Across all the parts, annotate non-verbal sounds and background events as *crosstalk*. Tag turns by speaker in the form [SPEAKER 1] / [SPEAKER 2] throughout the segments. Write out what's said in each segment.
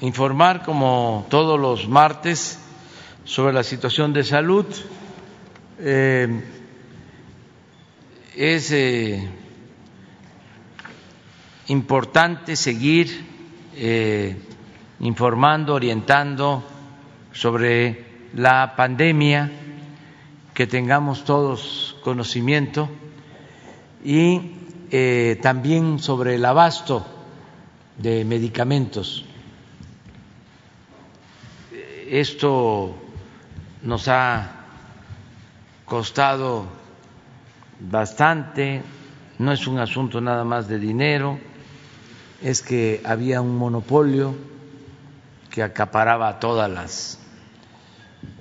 [SPEAKER 1] informar, como todos los martes, sobre la situación de salud. Eh, es eh, importante seguir eh, informando, orientando sobre la pandemia, que tengamos todos conocimiento y también sobre el abasto de medicamentos. Esto nos ha costado bastante, no es un asunto nada más de dinero, es que había un monopolio que acaparaba todas las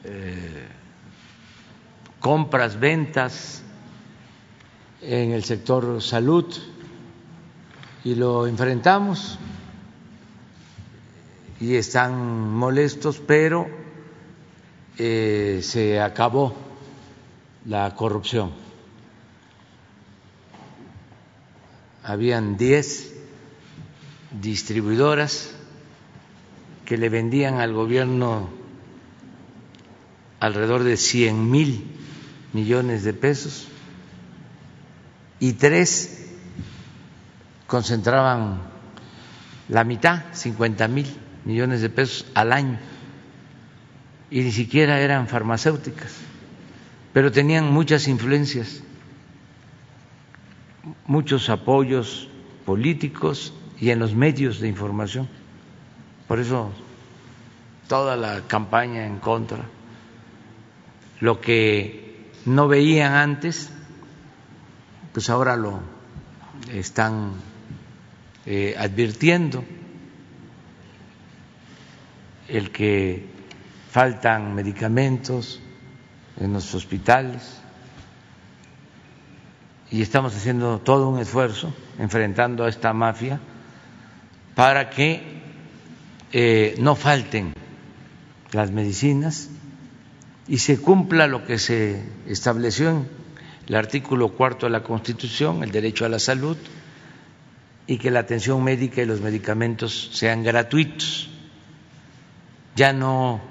[SPEAKER 1] eh, compras, ventas en el sector salud y lo enfrentamos y están molestos, pero eh, se acabó la corrupción. Habían diez distribuidoras que le vendían al gobierno alrededor de cien mil millones de pesos y tres concentraban la mitad, cincuenta mil millones de pesos al año, y ni siquiera eran farmacéuticas, pero tenían muchas influencias, muchos apoyos políticos y en los medios de información. Por eso toda la campaña en contra, lo que no veían antes, pues ahora lo están eh, advirtiendo el que faltan medicamentos en los hospitales. Y estamos haciendo todo un esfuerzo enfrentando a esta mafia para que eh, no falten las medicinas y se cumpla lo que se estableció en el artículo cuarto de la Constitución, el derecho a la salud, y que la atención médica y los medicamentos sean gratuitos ya no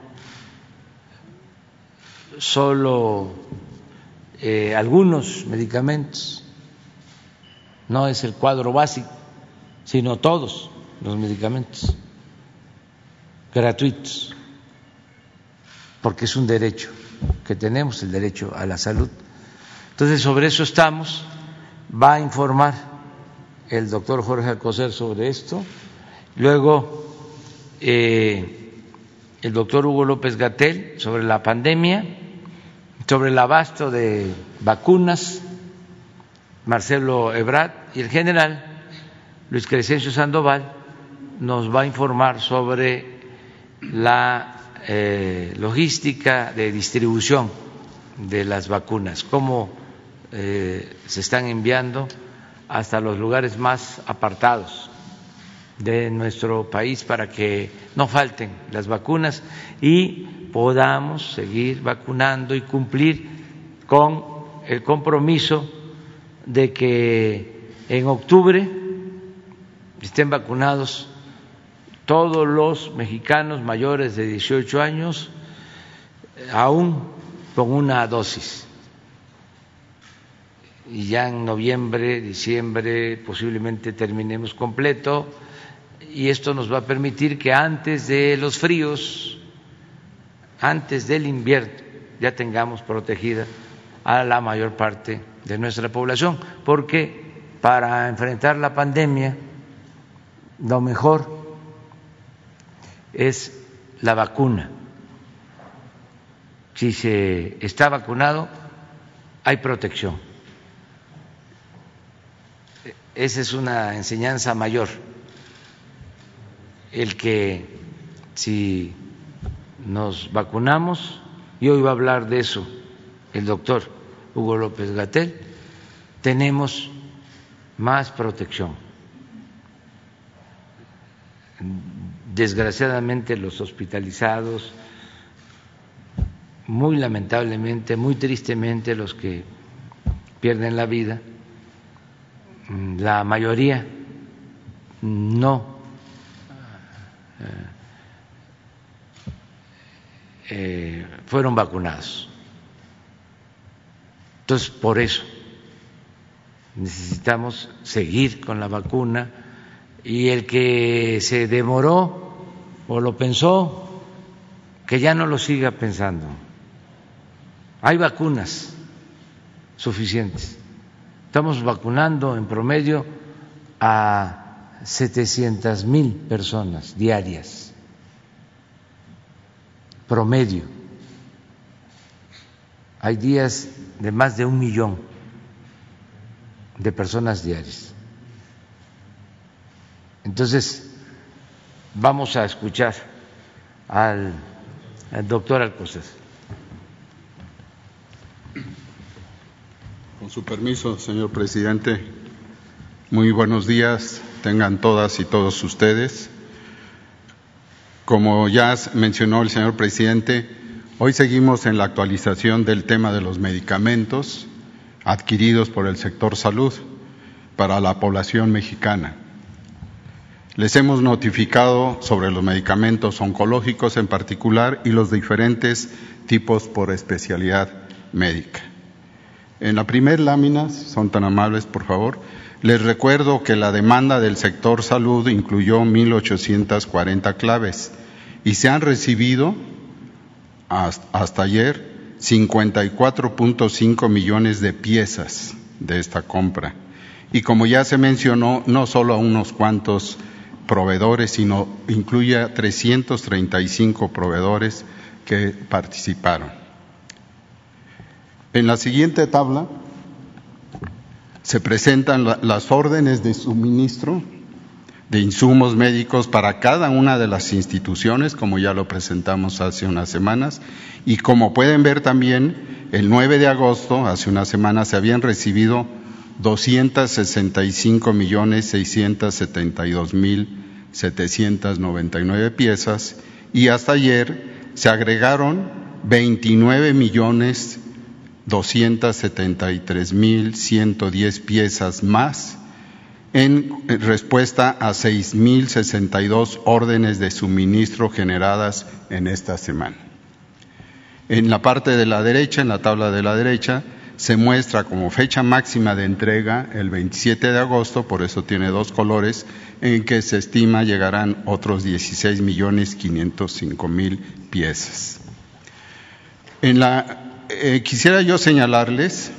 [SPEAKER 1] solo eh, algunos medicamentos, no es el cuadro básico, sino todos los medicamentos gratuitos, porque es un derecho que tenemos, el derecho a la salud. Entonces, sobre eso estamos, va a informar el doctor Jorge Alcocer sobre esto, luego eh, el doctor Hugo López Gatel sobre la pandemia, sobre el abasto de vacunas, Marcelo Ebrard y el general Luis Crescencio Sandoval nos va a informar sobre la eh, logística de distribución de las vacunas, cómo eh, se están enviando hasta los lugares más apartados de nuestro país para que no falten las vacunas y podamos seguir vacunando y cumplir con el compromiso de que en octubre estén vacunados todos los mexicanos mayores de 18 años, aún con una dosis. Y ya en noviembre, diciembre posiblemente terminemos completo y esto nos va a permitir que antes de los fríos, antes del invierno, ya tengamos protegida a la mayor parte de nuestra población, porque para enfrentar la pandemia lo mejor es la vacuna. Si se está vacunado, hay protección. Esa es una enseñanza mayor el que si nos vacunamos, y hoy va a hablar de eso el doctor Hugo López Gatel, tenemos más protección. Desgraciadamente los hospitalizados, muy lamentablemente, muy tristemente los que pierden la vida, la mayoría no eh, fueron vacunados. Entonces, por eso necesitamos seguir con la vacuna y el que se demoró o lo pensó, que ya no lo siga pensando. Hay vacunas suficientes. Estamos vacunando en promedio a 700 mil personas diarias, promedio. Hay días de más de un millón de personas diarias. Entonces, vamos a escuchar al, doctor Alcocer.
[SPEAKER 2] Con su permiso, señor presidente, muy buenos días, tengan todas y todos ustedes. Como ya mencionó el señor presidente, hoy seguimos en la actualización del tema de los medicamentos adquiridos por el sector salud para la población mexicana. Les hemos notificado sobre los medicamentos oncológicos en particular y los diferentes tipos por especialidad médica. En la primera lámina, son tan amables, por favor, les recuerdo que la demanda del sector salud incluyó 1.840 claves y se han recibido hasta ayer 54.5 millones de piezas de esta compra. Y como ya se mencionó, no solo a unos cuantos proveedores, sino incluye a 335 proveedores que participaron. En la siguiente tabla se presentan las órdenes de suministro de insumos médicos para cada una de las instituciones, como ya lo presentamos hace unas semanas, y como pueden ver también, el 9 de agosto, hace unas semanas, se habían recibido 265 millones 672 mil 799 piezas y hasta ayer se agregaron 29 millones 273 mil 110 piezas más en respuesta a 6.062 órdenes de suministro generadas en esta semana. En la parte de la derecha, en la tabla de la derecha, se muestra como fecha máxima de entrega el 27 de agosto, por eso tiene dos colores, en que se estima llegarán otros 16 millones 505 mil piezas. En la, eh, quisiera yo señalarles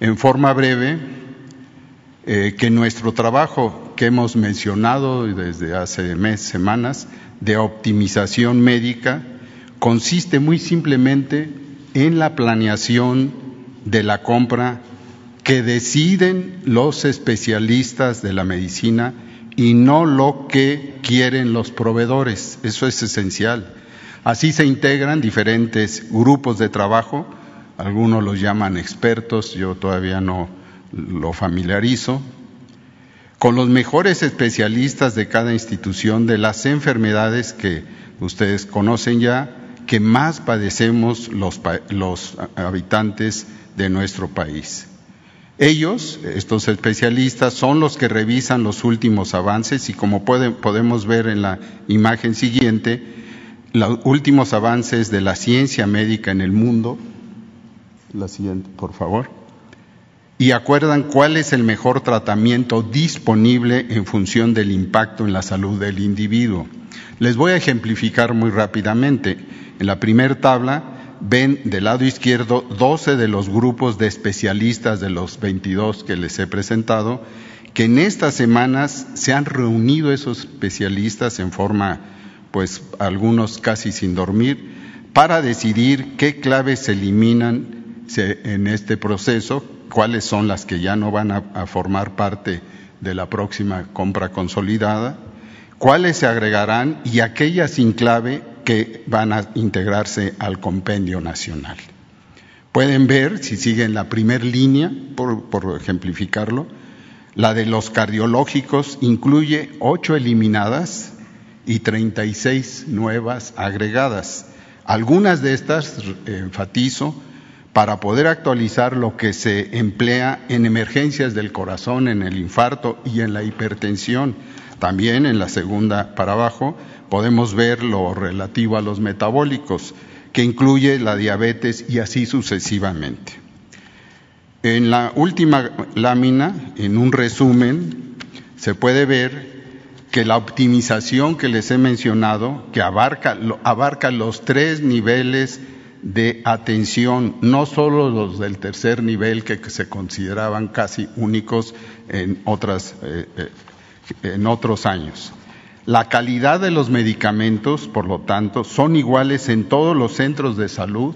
[SPEAKER 2] en forma breve eh, que nuestro trabajo que hemos mencionado desde hace meses, semanas, de optimización médica, consiste muy simplemente en la planeación de la compra que deciden los especialistas de la medicina y no lo que quieren los proveedores. Eso es esencial. Así se integran diferentes grupos de trabajo, algunos los llaman expertos, yo todavía no lo familiarizo, con los mejores especialistas de cada institución de las enfermedades que ustedes conocen ya, que más padecemos los, habitantes de nuestro país. Ellos, estos especialistas, son los que revisan los últimos avances y como podemos ver en la imagen siguiente, los últimos avances de la ciencia médica en el mundo. La siguiente, por favor y acuerdan cuál es el mejor tratamiento disponible en función del impacto en la salud del individuo. Les voy a ejemplificar muy rápidamente. En la primera tabla ven del lado izquierdo 12 de los grupos de especialistas de los 22 que les he presentado, que en estas semanas se han reunido esos especialistas en forma, pues algunos casi sin dormir, para decidir qué claves se eliminan en este proceso, cuáles son las que ya no van a, formar parte de la próxima compra consolidada, cuáles se agregarán y aquellas sin clave que van a integrarse al compendio nacional. Pueden ver, si siguen la primera línea, por, por, ejemplificarlo, la de los cardiológicos incluye ocho eliminadas y 36 nuevas agregadas. Algunas de estas, enfatizo, para poder actualizar lo que se emplea en emergencias del corazón, en el infarto y en la hipertensión. También en la segunda para abajo podemos ver lo relativo a los metabólicos, que incluye la diabetes y así sucesivamente. En la última lámina, en un resumen, se puede ver que la optimización que les he mencionado, que abarca, abarca los tres niveles de atención, no solo los del tercer nivel que se consideraban casi únicos en, otras, eh, eh, en otros años. La calidad de los medicamentos, por lo tanto, son iguales en todos los centros de salud,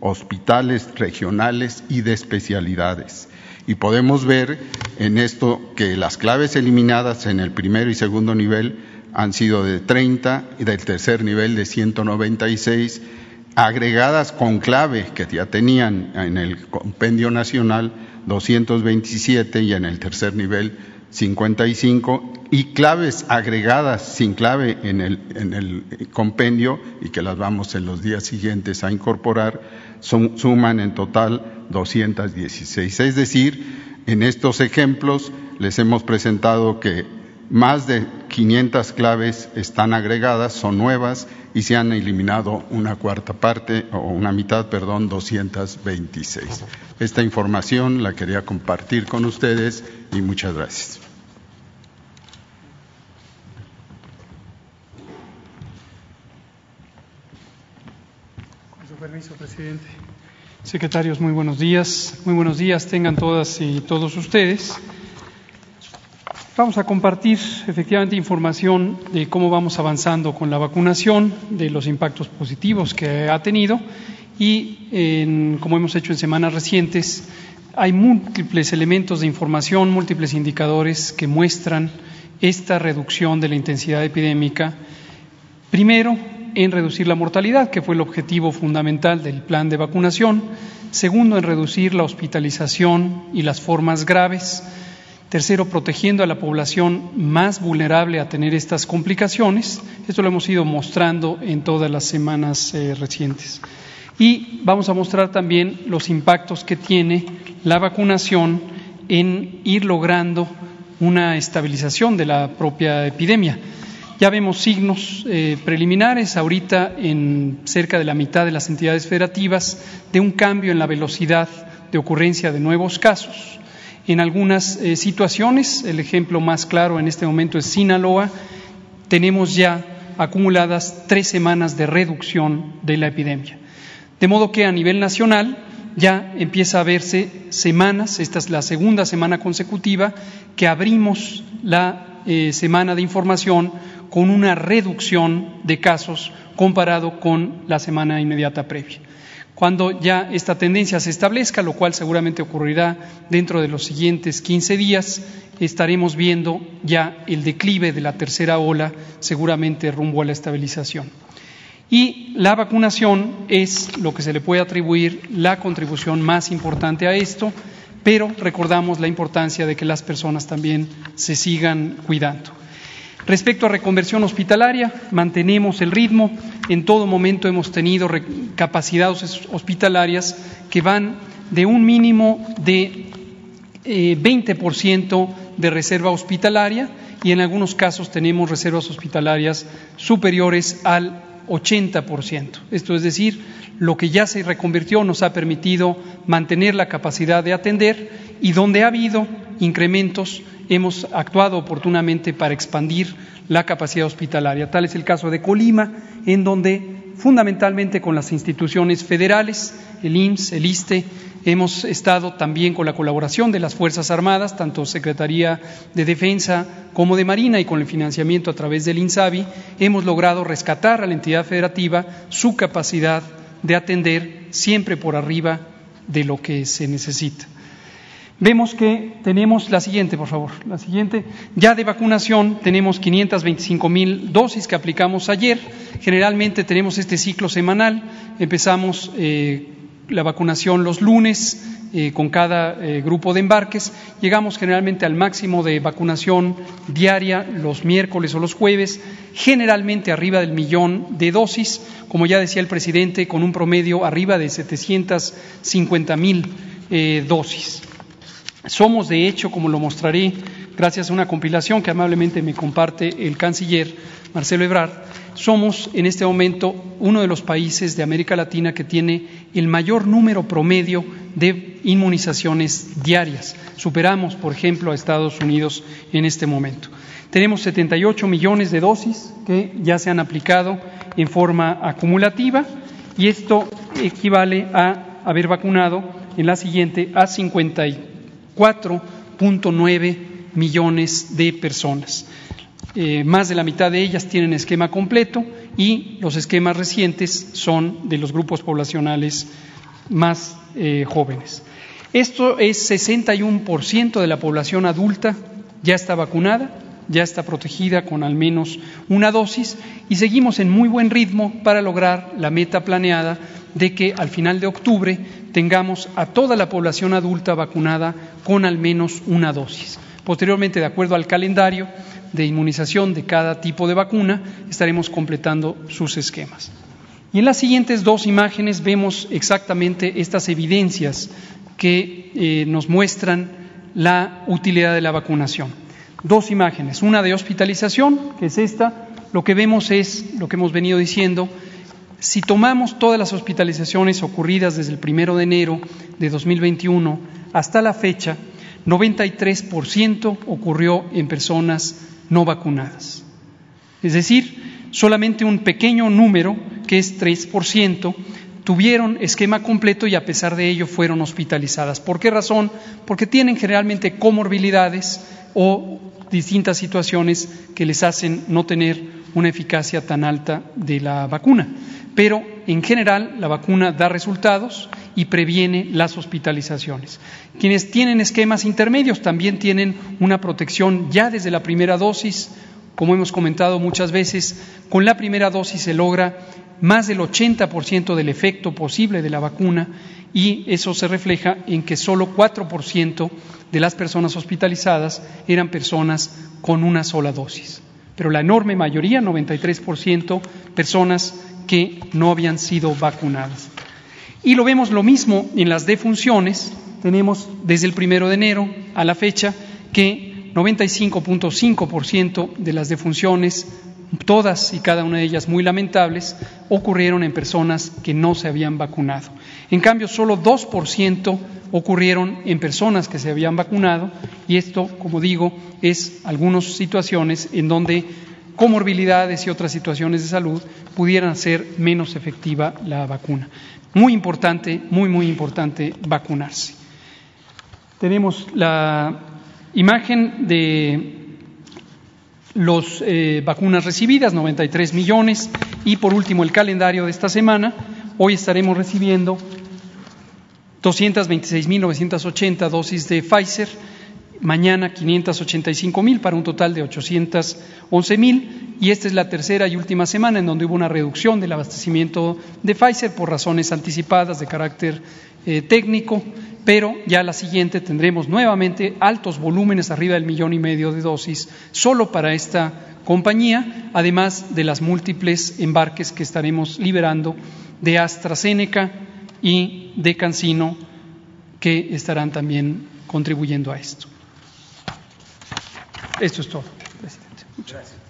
[SPEAKER 2] hospitales regionales y de especialidades. Y podemos ver en esto que las claves eliminadas en el primero y segundo nivel han sido de 30 y del tercer nivel de 196, agregadas con clave que ya tenían en el compendio nacional 227 y en el tercer nivel 55 y claves agregadas sin clave en el, en el compendio y que las vamos en los días siguientes a incorporar suman en total 216. Es decir, en estos ejemplos les hemos presentado que más de 500 claves están agregadas, son nuevas y se han eliminado una cuarta parte o una mitad, perdón, 226. Esta información la quería compartir con ustedes y muchas gracias.
[SPEAKER 3] Con su permiso, presidente. Secretarios, muy buenos días. Muy buenos días tengan todas y todos ustedes. Vamos a compartir efectivamente información de cómo vamos avanzando con la vacunación, de los impactos positivos que ha tenido y, como hemos hecho en semanas recientes, hay múltiples elementos de información, múltiples indicadores que muestran esta reducción de la intensidad epidémica. Primero, en reducir la mortalidad, que fue el objetivo fundamental del plan de vacunación. Segundo, en reducir la hospitalización y las formas graves. Tercero, protegiendo a la población más vulnerable a tener estas complicaciones. Esto lo hemos ido mostrando en todas las semanas eh, recientes. Y vamos a mostrar también los impactos que tiene la vacunación en ir logrando una estabilización de la propia epidemia. Ya vemos signos eh, preliminares ahorita en cerca de la mitad de las entidades federativas de un cambio en la velocidad de ocurrencia de nuevos casos. En algunas eh, situaciones, el ejemplo más claro en este momento es Sinaloa, tenemos ya acumuladas tres semanas de reducción de la epidemia. De modo que a nivel nacional ya empieza a verse semanas, esta es la segunda semana consecutiva, que abrimos la eh, semana de información con una reducción de casos comparado con la semana inmediata previa. Cuando ya esta tendencia se establezca, lo cual seguramente ocurrirá dentro de los siguientes 15 días, estaremos viendo ya el declive de la tercera ola, seguramente rumbo a la estabilización. Y la vacunación es lo que se le puede atribuir la contribución más importante a esto, pero recordamos la importancia de que las personas también se sigan cuidando. Respecto a reconversión hospitalaria, mantenemos el ritmo. En todo momento hemos tenido capacidades hospitalarias que van de un mínimo de 20% eh, de reserva hospitalaria y en algunos casos tenemos reservas hospitalarias superiores al 80%. Esto es decir, lo que ya se reconvirtió nos ha permitido mantener la capacidad de atender y donde ha habido incrementos hemos actuado oportunamente para expandir la capacidad hospitalaria. Tal es el caso de Colima, en donde fundamentalmente con las instituciones federales, el IMSS, el ISTE, hemos estado también con la colaboración de las Fuerzas Armadas, tanto Secretaría de Defensa como de Marina y con el financiamiento a través del INSABI, hemos logrado rescatar a la entidad federativa su capacidad de atender siempre por arriba de lo que se necesita vemos que tenemos la siguiente, por favor, la siguiente, ya de vacunación tenemos 525 mil dosis que aplicamos ayer. Generalmente tenemos este ciclo semanal, empezamos eh, la vacunación los lunes, eh, con cada eh, grupo de embarques. Llegamos generalmente al máximo de vacunación diaria los miércoles o los jueves, generalmente arriba del millón de dosis, como ya decía el presidente, con un promedio arriba de 750 mil dosis. Somos, de hecho, como lo mostraré, gracias a una compilación que amablemente me comparte el canciller Marcelo Ebrard, somos en este momento uno de los países de América Latina que tiene el mayor número promedio de inmunizaciones diarias. Superamos, por ejemplo, a Estados Unidos en este momento. Tenemos 78 millones de dosis que ya se han aplicado en forma acumulativa y esto equivale a haber vacunado en la siguiente a 54.9 millones de personas. Eh, más de la mitad de ellas tienen esquema completo y los esquemas recientes son de los grupos poblacionales más eh, jóvenes. Esto es 61% de la población adulta ya está vacunada, ya está protegida con al menos una dosis y seguimos en muy buen ritmo para lograr la meta planeada de que al final de octubre tengamos a toda la población adulta vacunada con al menos una dosis. Posteriormente, de acuerdo al calendario, de inmunización de cada tipo de vacuna, estaremos completando sus esquemas. Y en las siguientes dos imágenes vemos exactamente estas evidencias que eh, nos muestran la utilidad de la vacunación. Dos imágenes, una de hospitalización, que es esta, lo que vemos es lo que hemos venido diciendo, si tomamos todas las hospitalizaciones ocurridas desde el primero de enero de 2021 hasta la fecha, 93% ocurrió en personas no vacunadas. Es decir, solamente un pequeño número, que es 3%, tuvieron esquema completo y a pesar de ello fueron hospitalizadas. ¿Por qué razón? Porque tienen generalmente comorbilidades o distintas situaciones que les hacen no tener una eficacia tan alta de la vacuna. Pero en general la vacuna da resultados y previene las hospitalizaciones. Quienes tienen esquemas intermedios también tienen una protección ya desde la primera dosis. Como hemos comentado muchas veces, con la primera dosis se logra más del 80% del efecto posible de la vacuna y eso se refleja en que solo 4% de las personas hospitalizadas eran personas con una sola dosis. Pero la enorme mayoría, 93%, personas que no habían sido vacunadas. Y lo vemos lo mismo en las defunciones. Tenemos desde el primero de enero a la fecha que 95.5% de las defunciones, todas y cada una de ellas muy lamentables, ocurrieron en personas que no se habían vacunado. En cambio, solo 2% ocurrieron en personas que se habían vacunado y esto, como digo, es algunas situaciones en donde comorbilidades y otras situaciones de salud pudieran hacer menos efectiva la vacuna. Muy importante, muy, muy importante vacunarse. Tenemos la imagen de las eh, vacunas recibidas, 93 millones, y por último el calendario de esta semana. Hoy estaremos recibiendo 226.980 dosis de Pfizer, mañana 585 mil para un total de 811 mil y esta es la tercera y última semana en donde hubo una reducción del abastecimiento de Pfizer por razones anticipadas de carácter eh, técnico, pero ya la siguiente tendremos nuevamente altos volúmenes arriba del millón y medio de dosis solo para esta compañía, además de las múltiples embarques que estaremos liberando de AstraZeneca y de Cancino que estarán también contribuyendo a esto. Esto es todo, presidente. Muchas gracias.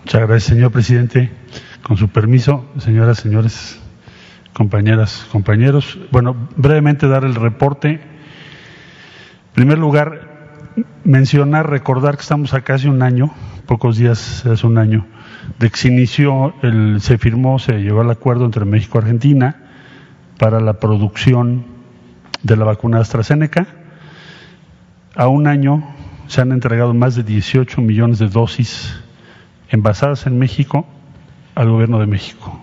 [SPEAKER 4] Muchas gracias, señor presidente. Con su permiso, señoras, señores, compañeras, compañeros. Bueno, brevemente dar el reporte. En primer lugar, mencionar, recordar que estamos a casi un año, pocos días, hace un año, de que se inició, el, se firmó, se llegó al acuerdo entre México y Argentina para la producción de la vacuna AstraZeneca. A un año se han entregado más de 18 millones de dosis envasadas en México al gobierno de México.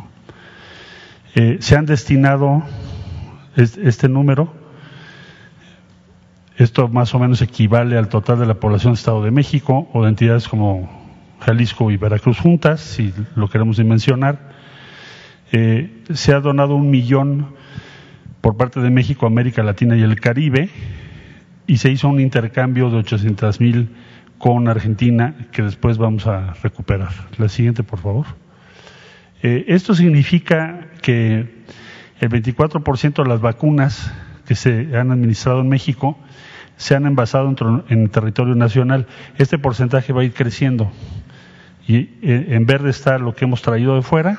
[SPEAKER 4] Eh, se han destinado este número Esto más o menos equivale al total de la población del Estado de México o de entidades como Jalisco y Veracruz juntas, si lo queremos dimensionar. Eh, se ha donado un millón por parte de México, América Latina y el Caribe y se hizo un intercambio de 800 mil con Argentina que después vamos a recuperar. La siguiente, por favor. Eh, esto significa que el 24% de las vacunas que se han administrado en México se han envasado en, territorio nacional. Este porcentaje va a ir creciendo. Y eh, en verde está lo que hemos traído de fuera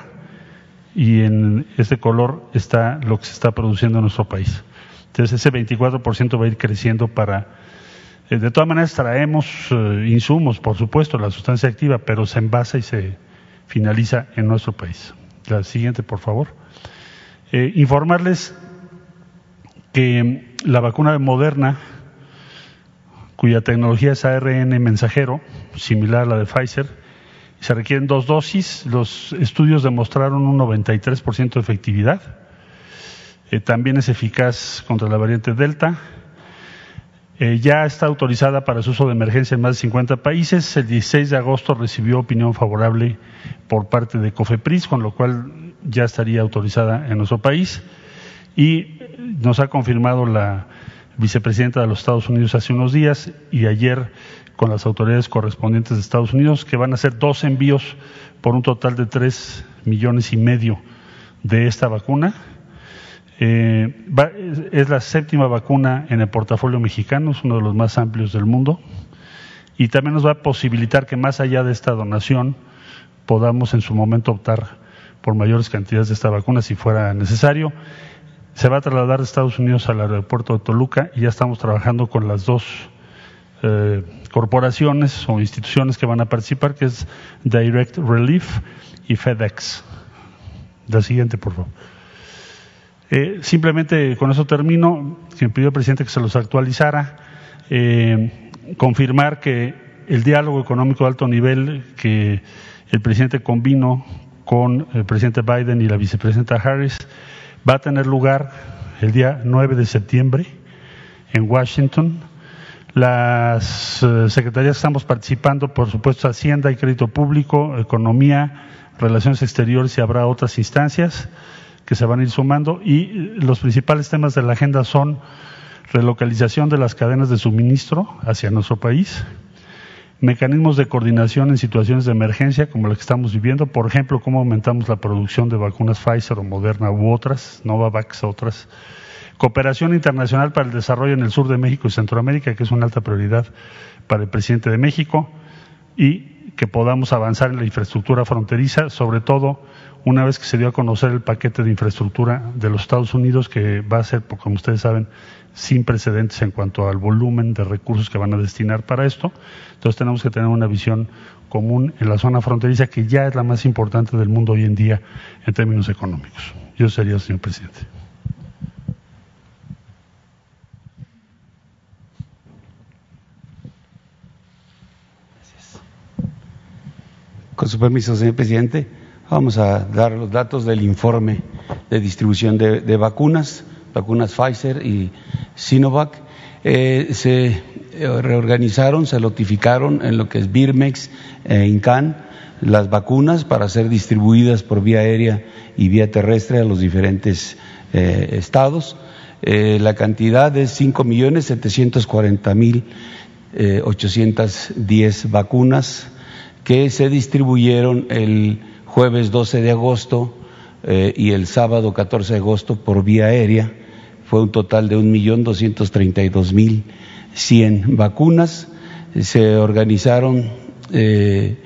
[SPEAKER 4] y en este color está lo que se está produciendo en nuestro país. Entonces ese 24% va a ir creciendo para... Eh, de todas maneras traemos eh, insumos, por supuesto, la sustancia activa, pero se envasa y se finaliza en nuestro país. La siguiente, por favor. informarles que la vacuna Moderna cuya tecnología es ARN mensajero, similar a la de Pfizer, se requieren dos dosis. Los estudios demostraron un 93% de efectividad. Eh, también es eficaz contra la variante Delta. Eh, ya está autorizada para su uso de emergencia en más de 50 países. El 16 de agosto recibió opinión favorable por parte de COFEPRIS, con lo cual ya estaría autorizada en nuestro país. Y nos ha confirmado la vicepresidenta de los Estados Unidos hace unos días y ayer con las autoridades correspondientes de Estados Unidos que van a hacer dos envíos por un total de tres millones y medio de esta vacuna. Eh, es la séptima vacuna en el portafolio mexicano, es uno de los más amplios del mundo y también nos va a posibilitar que más allá de esta donación podamos en su momento optar por mayores cantidades de esta vacuna si fuera necesario se va a trasladar de Estados Unidos al aeropuerto de Toluca y ya estamos trabajando con las dos eh, corporaciones o instituciones que van a participar, que es Direct Relief y FedEx. La siguiente, por favor. Eh, simplemente con eso termino. Quien pidió al presidente que se los actualizara, eh, confirmar que el diálogo económico de alto nivel que el presidente convino con el presidente Biden y la vicepresidenta Harris va a tener lugar el día 9 de septiembre en Washington. Las eh, secretarías estamos participando, por supuesto, Hacienda y Crédito Público, Economía, Relaciones Exteriores y habrá otras instancias que se van a ir sumando. Y los principales temas de la agenda son relocalización de las cadenas de suministro hacia nuestro país, mecanismos de coordinación en situaciones de emergencia como la que estamos viviendo, por ejemplo, cómo aumentamos la producción de vacunas Pfizer o Moderna u otras, Novavax, otras, cooperación internacional para el desarrollo en el sur de México y Centroamérica, que es una alta prioridad para el presidente de México, y que podamos avanzar en la infraestructura fronteriza, sobre todo una vez que se dio a conocer el paquete de infraestructura de los Estados Unidos, que va a ser, como ustedes saben, sin precedentes en cuanto al volumen de recursos que van a destinar para esto. Entonces tenemos que tener una visión común en la zona fronteriza que ya es la más importante del mundo hoy en día en términos económicos. Yo sería, señor presidente.
[SPEAKER 5] Con su permiso, señor presidente, vamos a dar los datos del informe de distribución de vacunas vacunas Pfizer y Sinovac, eh, se eh, reorganizaron, se notificaron en lo que es Birmex e Incan las vacunas para ser distribuidas por vía aérea y vía terrestre a los diferentes eh, estados. la cantidad es 5.740.810 vacunas que se distribuyeron el jueves 12 de agosto y el sábado 14 de agosto por vía aérea fue un total de 1.232.100 vacunas. Se organizaron eh,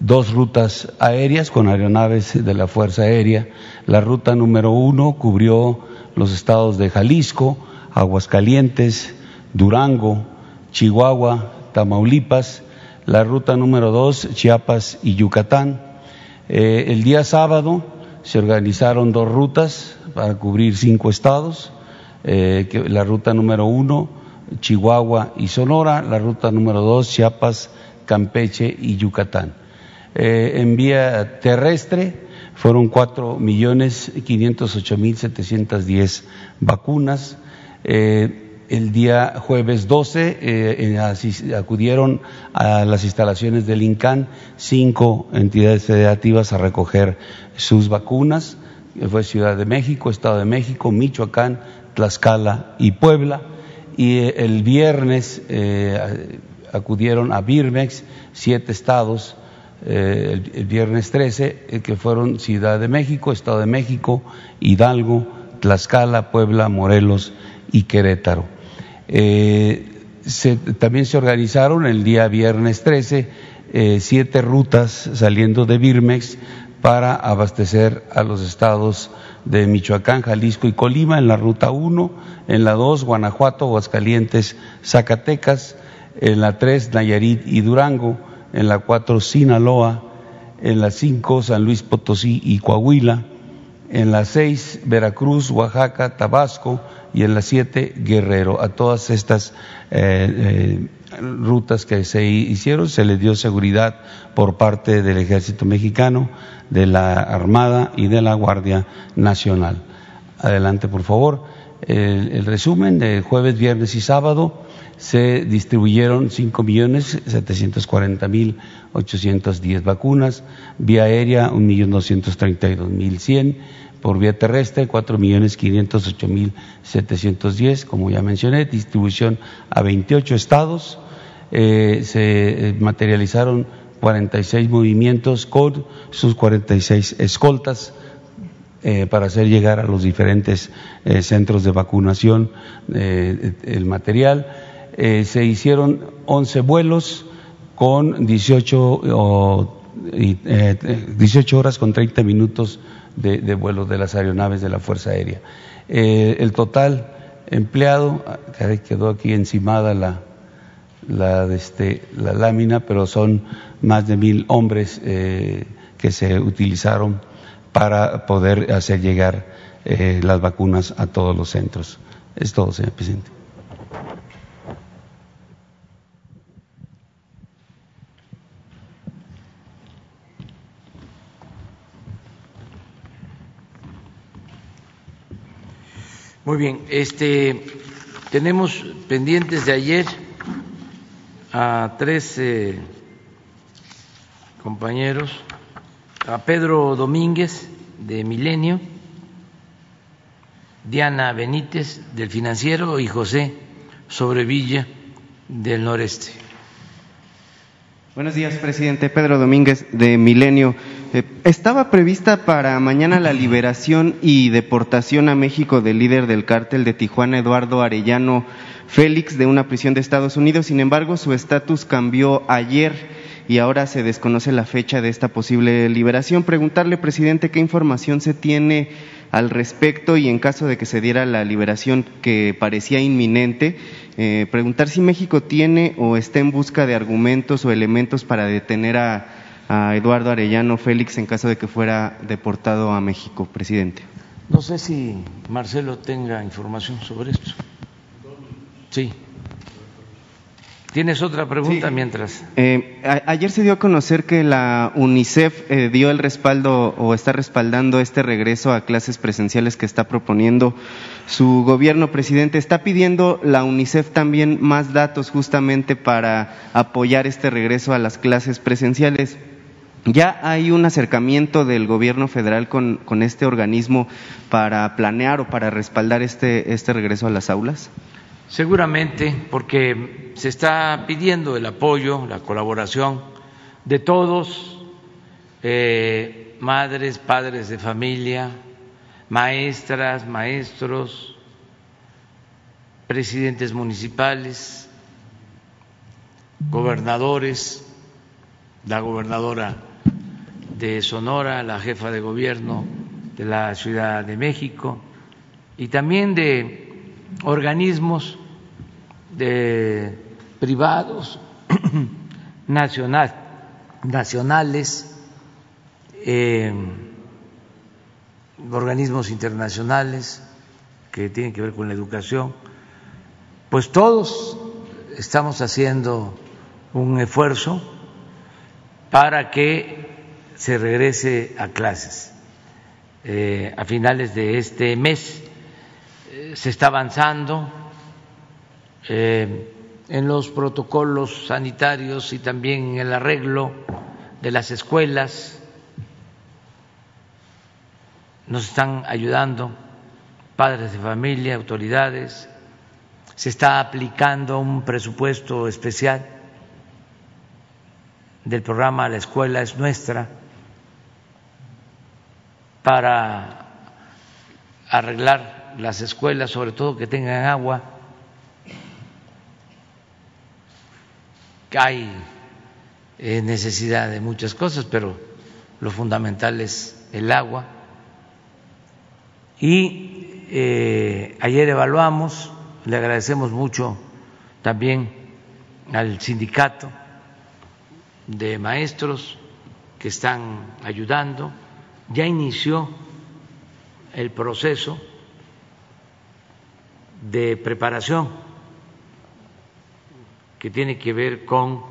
[SPEAKER 5] dos rutas aéreas con aeronaves de la Fuerza Aérea. La ruta número uno cubrió los estados de Jalisco, Aguascalientes, Durango, Chihuahua, Tamaulipas. La ruta número dos, Chiapas y Yucatán. Eh, el día sábado se organizaron dos rutas para cubrir cinco estados eh, la ruta número uno, Chihuahua y Sonora, la ruta número dos, Chiapas, Campeche y Yucatán. Eh, en vía terrestre fueron cuatro millones quinientos ocho mil setecientos diez vacunas. El día jueves 12 eh, acudieron a las instalaciones del INCAN cinco entidades federativas a recoger sus vacunas. Fue Ciudad de México, Estado de México, Michoacán, Tlaxcala y Puebla. Y eh, el viernes eh, acudieron a Birmex siete estados, el, viernes 13, que fueron Ciudad de México, Estado de México, Hidalgo, Tlaxcala, Puebla, Morelos y Querétaro. Eh, también se organizaron el día viernes 13 eh, siete rutas saliendo de Birmex para abastecer a los estados de Michoacán, Jalisco y Colima en la ruta 1, en la 2 Guanajuato, Aguascalientes, Zacatecas, en la 3 Nayarit y Durango, en la 4 Sinaloa, en la 5 San Luis Potosí y Coahuila, en la 6 Veracruz, Oaxaca, Tabasco, y en la 7 Guerrero. A todas estas eh, eh, rutas que se hicieron se les dio seguridad por parte del Ejército Mexicano, de la Armada y de la Guardia Nacional. Adelante, por favor. El, el resumen de jueves, viernes y sábado se distribuyeron 5.740.810 vacunas, vía aérea 1.232.100 por vía terrestre, 4.508.710, como ya mencioné, distribución a 28 estados, eh, se eh, materializaron 46 movimientos con sus 46 escoltas eh, para hacer llegar a los diferentes centros de vacunación el material. se hicieron 11 vuelos con 18, 18 horas con 30 minutos de, vuelos de las aeronaves de la Fuerza Aérea. Eh, el total empleado, ah, quedó aquí encimada la, la, este, la lámina, pero son más de mil hombres eh, que se utilizaron para poder hacer llegar eh, las vacunas a todos los centros. Es todo, señor presidente.
[SPEAKER 1] Muy bien, este, tenemos pendientes de ayer a tres compañeros, a Pedro Domínguez de Milenio, Diana Benítez del Financiero y José Sobrevilla del Noreste.
[SPEAKER 6] Buenos días, presidente. Pedro Domínguez de Milenio. Eh, estaba prevista para mañana la liberación y deportación a México del líder del cártel de Tijuana, Eduardo Arellano Félix, de una prisión de Estados Unidos. Sin embargo, su estatus cambió ayer y ahora se desconoce la fecha de esta posible liberación. Preguntarle, presidente, qué información se tiene al respecto y en caso de que se diera la liberación que parecía inminente, eh, preguntar si México tiene o está en busca de argumentos o elementos para detener a a Eduardo Arellano Félix en caso de que fuera deportado a México, presidente.
[SPEAKER 1] No sé si Marcelo tenga información sobre esto. Sí. ¿Tienes otra pregunta mientras?
[SPEAKER 6] Eh, ayer se dio a conocer que la UNICEF eh, dio el respaldo o está respaldando este regreso a clases presenciales que está proponiendo su gobierno, presidente. Está pidiendo la UNICEF también más datos justamente para apoyar este regreso a las clases presenciales. ¿Ya hay un acercamiento del gobierno federal con, este organismo para planear o para respaldar este, este regreso a las aulas?
[SPEAKER 1] Seguramente, porque se está pidiendo el apoyo, la colaboración de todos, eh, madres, padres de familia, maestras, maestros, presidentes municipales, gobernadores, la gobernadora de Sonora, la jefa de gobierno de la Ciudad de México y también de organismos privados *clears throat* nacional, nacionales, eh, organismos internacionales que tienen que ver con la educación, pues todos estamos haciendo un esfuerzo para que se regrese a clases eh, a finales de este mes. Eh, se está avanzando eh, en los protocolos sanitarios y también en el arreglo de las escuelas. Nos están ayudando padres de familia, autoridades. Se está aplicando un presupuesto especial del programa La Escuela es Nuestra para arreglar las escuelas, sobre todo que tengan agua. Hay eh, necesidad de muchas cosas, pero lo fundamental es el agua. Y eh, ayer evaluamos, le agradecemos mucho también al sindicato de maestros que están ayudando, ya inició el proceso de preparación que tiene que ver con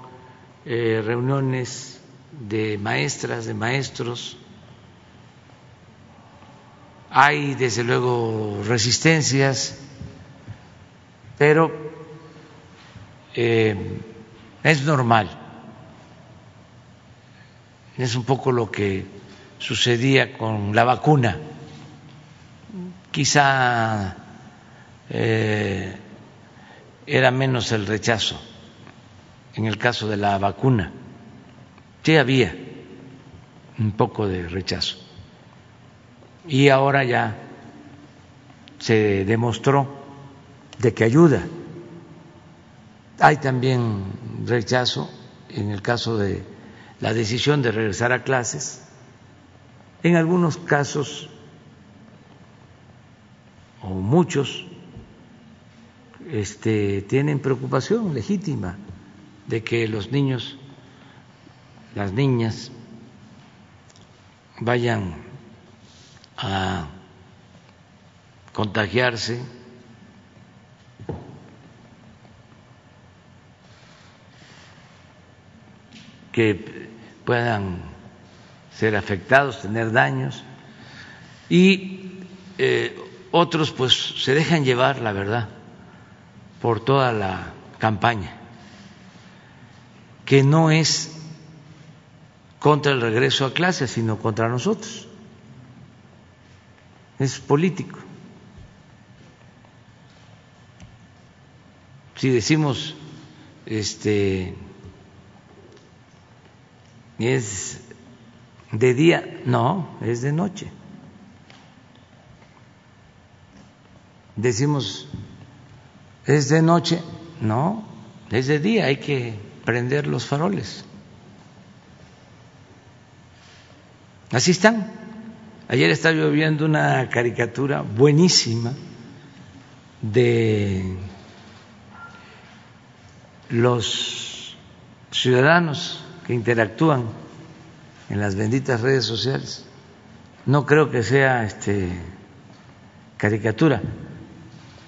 [SPEAKER 1] eh, reuniones de maestras, de maestros. Hay desde luego resistencias, pero eh, es normal. Es un poco lo que sucedía con la vacuna quizá eh, era menos el rechazo en el caso de la vacuna. Sí había un poco de rechazo. Y ahora ya se demostró de que ayuda. Hay también rechazo en el caso de la decisión de regresar a clases. En algunos casos o muchos este, tienen preocupación legítima de que los niños, las niñas, vayan a contagiarse que puedan ser afectados, tener daños y eh, otros pues se dejan llevar, la verdad, por toda la campaña, que no es contra el regreso a clase, sino contra nosotros. Es político. Si decimos este es de día, no, es de noche. decimos, es de noche, no, es de día, hay que prender los faroles. Así están. Ayer estaba yo viendo una caricatura buenísima de los ciudadanos que interactúan en las benditas redes sociales. No creo que sea este caricatura,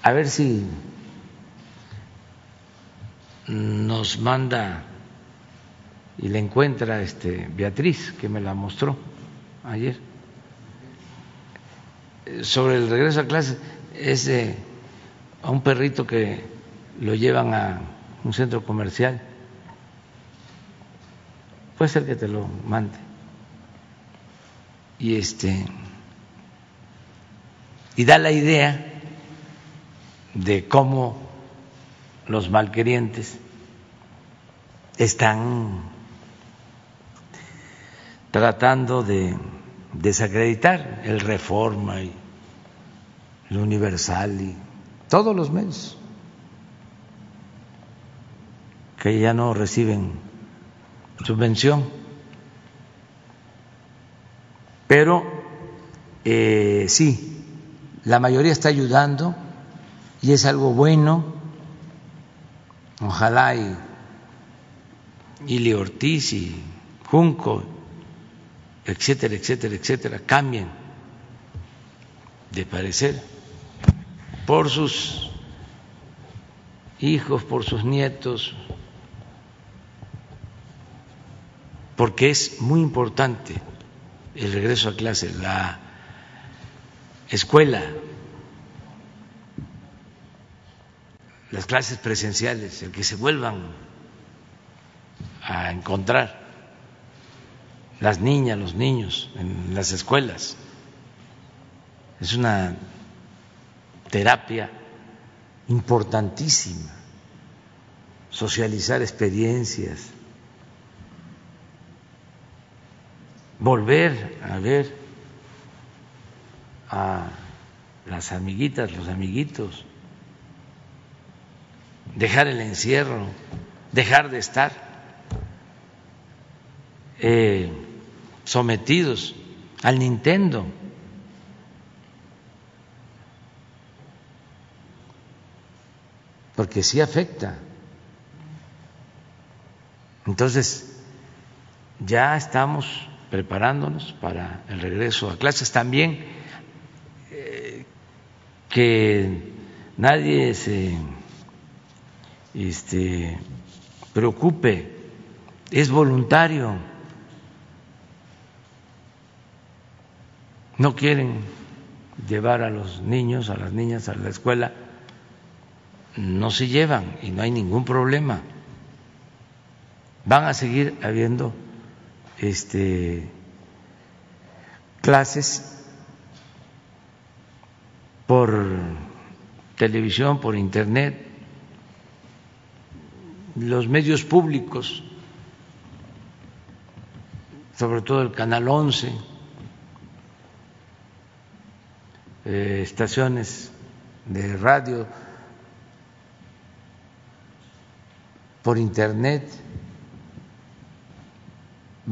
[SPEAKER 1] a ver si nos manda y le encuentra este Beatriz que me la mostró ayer. Sobre el regreso a clase es a un perrito que lo llevan a un centro comercial. Puede ser que te lo mande y este y da la idea de cómo los malquerientes están tratando de desacreditar el Reforma y el Universal y todos los medios que ya no reciben subvención. Pero eh, sí, la mayoría está ayudando y es algo bueno. Ojalá y Ili Ortiz y Junco, etcétera, etcétera, etcétera, cambien de parecer por sus hijos, por sus nietos, porque es muy importante el regreso a clase, la escuela las clases presenciales, el que se vuelvan a encontrar las niñas, los niños en las escuelas. Es una terapia importantísima, socializar experiencias, volver a ver a las amiguitas, los amiguitos, dejar el encierro, dejar de estar eh, sometidos al Nintendo. Porque sí afecta. Entonces, ya estamos preparándonos para el regreso a clases. También eh, que nadie se este, preocupe, es voluntario. No quieren llevar a los niños, a las niñas a la escuela, no se llevan y no hay ningún problema. Van a seguir habiendo este, clases por televisión, por internet, los medios públicos, sobre todo el Canal 11, eh, estaciones de radio, por internet,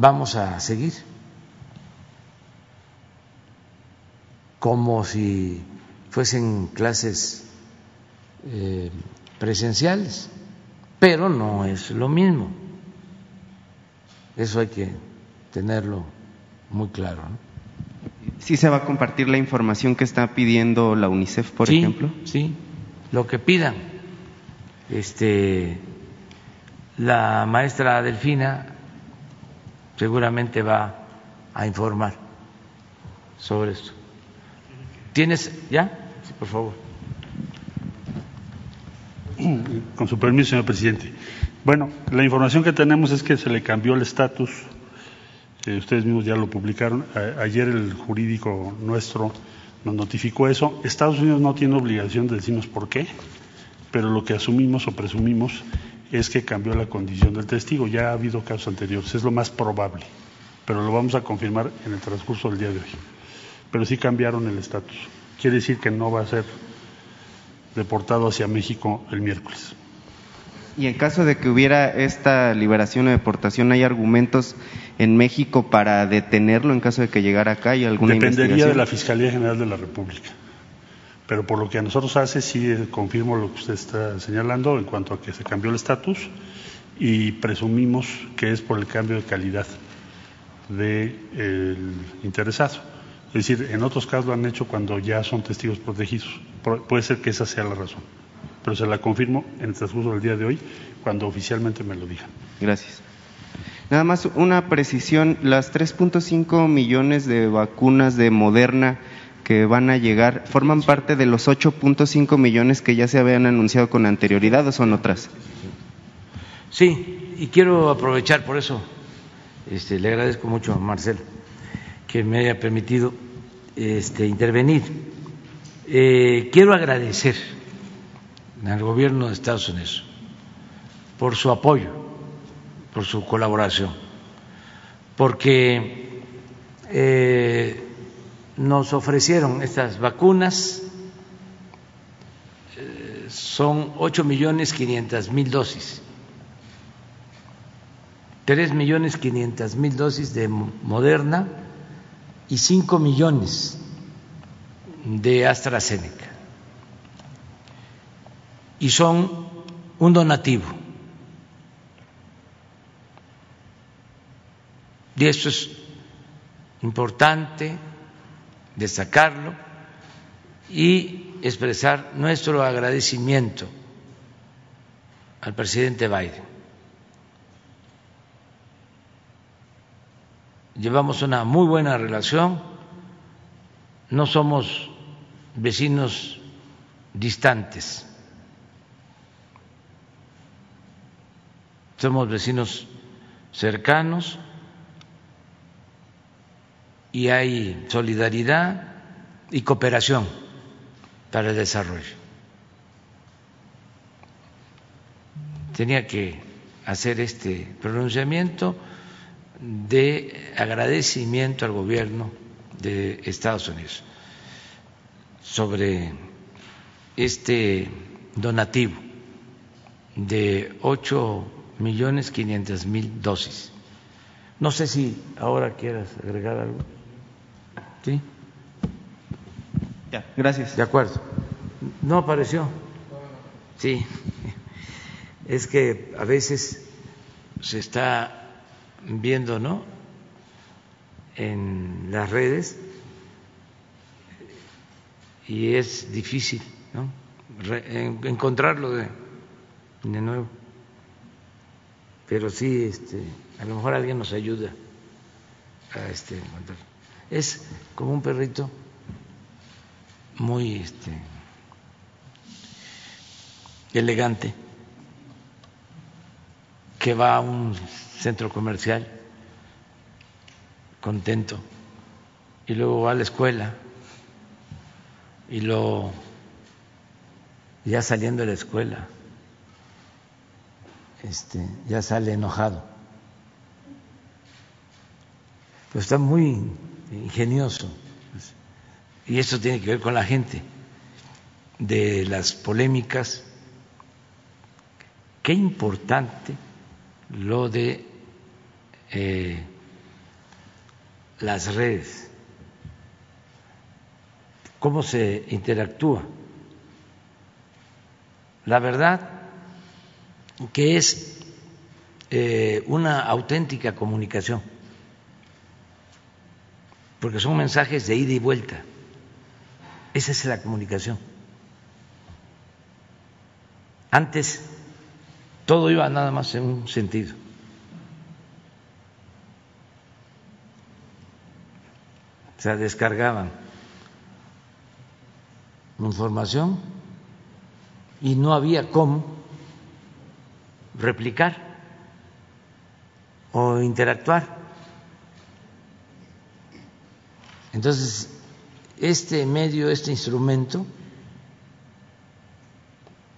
[SPEAKER 1] vamos a seguir como si fuesen clases eh, presenciales, pero no es lo mismo. Eso hay que tenerlo muy claro. ¿no?
[SPEAKER 6] ¿Sí se va a compartir la información que está pidiendo la UNICEF, por ejemplo?
[SPEAKER 1] Sí, lo que pidan. Este, la maestra Delfina seguramente va a informar sobre esto. ¿Tienes ya? Sí, por favor.
[SPEAKER 4] Con su permiso, señor presidente. Bueno, la información que tenemos es que se le cambió el estatus. Eh, ustedes mismos ya lo publicaron. Ayer el jurídico nuestro nos notificó eso. Estados Unidos no tiene obligación de decirnos por qué, pero lo que asumimos o presumimos es que cambió la condición del testigo. Ya ha habido casos anteriores, es lo más probable, pero lo vamos a confirmar en el transcurso del día de hoy. Pero sí cambiaron el estatus. Quiere decir que no va a ser deportado hacia México el miércoles.
[SPEAKER 6] Y en caso de que hubiera esta liberación o deportación, ¿hay argumentos en México para detenerlo en caso de que llegara acá? ¿Hay alguna
[SPEAKER 4] Dependería de la Fiscalía General de la República. Pero por lo que a nosotros hace, sí eh, confirmo lo que usted está señalando en cuanto a que se cambió el estatus y presumimos que es por el cambio de calidad del interesado. Es decir, en otros casos lo han hecho cuando ya son testigos protegidos. Puede ser que esa sea la razón. Pero se la confirmo en el transcurso del día de hoy, cuando oficialmente me lo digan.
[SPEAKER 6] Gracias. Nada más una precisión, las 3.5 millones de vacunas de Moderna que van a llegar, ¿forman parte de los 8.5 millones que ya se habían anunciado con anterioridad o son otras?
[SPEAKER 1] Sí, y quiero aprovechar por eso, este, le agradezco mucho a Marcel que me haya permitido este, intervenir. Eh, quiero agradecer al gobierno de Estados Unidos por su apoyo, por su colaboración, porque eh, nos ofrecieron estas vacunas, eh, son ocho millones quinientas mil dosis, tres millones quinientas mil dosis de Moderna y cinco millones de AstraZeneca. Y son un donativo. Y esto es importante de sacarlo y expresar nuestro agradecimiento al presidente Biden. Llevamos una muy buena relación, no somos vecinos distantes, somos vecinos cercanos y hay solidaridad y cooperación para el desarrollo. Tenía que hacer este pronunciamiento de agradecimiento al gobierno de Estados Unidos sobre este donativo de 8 millones 500 mil dosis. No sé si ahora quieras agregar algo. ¿Sí?
[SPEAKER 6] Ya, gracias.
[SPEAKER 1] De acuerdo. No apareció. Sí. Es que a veces se está viendo, ¿no? En las redes y es difícil, ¿no? encontrarlo de, de nuevo. Pero sí, este, a lo mejor alguien nos ayuda a este encontrar. Es como un perrito muy este, elegante que va a un centro comercial contento y luego va a la escuela y lo ya saliendo de la escuela este ya sale enojado. Pues está muy ingenioso y eso tiene que ver con la gente, de las polémicas. Qué importante lo de eh, las redes, cómo se interactúa. La verdad que es eh, una auténtica comunicación, porque son mensajes de ida y vuelta. Esa es la comunicación. Antes todo iba nada más en un sentido. Se descargaban información y no había cómo replicar o interactuar. Entonces, este medio, este instrumento,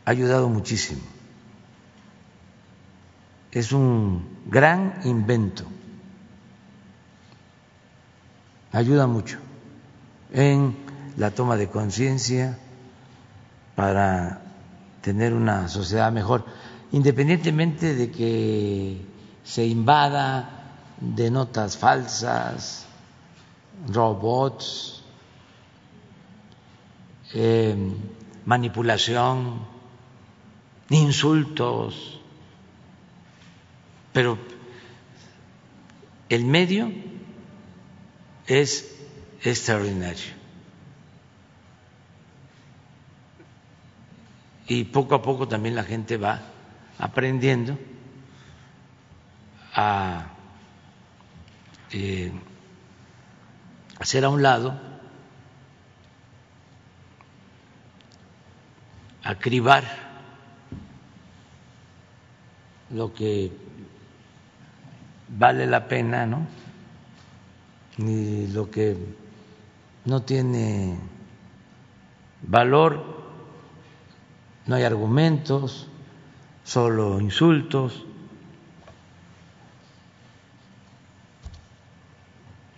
[SPEAKER 1] ha ayudado muchísimo. Es un gran invento. Ayuda mucho en la toma de conciencia para tener una sociedad mejor, independientemente de que se invada de notas falsas, robots, eh, manipulación, insultos, pero el medio es extraordinario. Y poco a poco también la gente va aprendiendo a eh, hacer a un lado acribar lo que vale la pena, ¿no? Ni lo que no tiene valor, no hay argumentos, solo insultos.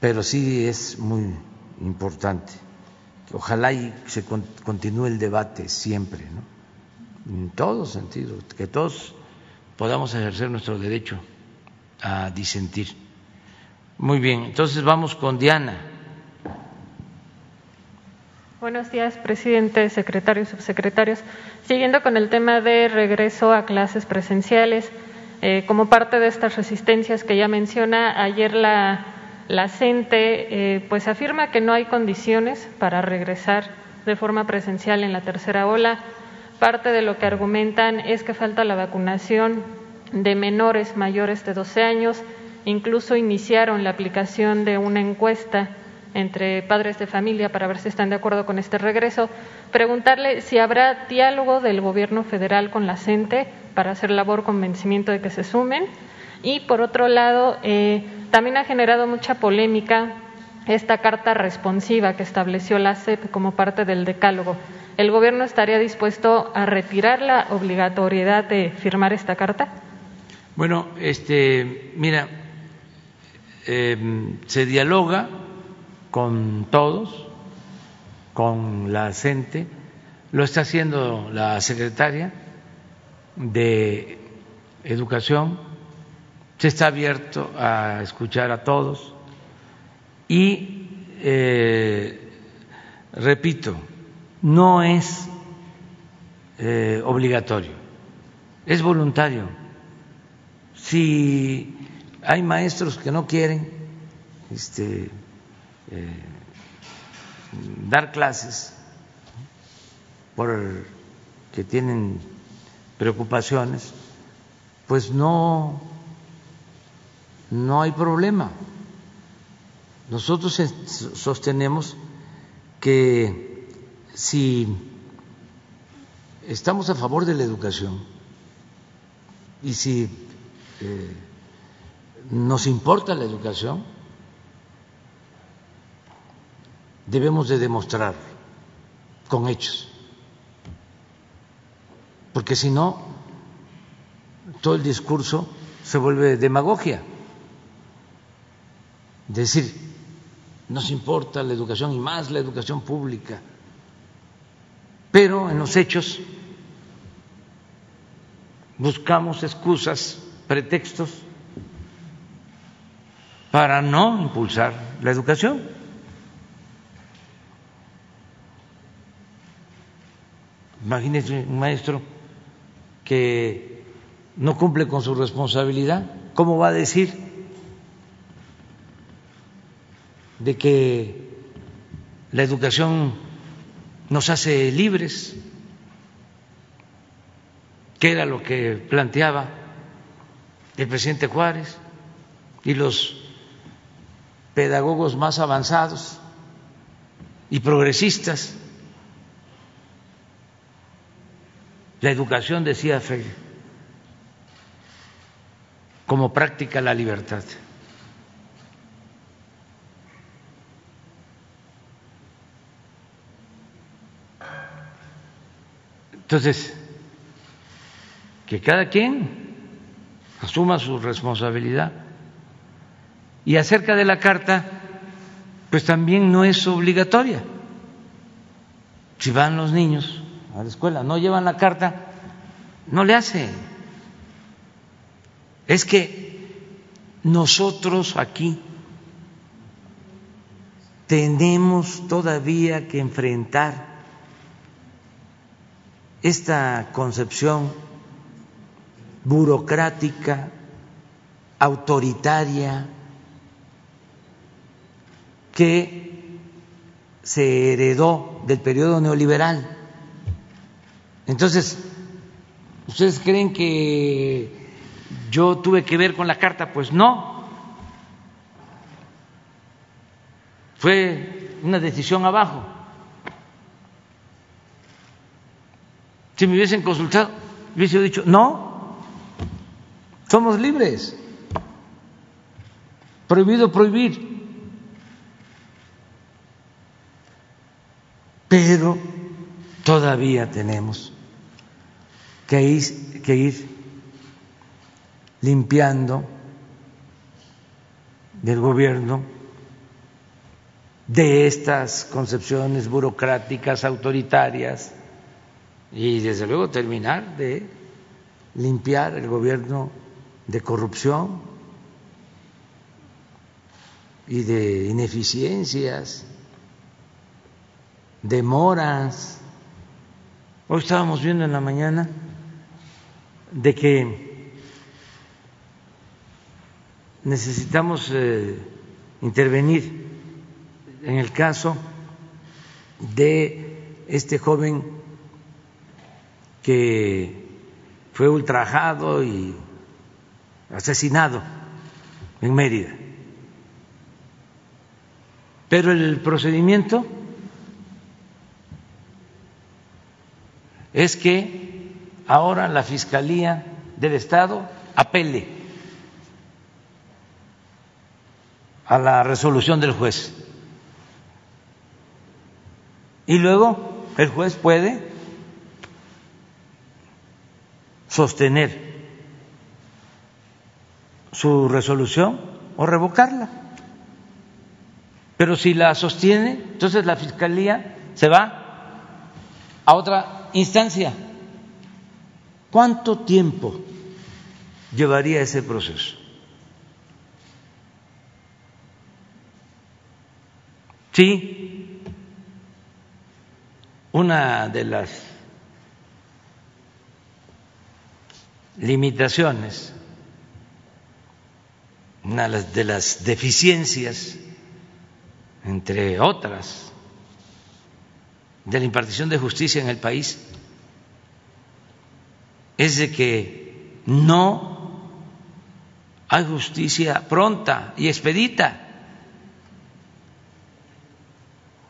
[SPEAKER 1] Pero sí es muy importante ojalá y se continúe el debate siempre, ¿no? en todos sentidos, que todos podamos ejercer nuestro derecho a disentir. Muy bien, entonces vamos con Diana.
[SPEAKER 7] Buenos días, presidente, secretarios, subsecretarios. Siguiendo con el tema de regreso a clases presenciales, eh, como parte de estas resistencias que ya menciona, ayer la la CENTE eh, pues afirma que no hay condiciones para regresar de forma presencial en la tercera ola. Parte de lo que argumentan es que falta la vacunación de menores mayores de 12 años. Incluso iniciaron la aplicación de una encuesta entre padres de familia para ver si están de acuerdo con este regreso. Preguntarle si habrá diálogo del gobierno federal con la CENTE para hacer labor convencimiento de que se sumen. Y por otro lado, eh, también ha generado mucha polémica esta carta responsiva que estableció la CEP como parte del decálogo. ¿El gobierno estaría dispuesto a retirar la obligatoriedad de firmar esta carta?
[SPEAKER 1] Bueno, este, mira, em, se dialoga con todos, con la CENTE, lo está haciendo la secretaria de Educación, se está abierto a escuchar a todos y, eh, repito, no es eh, obligatorio, es voluntario. Si hay maestros que no quieren este, eh, dar clases por que tienen preocupaciones, pues no, no hay problema. Nosotros sostenemos que si estamos a favor de la educación y si eh, nos importa la educación, debemos de demostrar con hechos, porque si no, todo el discurso se vuelve demagogia. Decir, nos importa la educación y más la educación pública, pero en los hechos buscamos excusas, pretextos para no impulsar la educación. Imagínese un maestro que no cumple con su responsabilidad, ¿cómo va a decir de que la educación nos hace libres? que era lo que planteaba el presidente Juárez y los pedagogos más avanzados y progresistas La educación, decía Freire, como práctica la libertad. Entonces, que cada quien asuma su responsabilidad. Y acerca de la carta, pues también no es obligatoria. Si van los niños a la escuela, no llevan la carta, no le hace. Es que nosotros aquí tenemos todavía que enfrentar esta concepción burocrática, autoritaria, que se heredó del periodo neoliberal. Entonces, ¿ustedes creen que yo tuve que ver con la carta? Pues no. Fue una decisión abajo. Si me hubiesen consultado, hubiese dicho, no, somos libres. Prohibido prohibir. Pero todavía tenemos que ir, que ir limpiando del gobierno de estas concepciones burocráticas, autoritarias, y desde luego terminar de limpiar el gobierno de corrupción y de ineficiencias, demoras. Hoy estábamos viendo en la mañana de que necesitamos eh, intervenir en el caso de este joven que fue ultrajado y asesinado en Mérida. Pero el procedimiento es que ahora la Fiscalía del Estado apele a la resolución del juez. Y luego el juez puede sostener su resolución o revocarla. Pero si la sostiene, entonces la Fiscalía se va a otra instancia. ¿Cuánto tiempo llevaría ese proceso? Sí, una de las limitaciones, una de las deficiencias, entre otras, de la impartición de justicia en el país es de que no hay justicia pronta y expedita.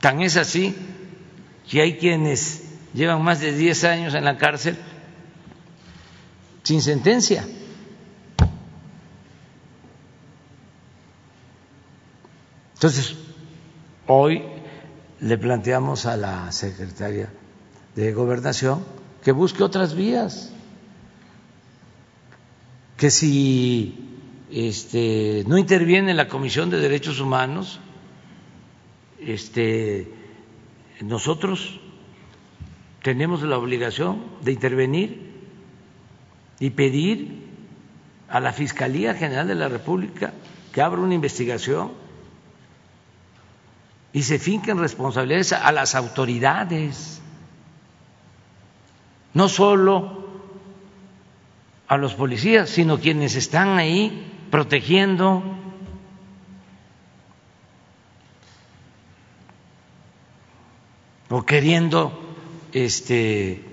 [SPEAKER 1] Tan es así que hay quienes llevan más de 10 años en la cárcel sin sentencia. Entonces, hoy le planteamos a la secretaria de Gobernación que busque otras vías, que si este, no interviene la Comisión de Derechos Humanos, este, nosotros tenemos la obligación de intervenir y pedir a la Fiscalía General de la República que abra una investigación y se finquen responsabilidades a las autoridades, no solo a los policías, sino quienes están ahí protegiendo. o queriendo este,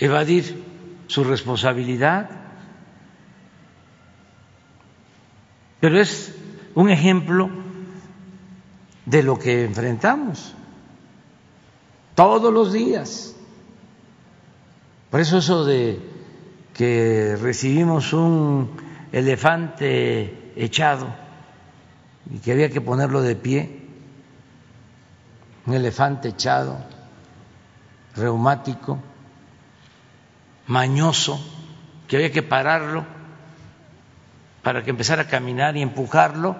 [SPEAKER 1] evadir su responsabilidad. Pero es un ejemplo de lo que enfrentamos todos los días. Por eso eso de que recibimos un elefante echado y que había que ponerlo de pie, un elefante echado, reumático, mañoso, que había que pararlo para que empezara a caminar y empujarlo,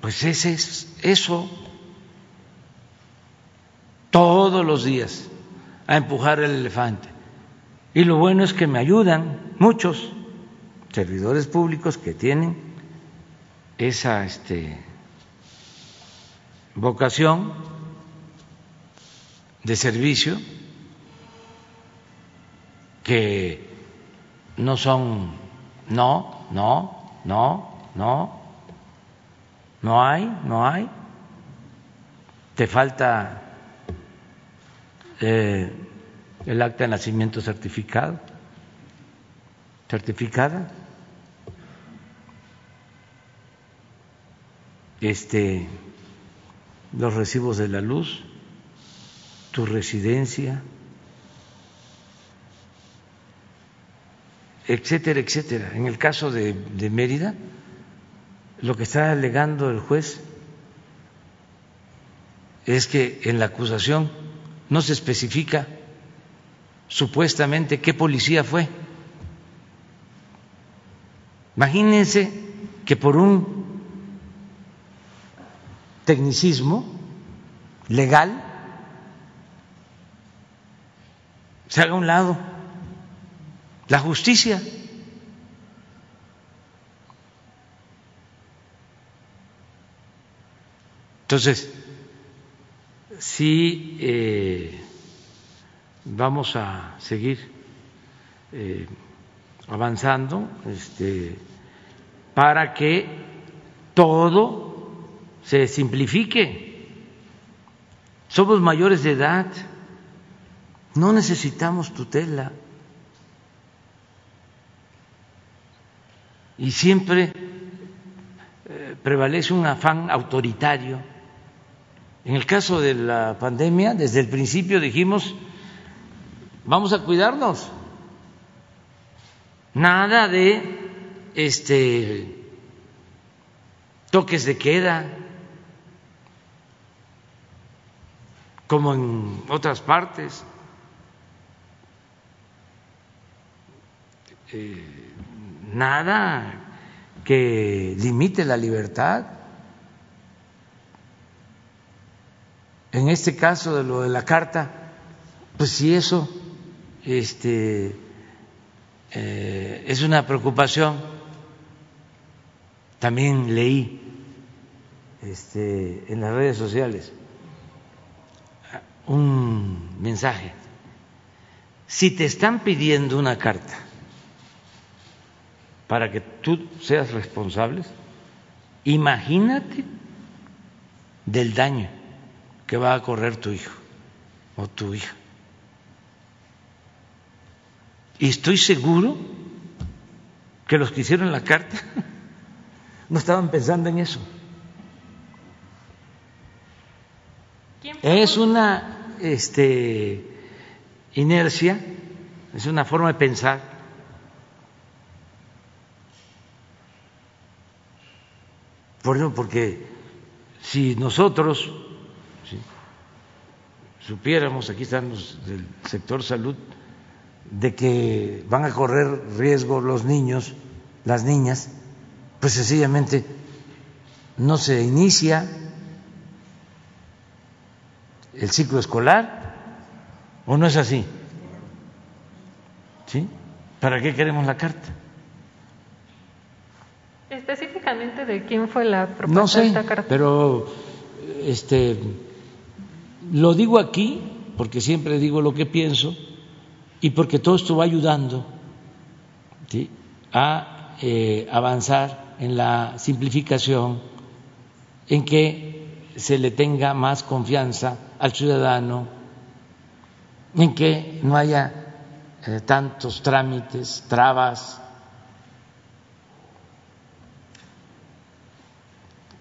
[SPEAKER 1] pues ese es eso todos los días a empujar el elefante. Y lo bueno es que me ayudan muchos servidores públicos que tienen esa este, vocación de servicio, que no son no, no, no, no, no hay, no hay. Te falta eh, el acta de nacimiento certificado, certificada. Este, los recibos de la luz, tu residencia, etcétera, etcétera. En el caso de, Mérida, lo que está alegando el juez es que en la acusación no se especifica supuestamente qué policía fue. Imagínense que por un tecnicismo legal se haga un lado la justicia. Entonces, sí eh, vamos a seguir eh, avanzando este, para que todo se simplifique. Somos mayores de edad, no necesitamos tutela. Y siempre eh, prevalece un afán autoritario En el caso de la pandemia, desde el principio dijimos, vamos a cuidarnos. Nada de este toques de queda, como en otras partes. Eh, nada que limite la libertad. En este caso de lo de la carta, pues si eso este, eh, es una preocupación. También leí este, en las redes sociales un mensaje. Si te están pidiendo una carta para que tú seas responsable, imagínate del daño que va a correr tu hijo o tu hija. Y estoy seguro que los que hicieron la carta *laughs* no estaban pensando en eso. Es una este, inercia, es una forma de pensar. Por porque si nosotros supiéramos, aquí están los del sector salud, de que van a correr riesgo los niños, las niñas, pues sencillamente no se inicia el ciclo escolar o no es así. ¿Sí? ¿Para qué queremos la carta?
[SPEAKER 7] Específicamente de quién fue la propuesta
[SPEAKER 1] no sé,
[SPEAKER 7] de esta carta.
[SPEAKER 1] Pero este lo digo aquí porque siempre digo lo que pienso y porque todo esto va ayudando a eh, avanzar en la simplificación, en que se le tenga más confianza al ciudadano, en que no haya eh, tantos trámites, trabas,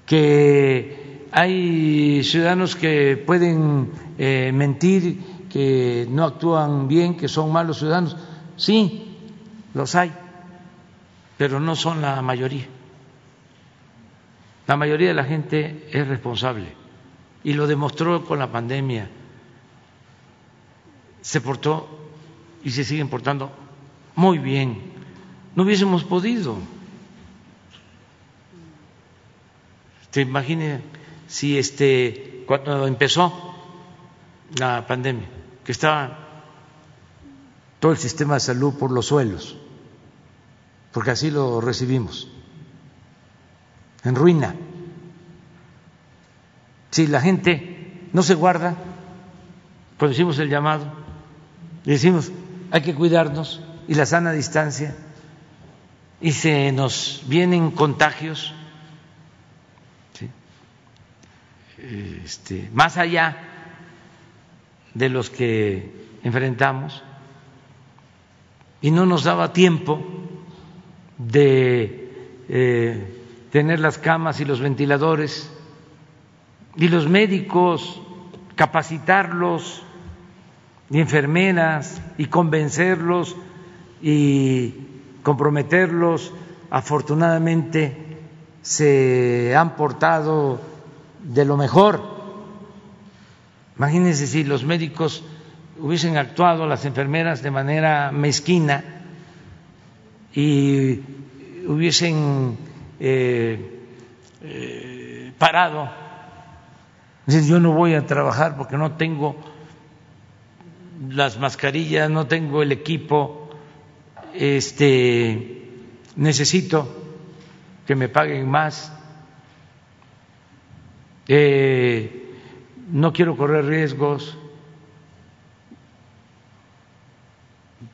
[SPEAKER 1] que hay ciudadanos que pueden eh, mentir que no actúan bien, que son malos ciudadanos. Sí, los hay, pero no son la mayoría. La mayoría de la gente es responsable y lo demostró con la pandemia. Se portó y se siguen portando muy bien. No hubiésemos podido. Te imagines si este cuando empezó la pandemia que estaba todo el sistema de salud por los suelos, porque así lo recibimos, en ruina. Si la gente no se guarda, cuando hicimos el llamado, le decimos, hay que cuidarnos y la sana distancia, y se nos vienen contagios, este, más allá de los que enfrentamos y no nos daba tiempo de eh, tener las camas y los ventiladores y los médicos, capacitarlos y enfermeras y convencerlos y comprometerlos. Afortunadamente se han portado de lo mejor Imagínense si los médicos hubiesen actuado, las enfermeras, de manera mezquina y hubiesen eh, eh, parado. yo no voy a trabajar porque no tengo las mascarillas, no tengo el equipo, este, necesito que me paguen más. Eh, no quiero correr riesgos,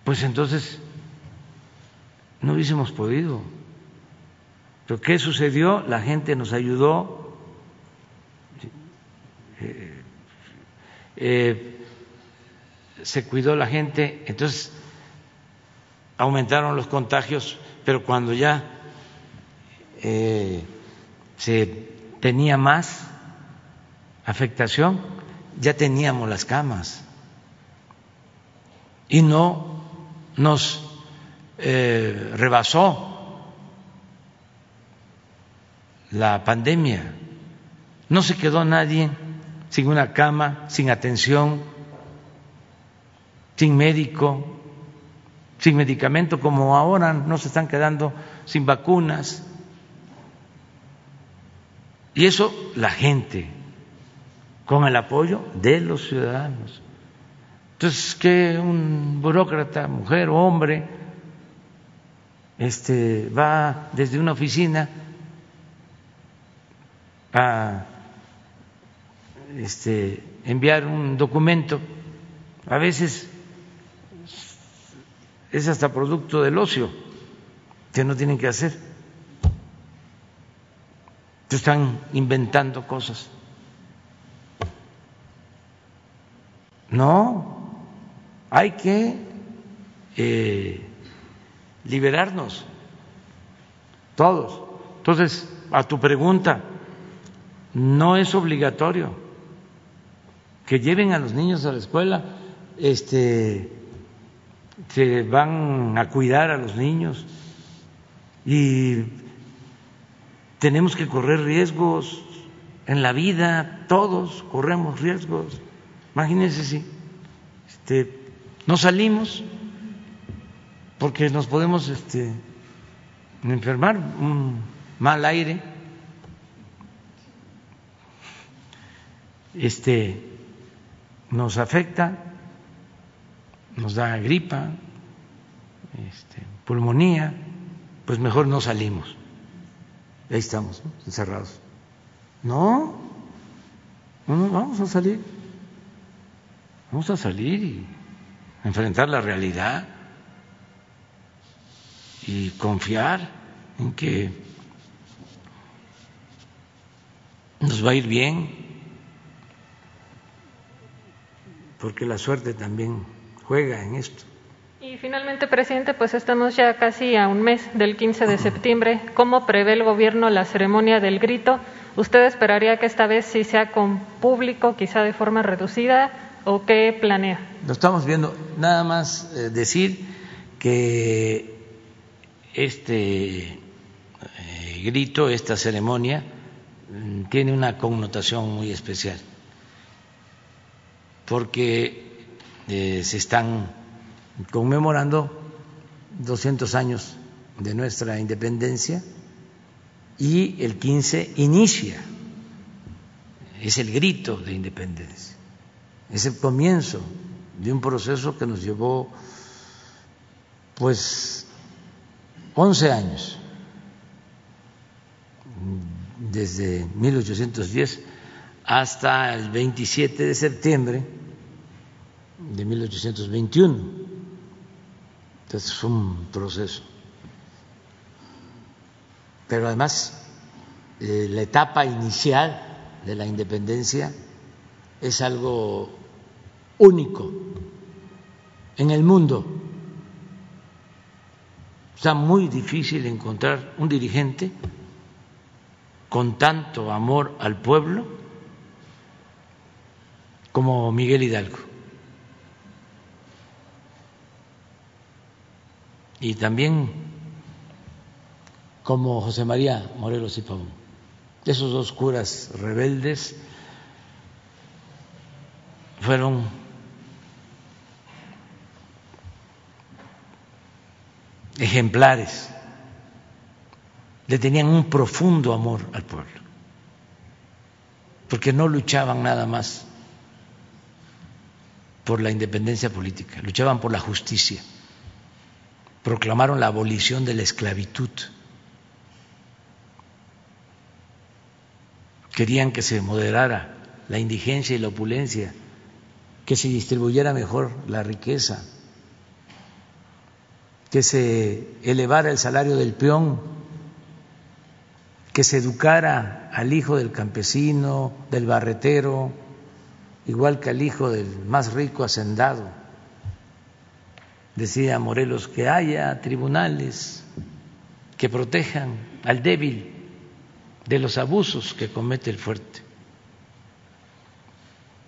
[SPEAKER 1] pues entonces no hubiésemos podido. Pero ¿qué sucedió? La gente nos ayudó. Eh, eh, se cuidó la gente, entonces aumentaron los contagios, pero cuando ya eh, se tenía más, afectación, ya teníamos las camas y no nos eh, rebasó la pandemia. No se quedó nadie sin una cama, sin atención, sin médico, sin medicamento, como ahora no se están quedando sin vacunas. Y eso la gente, con el apoyo de los ciudadanos. Entonces, que un burócrata, mujer o hombre, este, va desde una oficina a este, enviar un documento, a veces es hasta producto del ocio que no tienen que hacer. Están inventando cosas. No, hay que eh, liberarnos, todos. Entonces, a tu pregunta, no es obligatorio que lleven a los niños a la escuela, este, se van a cuidar a los niños y tenemos que correr riesgos en la vida, todos corremos riesgos. Imagínense si este, no salimos porque nos podemos este, enfermar, un mal aire este, nos afecta, nos da gripa, este, pulmonía, pues mejor no salimos. Ahí estamos, encerrados. No, no, vamos a salir. Vamos a salir y enfrentar la realidad y confiar en que nos va a ir bien, porque la suerte también juega en esto.
[SPEAKER 7] Y finalmente, presidente, pues estamos ya casi a un mes del 15 de septiembre. ¿Cómo prevé el gobierno la ceremonia del grito? ¿Usted esperaría que esta vez sí sea con público, quizá de forma reducida, o qué planea?
[SPEAKER 1] Lo estamos viendo. Nada más eh, decir que este eh, grito, esta ceremonia, mm, tiene una connotación muy especial porque eh, se están conmemorando 200 años de nuestra independencia y el 15 inicia, es el grito de independencia, es el comienzo de un proceso que nos llevó pues 11 años, desde 1810 hasta el 27 de septiembre de 1821. Entonces fue un proceso. Pero además, eh, la etapa inicial de la independencia es algo único en el mundo. Está muy difícil encontrar un dirigente con tanto amor al pueblo como Miguel Hidalgo. Y también como José María Morelos y Pavón. Esos dos curas rebeldes fueron ejemplares, le tenían un profundo amor al pueblo, porque no luchaban nada más por la independencia política, luchaban por la justicia, proclamaron la abolición de la esclavitud, querían que se moderara la indigencia y la opulencia, que se distribuyera mejor la riqueza, que se elevara el salario del peón, que se educara al hijo del campesino, del barretero, igual que al hijo del más rico hacendado. Decía Morelos que haya tribunales que protejan al débil de los abusos que comete el fuerte.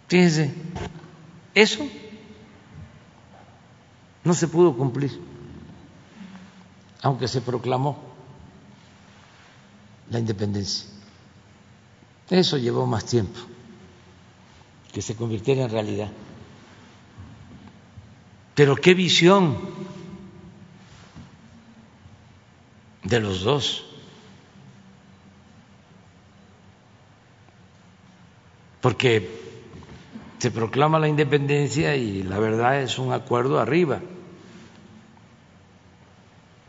[SPEAKER 1] Fíjense, eso no se pudo cumplir, aunque se proclamó la independencia. Eso llevó más tiempo que se convirtiera en realidad. Pero qué visión de los dos. Porque se proclama la independencia y la verdad es un acuerdo arriba.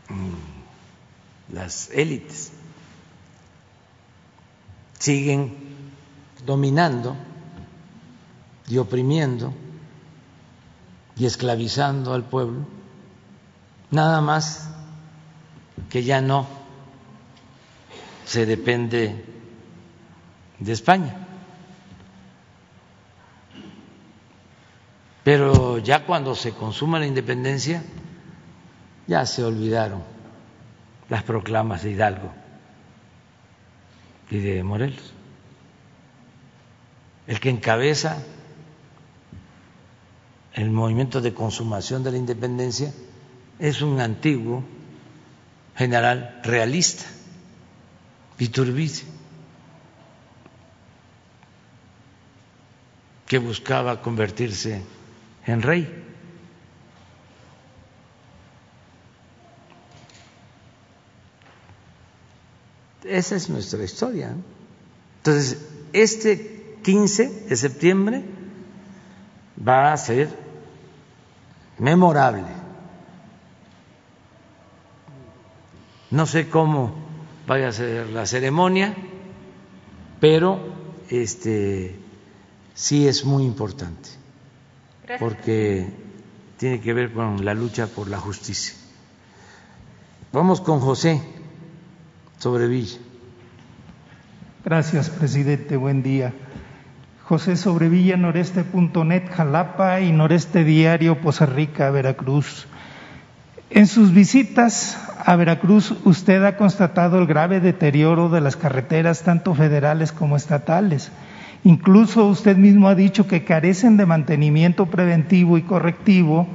[SPEAKER 1] Mm, las élites siguen dominando y oprimiendo y esclavizando al pueblo, nada más que ya no se depende de España. Pero ya cuando se consuma la independencia, ya se olvidaron las proclamas de Hidalgo y de Morelos. El que encabeza el movimiento de consumación de la independencia es un antiguo general realista, Iturbide, que buscaba convertirse en rey. Esa es nuestra historia. Entonces, este 15 de septiembre va a ser memorable. No sé cómo vaya a ser la ceremonia, pero este sí es muy importante porque tiene que ver con la lucha por la justicia. Vamos con José Sobrevilla.
[SPEAKER 8] Gracias, presidente. Buen día. José Sobrevilla, noreste.net, Jalapa y Noreste Diario, Poza Rica, Veracruz. En sus visitas a Veracruz, usted ha constatado el grave deterioro de las carreteras, tanto federales como estatales. Incluso usted mismo ha dicho que carecen de mantenimiento preventivo y correctivo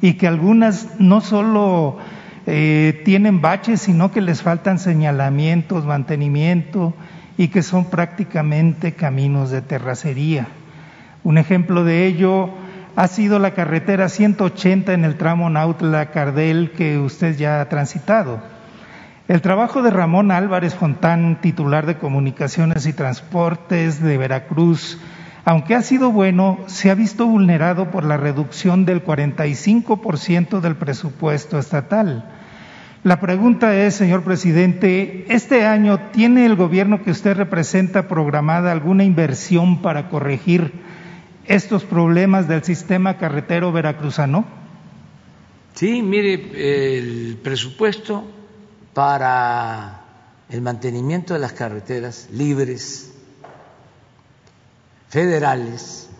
[SPEAKER 8] y que algunas no solo eh, tienen baches, sino que les faltan señalamientos, mantenimiento y que son prácticamente caminos de terracería. Un ejemplo de ello ha sido la carretera 180 en el tramo Nautla-Cardel que usted ya ha transitado. El trabajo de Ramón Álvarez Fontán, titular de Comunicaciones y Transportes de Veracruz, aunque ha sido bueno, se ha visto vulnerado por la reducción del 45% del presupuesto estatal. La pregunta es, señor presidente, ¿este año tiene el gobierno que usted representa programada alguna inversión para corregir estos problemas del sistema carretero veracruzano?
[SPEAKER 1] Sí, mire, el presupuesto para el mantenimiento de las carreteras libres, federales,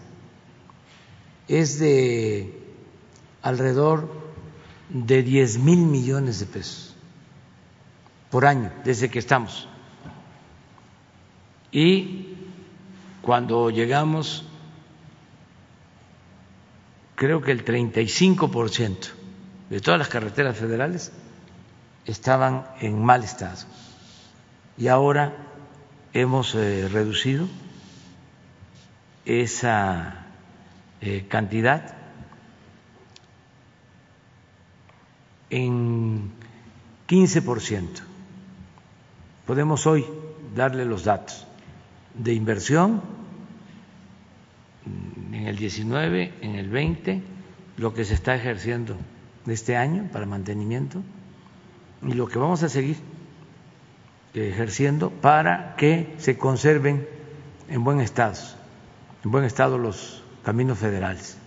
[SPEAKER 1] es de alrededor de 10 mil millones de pesos por año desde que estamos. Y cuando llegamos, creo que el 35% de todas las carreteras federales estaban en mal estado y ahora hemos eh, reducido esa eh, cantidad en 15%. Podemos hoy darle los datos de inversión en el 19, en el 20, lo que se está ejerciendo este año para mantenimiento y lo que vamos a seguir ejerciendo para que se conserven en buen estado, en buen estado los caminos federales.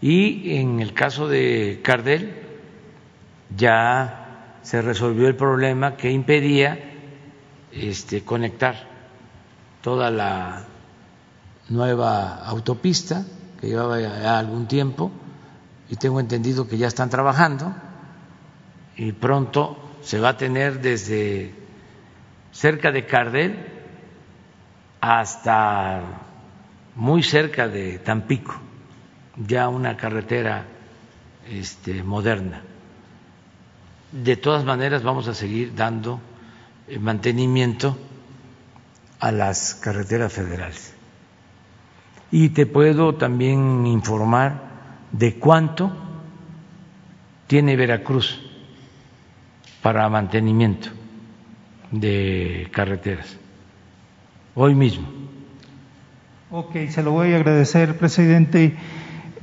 [SPEAKER 1] Y en el caso de Cardel ya se resolvió el problema que impedía este, conectar toda la nueva autopista que llevaba ya algún tiempo y tengo entendido que ya están trabajando y pronto se va a tener desde cerca de Cardel hasta muy cerca de Tampico, ya una carretera este, moderna. De todas maneras, vamos a seguir dando eh, mantenimiento a las carreteras federales. Y te puedo también informar de cuánto tiene Veracruz para mantenimiento de carreteras, hoy mismo.
[SPEAKER 8] Ok, se lo voy a agradecer, presidente.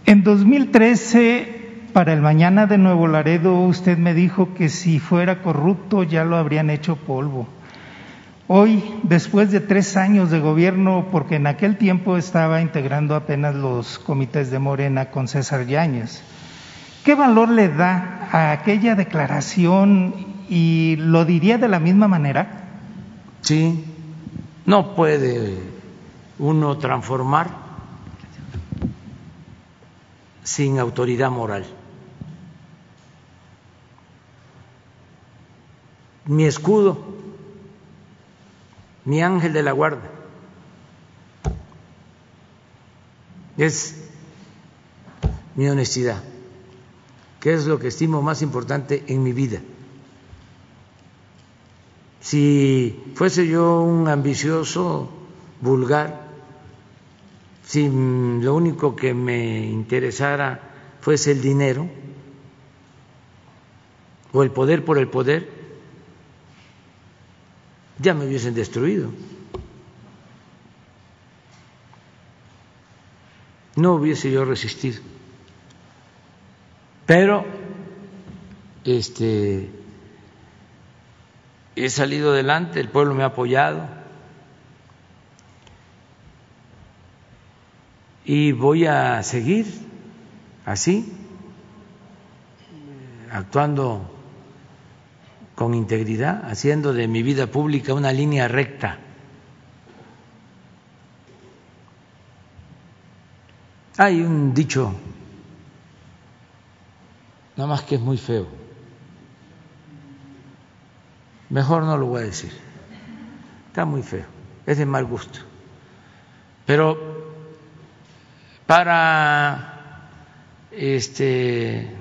[SPEAKER 8] En 2013, para el mañana de Nuevo Laredo, usted me dijo que si fuera corrupto ya lo habrían hecho polvo. Hoy, después de tres años de gobierno, porque en aquel tiempo estaba integrando apenas los comités de Morena con César Yáñez, ¿qué valor le da a aquella declaración y lo diría de la misma manera?
[SPEAKER 1] Sí, no puede uno transformar sin autoridad moral. Mi escudo mi ángel de la guarda. Es mi honestidad, es lo que estimo más importante en mi vida. Si fuese yo un ambicioso, vulgar, si lo único que me interesara fuese el dinero o el poder por el poder, ya me hubiesen destruido. No hubiese yo resistido. Pero este he salido adelante, el pueblo me ha apoyado y voy a seguir así, actuando con integridad, haciendo de mi vida pública una línea recta. Hay un dicho, nada más que es muy feo. Mejor no lo voy a decir. Está muy feo, es de mal gusto. Pero para este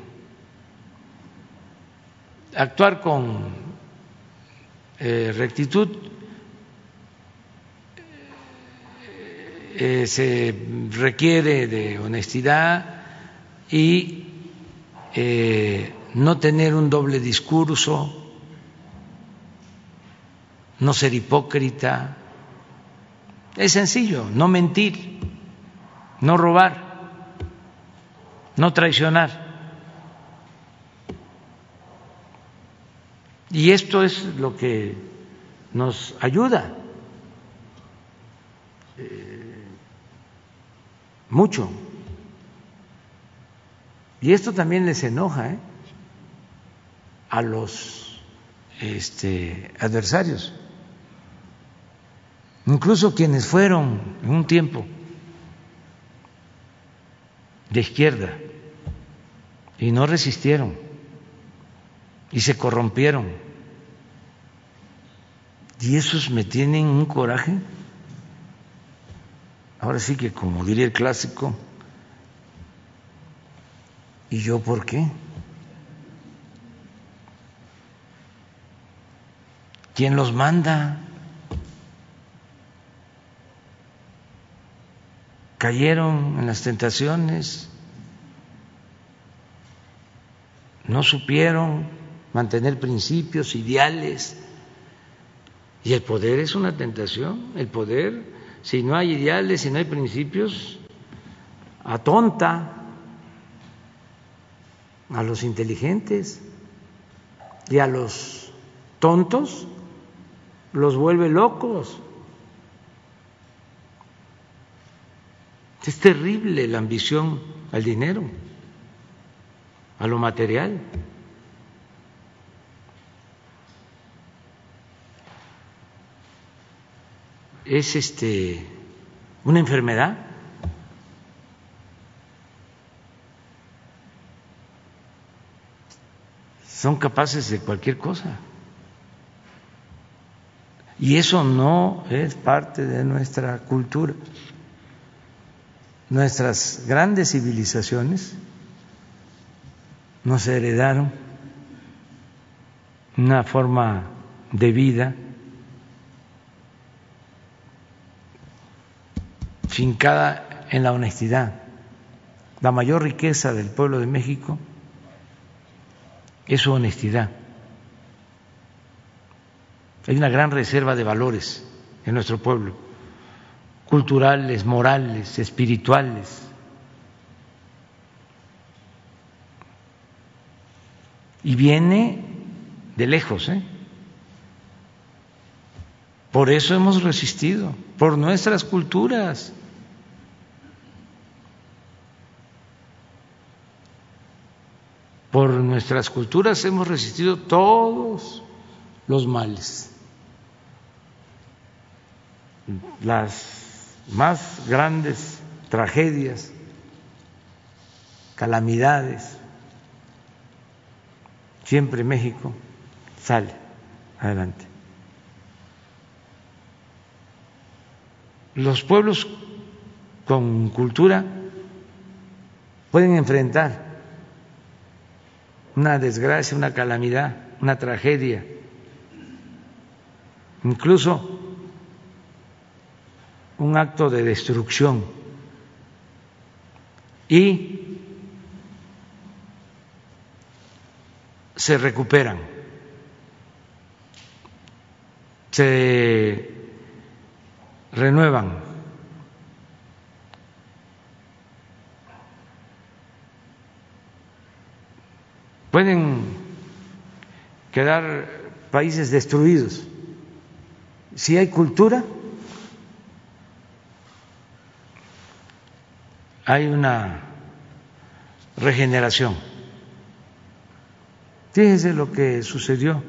[SPEAKER 1] actuar con eh, rectitud eh, se requiere de honestidad y eh, no tener un doble discurso, no ser hipócrita. Es sencillo, no mentir, no robar, no traicionar. Y esto es lo que nos ayuda eh, mucho. Y esto también les enoja ¿eh? a los este, adversarios, incluso quienes fueron en un tiempo de izquierda y no resistieron y se corrompieron. Y esos me tienen un coraje. Ahora sí que, como diría el clásico, ¿y yo por qué? ¿Quién los manda? Cayeron en las tentaciones, no supieron mantener principios, ideales. Y el poder es una tentación. El poder, si no hay ideales, si no hay principios, atonta a los inteligentes y a los tontos los vuelve locos. Es terrible la ambición al dinero, a lo material. es este una enfermedad. Son capaces de cualquier cosa. Y eso no es parte de nuestra cultura. nuestras grandes civilizaciones nos heredaron una forma de vida fincada en la honestidad. La mayor riqueza del pueblo de México es su honestidad. Hay una gran reserva de valores en nuestro pueblo, culturales, morales, espirituales. Y viene de lejos, ¿eh? Por eso hemos resistido, por nuestras culturas. Por nuestras culturas hemos resistido todos los males. Las más grandes tragedias, calamidades, siempre México sale adelante. Los pueblos con cultura pueden enfrentar una desgracia, una calamidad, una tragedia, incluso un acto de destrucción. Y se recuperan, se renuevan. Pueden quedar países destruidos. Si hay cultura, hay una regeneración. Fíjense lo que sucedió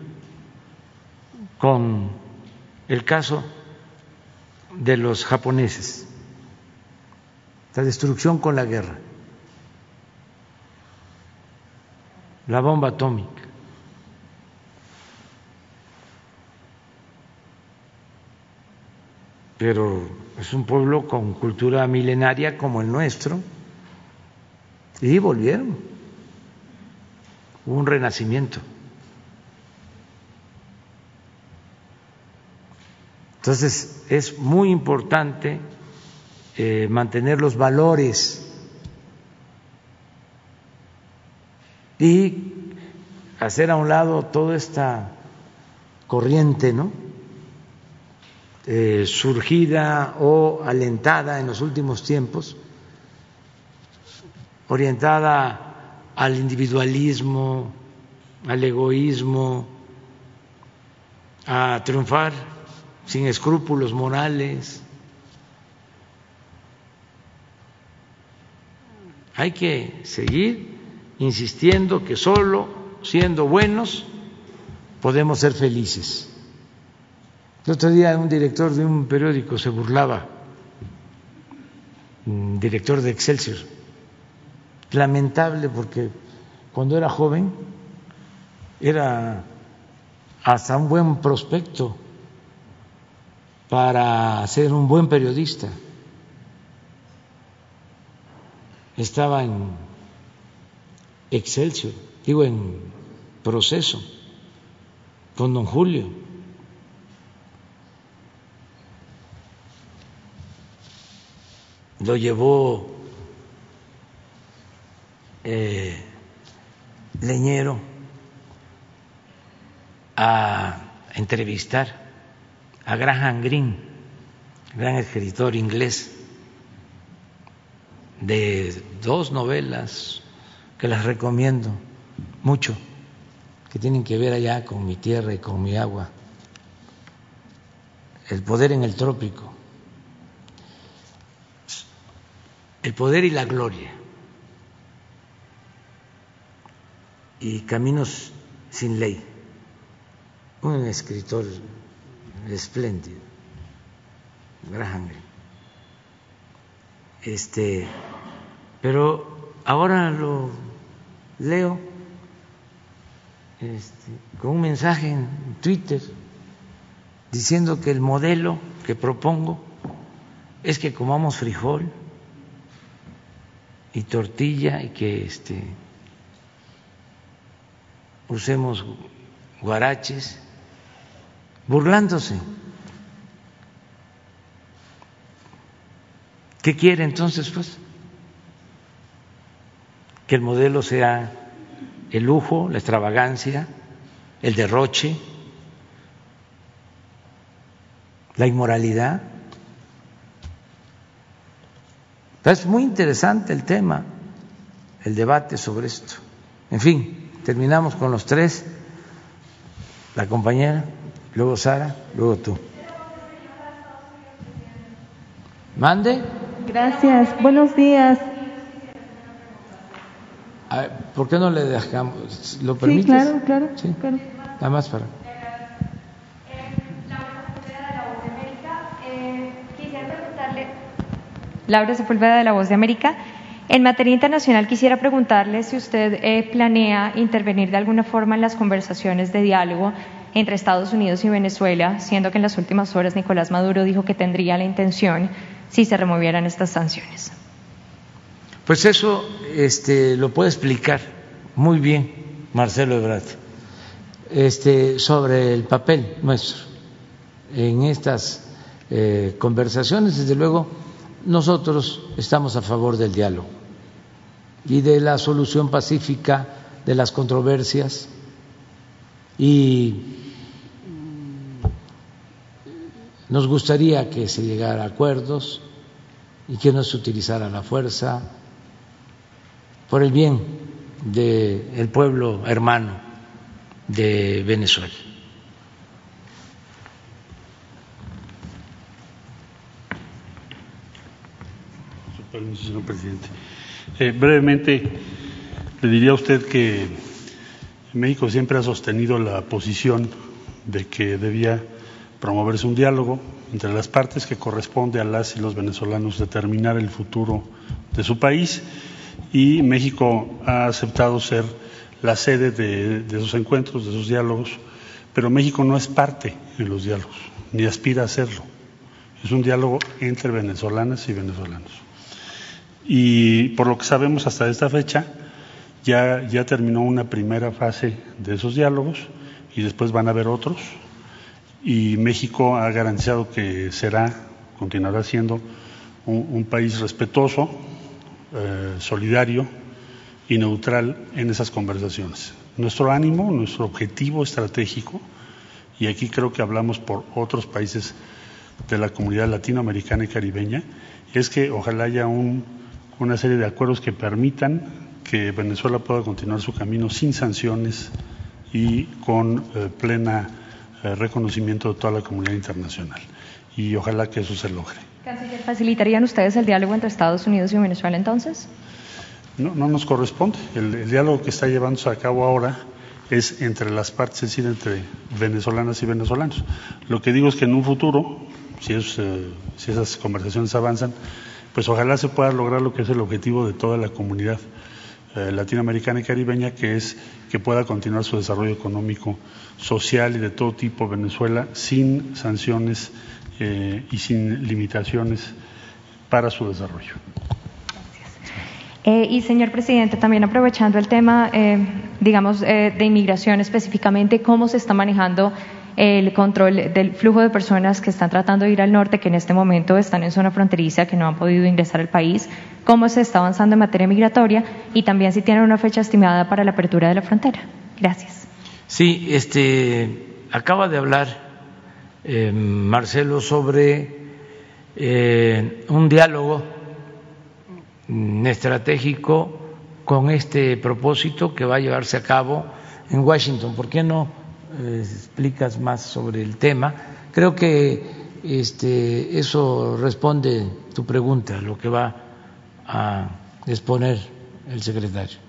[SPEAKER 1] con el caso de los japoneses, la destrucción con la guerra. La bomba atómica. Pero es un pueblo con cultura milenaria como el nuestro y volvieron. Hubo un renacimiento. Entonces es muy importante eh, mantener los valores y hacer a un lado toda esta corriente, ¿no? Eh, surgida o alentada en los últimos tiempos, orientada al individualismo, al egoísmo, a triunfar sin escrúpulos morales. Hay que seguir insistiendo que solo siendo buenos podemos ser felices. El otro día un director de un periódico se burlaba, un director de Excelsior, lamentable porque cuando era joven era hasta un buen prospecto para ser un buen periodista. Estaba en Excelsior, digo en proceso, con don Julio. Lo llevó eh, Leñero a entrevistar a Graham Greene, gran escritor inglés, de dos novelas que las recomiendo mucho, que tienen que ver allá con mi tierra y con mi agua. El poder en el trópico, el poder y la gloria, y Caminos sin ley, un escritor espléndido, Graham. Este, pero ahora lo leo este, con un mensaje en Twitter diciendo que el modelo que propongo es que comamos frijol y tortilla y que este usemos guaraches, burlándose. ¿Qué quiere entonces, pues? Que el modelo sea el lujo, la extravagancia, el derroche, la inmoralidad. Es muy interesante el tema, el debate sobre esto. En fin, terminamos con los tres, la compañera, luego Sara, luego tú. Mande.
[SPEAKER 9] Gracias, buenos días.
[SPEAKER 1] ¿Por qué no le dejamos? ¿Lo permites?
[SPEAKER 9] Sí, claro, claro.
[SPEAKER 1] Sí,
[SPEAKER 9] claro.
[SPEAKER 1] Nada más para.
[SPEAKER 10] Laura Sepúlveda de La Voz de América. En materia internacional quisiera preguntarle si usted eh, planea intervenir de alguna forma en las conversaciones de diálogo entre Estados Unidos y Venezuela, siendo que en las últimas horas Nicolás Maduro dijo que tendría la intención si se removieran estas sanciones.
[SPEAKER 1] Pues eso este, lo puede explicar muy bien Marcelo Ebrard este, sobre el papel nuestro en estas eh, conversaciones. Desde luego, nosotros estamos a favor del diálogo y de la solución pacífica de las controversias y nos gustaría que se llegara a acuerdos y que no se utilizara la fuerza por el bien del pueblo hermano de Venezuela.
[SPEAKER 4] señor presidente. Eh, brevemente, le diría a usted que México siempre ha sostenido la posición de que debía promoverse un diálogo entre las partes que corresponde a las y los venezolanos determinar el futuro de su país y México ha aceptado ser la sede de, de esos encuentros, de esos diálogos, pero México no es parte en los diálogos, ni aspira a serlo. Es un diálogo entre venezolanas y venezolanos. Y por lo que sabemos hasta esta fecha, ya, ya terminó una primera fase de esos diálogos y después van a haber otros. Y México ha garantizado que será, continuará siendo un país respetuoso, eh, solidario y neutral en esas conversaciones. Nuestro ánimo, nuestro objetivo estratégico, y aquí creo que hablamos por otros países de la comunidad latinoamericana y caribeña, es que ojalá haya un una serie de acuerdos que permitan que Venezuela pueda continuar su camino sin sanciones y con eh, plena eh, reconocimiento de toda la comunidad internacional. Y ojalá que eso se logre.
[SPEAKER 10] ¿Facilitarían ustedes el diálogo entre Estados Unidos y Venezuela entonces?
[SPEAKER 4] No, no nos corresponde. El, el, diálogo que está llevándose a cabo ahora es entre las partes, es decir, entre venezolanas y venezolanos. Lo que digo es que en un futuro, si, es, eh, si esas conversaciones avanzan, pues ojalá se pueda lograr lo que es el objetivo de toda la comunidad eh, latinoamericana y caribeña, que es que pueda continuar su desarrollo económico, social y de todo tipo Venezuela sin sanciones eh, y sin limitaciones para su desarrollo.
[SPEAKER 10] Eh, y señor presidente, también aprovechando el tema, eh, digamos, eh, de inmigración específicamente, ¿cómo se está manejando el control del flujo de personas que están tratando de ir al norte, que en este momento están en zona fronteriza, que no han podido ingresar al país? ¿Cómo se está avanzando en materia migratoria? Y también si tienen una fecha estimada para la apertura de la frontera. Gracias.
[SPEAKER 1] Sí, este, acaba de hablar eh, Marcelo sobre eh, un diálogo estratégico con este propósito que va a llevarse a cabo en Washington. ¿Por qué no eh, explicas más sobre el tema? Creo que este, eso responde tu pregunta, lo que va a exponer el secretario.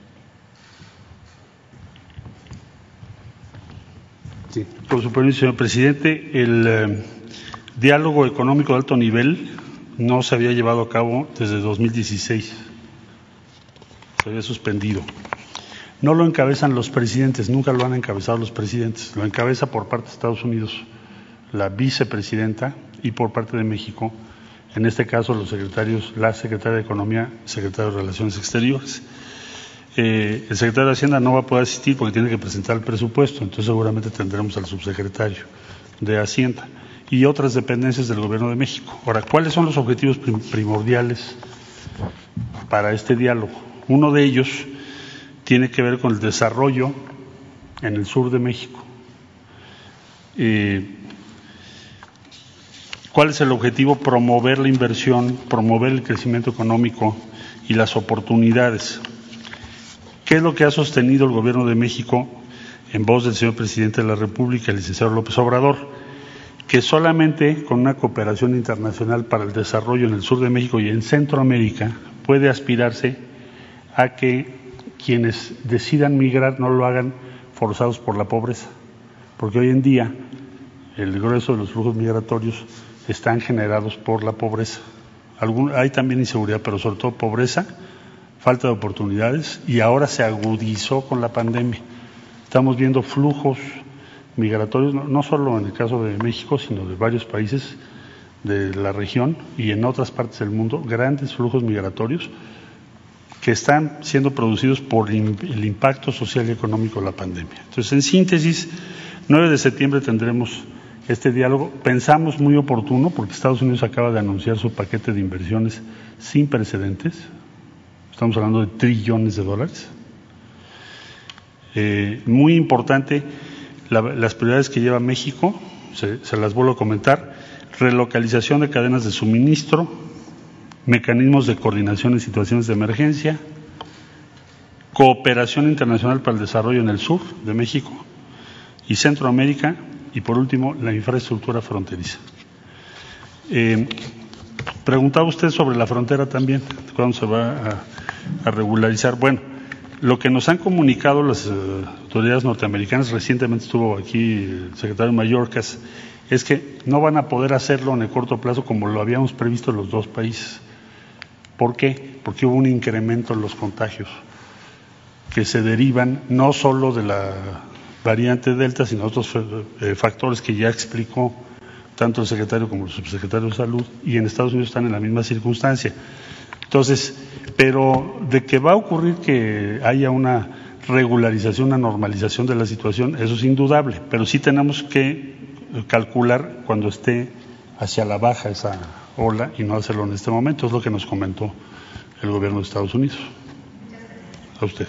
[SPEAKER 4] Sí, por su permiso, señor presidente, el eh, diálogo económico de alto nivel no se había llevado a cabo desde 2016. Se había suspendido. No lo encabezan los presidentes, nunca lo han encabezado los presidentes. Lo encabeza por parte de Estados Unidos la vicepresidenta y por parte de México en este caso los secretarios, la secretaria de Economía, secretario de Relaciones Exteriores. El secretario de Hacienda no va a poder asistir porque tiene que presentar el presupuesto, entonces seguramente tendremos al subsecretario de Hacienda y otras dependencias del Gobierno de México. Ahora, ¿cuáles son los objetivos primordiales para este diálogo? Uno de ellos tiene que ver con el desarrollo en el sur de México. Eh, ¿Cuál es el objetivo? Promover la inversión, promover el crecimiento económico y las oportunidades. ¿Qué es lo que ha sostenido el Gobierno de México en voz del señor presidente de la República, el licenciado López Obrador? Que solamente con una cooperación internacional para el desarrollo en el sur de México y en Centroamérica puede aspirarse a que quienes decidan migrar no lo hagan forzados por la pobreza, porque hoy en día el grueso de los flujos migratorios están generados por la pobreza. hay también inseguridad, pero sobre todo pobreza, falta de oportunidades y ahora se agudizó con la pandemia. Estamos viendo flujos migratorios, no, solo en el caso de México, sino de varios países de la región y en otras partes del mundo, grandes flujos migratorios que están siendo producidos por el impacto social y económico de la pandemia. Entonces, en síntesis, 9 de septiembre tendremos este diálogo. Pensamos muy oportuno porque Estados Unidos acaba de anunciar su paquete de inversiones sin precedentes. Estamos hablando de trillones de dólares. Eh, muy importante las prioridades que lleva México, se, las vuelvo a comentar, relocalización de cadenas de suministro, mecanismos de coordinación en situaciones de emergencia, cooperación internacional para el desarrollo en el sur de México y Centroamérica, y por último, la infraestructura fronteriza. Eh, preguntaba usted sobre la frontera también, cuándo se va a, regularizar. Bueno, lo que nos han comunicado las eh, autoridades norteamericanas, recientemente estuvo aquí el secretario Mallorcas, es que no van a poder hacerlo en el corto plazo como lo habíamos previsto los dos países. ¿Por qué? Porque hubo un incremento en los contagios que se derivan no solo de la variante Delta, sino otros eh, factores que ya explicó tanto el secretario como el subsecretario de Salud, y en Estados Unidos están en la misma circunstancia. Entonces, pero de que va a ocurrir que haya una regularización, una normalización de la situación, eso es indudable, pero sí tenemos que calcular cuando esté hacia la baja esa ola y no hacerlo en este momento, es lo que nos comentó el gobierno de Estados Unidos. A usted.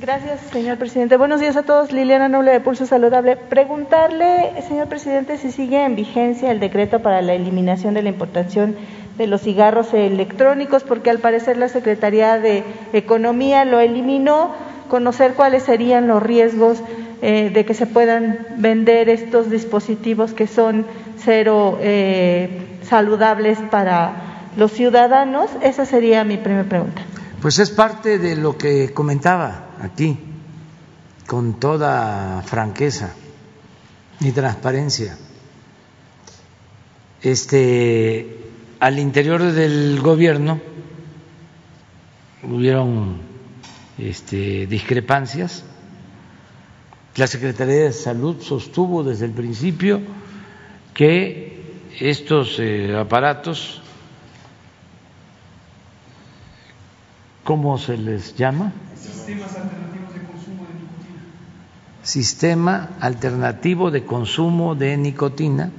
[SPEAKER 9] Gracias, señor presidente. Buenos días a todos. Liliana Noble de Pulso Saludable. Preguntarle, señor presidente, si sigue en vigencia el decreto para la eliminación de la importación de los cigarros electrónicos, porque al parecer la Secretaría de Economía lo eliminó. Conocer cuáles serían los riesgos eh, de que se puedan vender estos dispositivos que son cero eh, saludables para los ciudadanos. Esa sería mi primera pregunta.
[SPEAKER 1] Pues es parte de lo que comentaba aquí con toda franqueza y transparencia. Este, al interior del gobierno hubieron este, discrepancias. La Secretaría de Salud sostuvo desde el principio que estos eh, aparatos, ¿cómo se les llama?
[SPEAKER 3] Sistemas alternativos de consumo de nicotina.
[SPEAKER 1] Sistema alternativo de consumo de nicotina.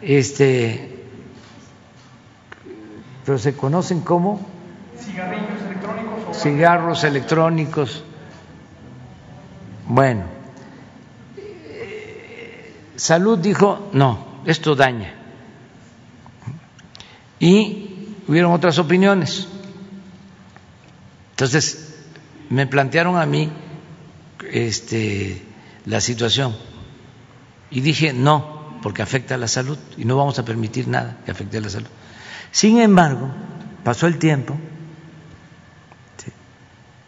[SPEAKER 1] Este, pero se conocen como
[SPEAKER 3] cigarrillos electrónicos o
[SPEAKER 1] cigarros electrónicos. Bueno, Salud dijo, no, esto daña. Y hubieron otras opiniones. Entonces, me plantearon a mí este, la situación y dije no, porque afecta a la salud y no vamos a permitir nada que afecte a la salud. Sin embargo, pasó el tiempo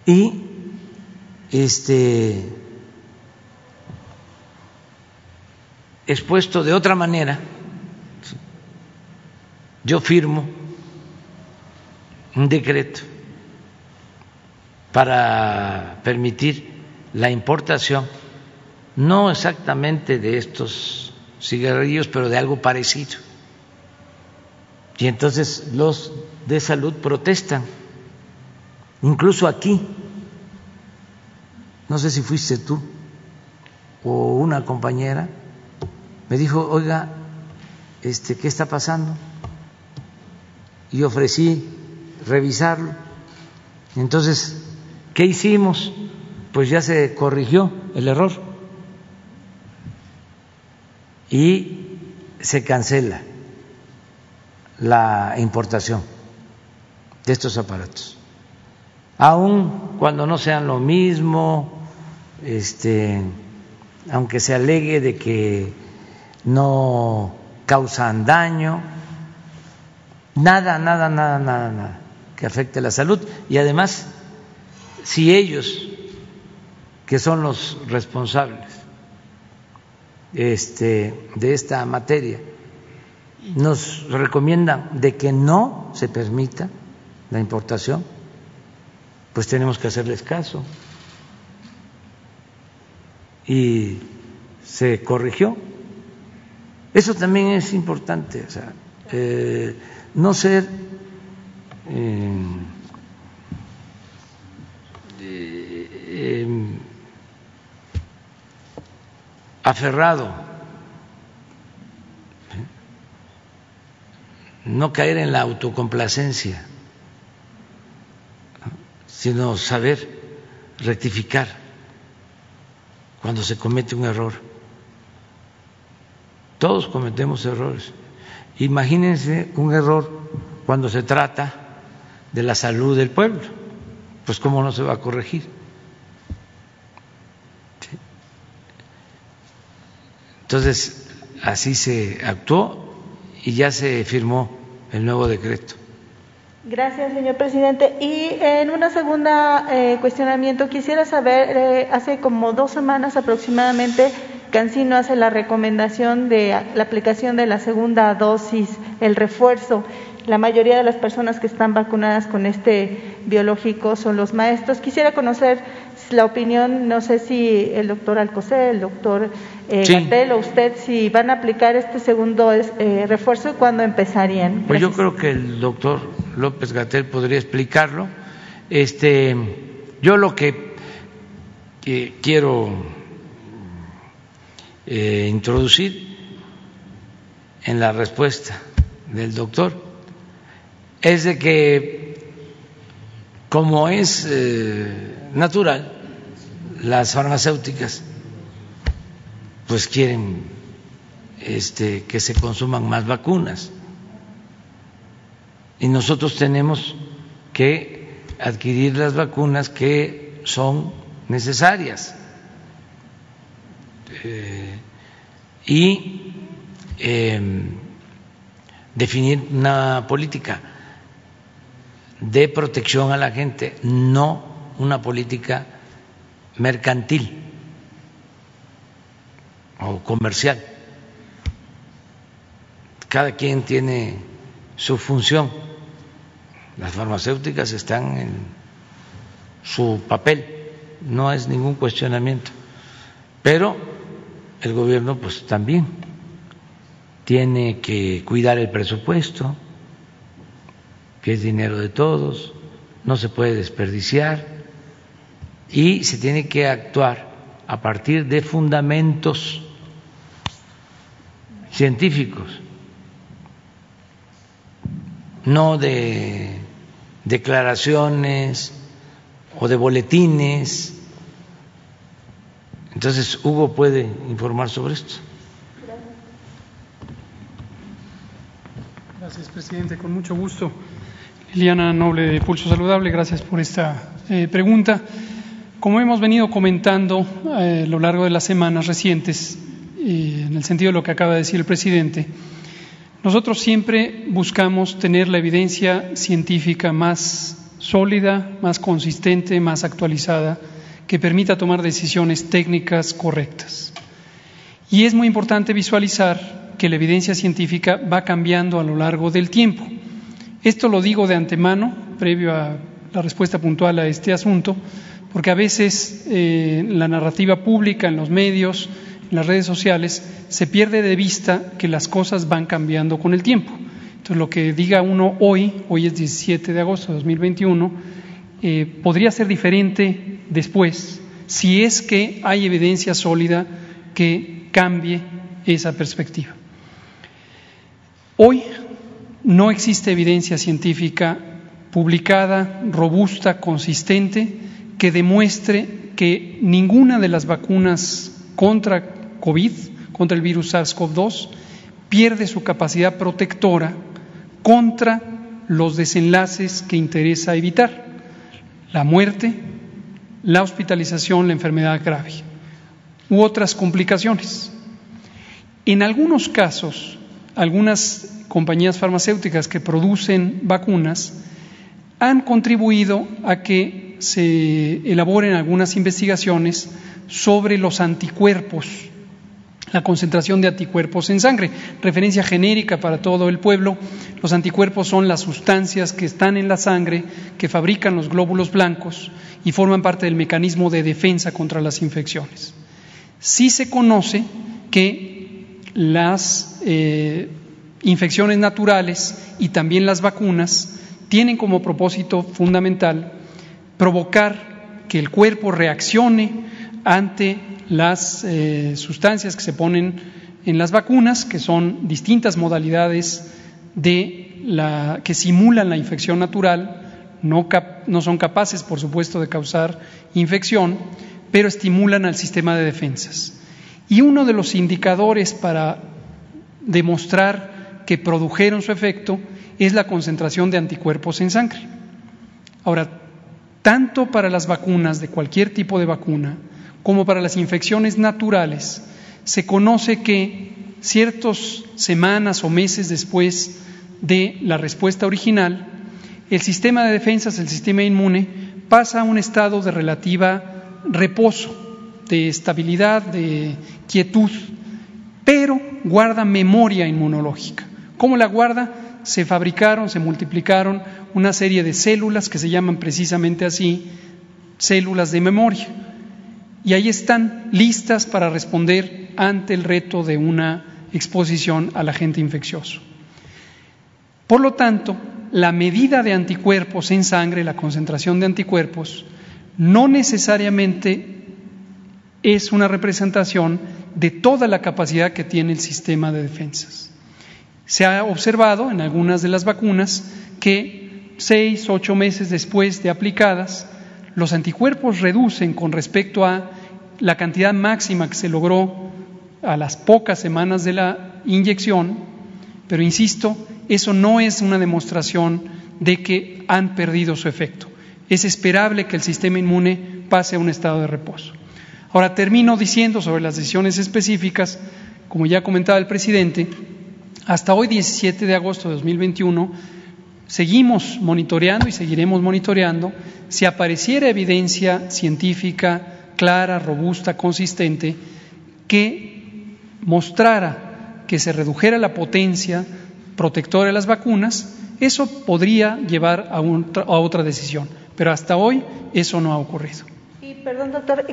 [SPEAKER 1] y este expuesto de otra manera, yo firmo un decreto para permitir la importación no exactamente de estos cigarrillos, pero de algo parecido. Y entonces los de salud protestan, incluso aquí. No sé si fuiste tú o una compañera, me dijo, oiga, este, ¿qué está pasando? Y ofrecí revisarlo. Entonces, ¿qué hicimos? Pues ya se corrigió el error y se cancela la importación de estos aparatos, aun cuando no sean lo mismo, este, aunque se alegue de que no causan daño, nada, nada, nada, nada, nada que afecte la salud y además si ellos que son los responsables este, de esta materia nos recomiendan de que no se permita la importación, pues tenemos que hacerles caso. Y se corrigió. Eso también es importante, o sea, eh, no ser eh, eh, aferrado, no caer en la autocomplacencia, sino saber rectificar cuando se comete un error. Todos cometemos errores. Imagínense un error cuando se trata de la salud del pueblo. Pues cómo no se va a corregir. Entonces, así se actuó y ya se firmó el nuevo decreto.
[SPEAKER 9] Gracias, señor presidente. Y en una segunda eh, cuestionamiento, quisiera saber, eh, hace como dos semanas aproximadamente, Cancino hace la recomendación de la aplicación de la segunda dosis, el refuerzo. La mayoría de las personas que están vacunadas con este biológico son los maestros. Quisiera conocer la opinión, no sé si el doctor Alcocer, el doctor eh, o usted, si van a aplicar este segundo eh, refuerzo y cuándo empezarían.
[SPEAKER 1] Pues yo creo que el doctor López Gatel podría explicarlo. Este, yo lo que quiero eh, introducir en la respuesta del doctor es de que, como es eh, natural, las farmacéuticas pues quieren este, que se consuman más vacunas. Y nosotros tenemos que adquirir las vacunas que son necesarias. Eh, y em, definir una política de protección a la gente, no una política mercantil o comercial. Cada quien tiene su función. Las farmacéuticas están en su papel, no es ningún cuestionamiento. Pero el gobierno pues también tiene que cuidar el presupuesto, que es dinero de todos, no se puede desperdiciar y se tiene que actuar a partir de fundamentos científicos, no de declaraciones o de boletines. Entonces, Hugo puede informar sobre esto.
[SPEAKER 3] Gracias, presidente. Con mucho gusto. Liliana Noble de Pulso Saludable, gracias por esta eh, pregunta. Como hemos venido comentando eh, a lo largo de las semanas recientes, eh, en el sentido de lo que acaba de decir el presidente, nosotros siempre buscamos tener la evidencia científica más sólida, más consistente, más actualizada, que permita tomar decisiones técnicas correctas. Y es muy importante visualizar que la evidencia científica va cambiando a lo largo del tiempo. Esto lo digo de antemano, previo a la respuesta puntual a este asunto, porque a veces eh, la narrativa pública, en los medios, en las redes sociales, se pierde de vista que las cosas van cambiando con el tiempo. Entonces, lo que diga uno hoy, hoy es 17 de agosto de 2021, eh, podría ser diferente después si es que hay evidencia sólida que cambie esa perspectiva. Hoy no existe evidencia científica publicada, robusta, consistente, que demuestre que ninguna de las vacunas contra COVID, contra el virus SARS-CoV-2, pierde su capacidad protectora contra los desenlaces que interesa evitar, la muerte, la hospitalización, la enfermedad grave u otras complicaciones. En algunos casos, algunas compañías farmacéuticas que producen vacunas han contribuido a que se elaboren algunas investigaciones sobre los anticuerpos, la concentración de anticuerpos en sangre. Referencia genérica para todo el pueblo, los anticuerpos son las sustancias que están en la sangre, que fabrican los glóbulos blancos y forman parte del mecanismo de defensa contra las infecciones. Sí se conoce que las eh, infecciones naturales y también las vacunas tienen como propósito fundamental provocar que el cuerpo reaccione ante las eh, sustancias que se ponen en las vacunas, que son distintas modalidades de la, que simulan la infección natural, no, no son capaces, por supuesto, de causar infección, pero estimulan al sistema de defensas. Y uno de los indicadores para demostrar que produjeron su efecto es la concentración de anticuerpos en sangre. Ahora, tanto para las vacunas de cualquier tipo de vacuna como para las infecciones naturales, se conoce que ciertas semanas o meses después de la respuesta original, el sistema de defensas, el sistema inmune, pasa a un estado de relativa reposo, de estabilidad, de quietud, pero guarda memoria inmunológica. ¿Cómo la guarda? se fabricaron, se multiplicaron una serie de células que se llaman precisamente así, células de memoria. Y ahí están listas para responder ante el reto de una exposición al agente infeccioso. Por lo tanto, la medida de anticuerpos en sangre, la concentración de anticuerpos, no necesariamente es una representación de toda la capacidad que tiene el sistema de defensas. Se ha observado en algunas de las vacunas que seis, ocho meses después de aplicadas, los anticuerpos reducen con respecto a la cantidad máxima que se logró a las pocas semanas de la inyección, pero insisto, eso no es una demostración de que han perdido su efecto. Es esperable que el sistema inmune pase a un estado de reposo. Ahora termino diciendo sobre las decisiones específicas, como ya comentaba el presidente, hasta hoy, 17 de agosto de 2021, seguimos monitoreando y seguiremos monitoreando si apareciera evidencia científica clara, robusta, consistente, que mostrara que se redujera la potencia protectora de las vacunas, eso podría llevar a, a otra decisión. Pero hasta hoy eso no ha ocurrido.
[SPEAKER 9] Y perdón, doctor,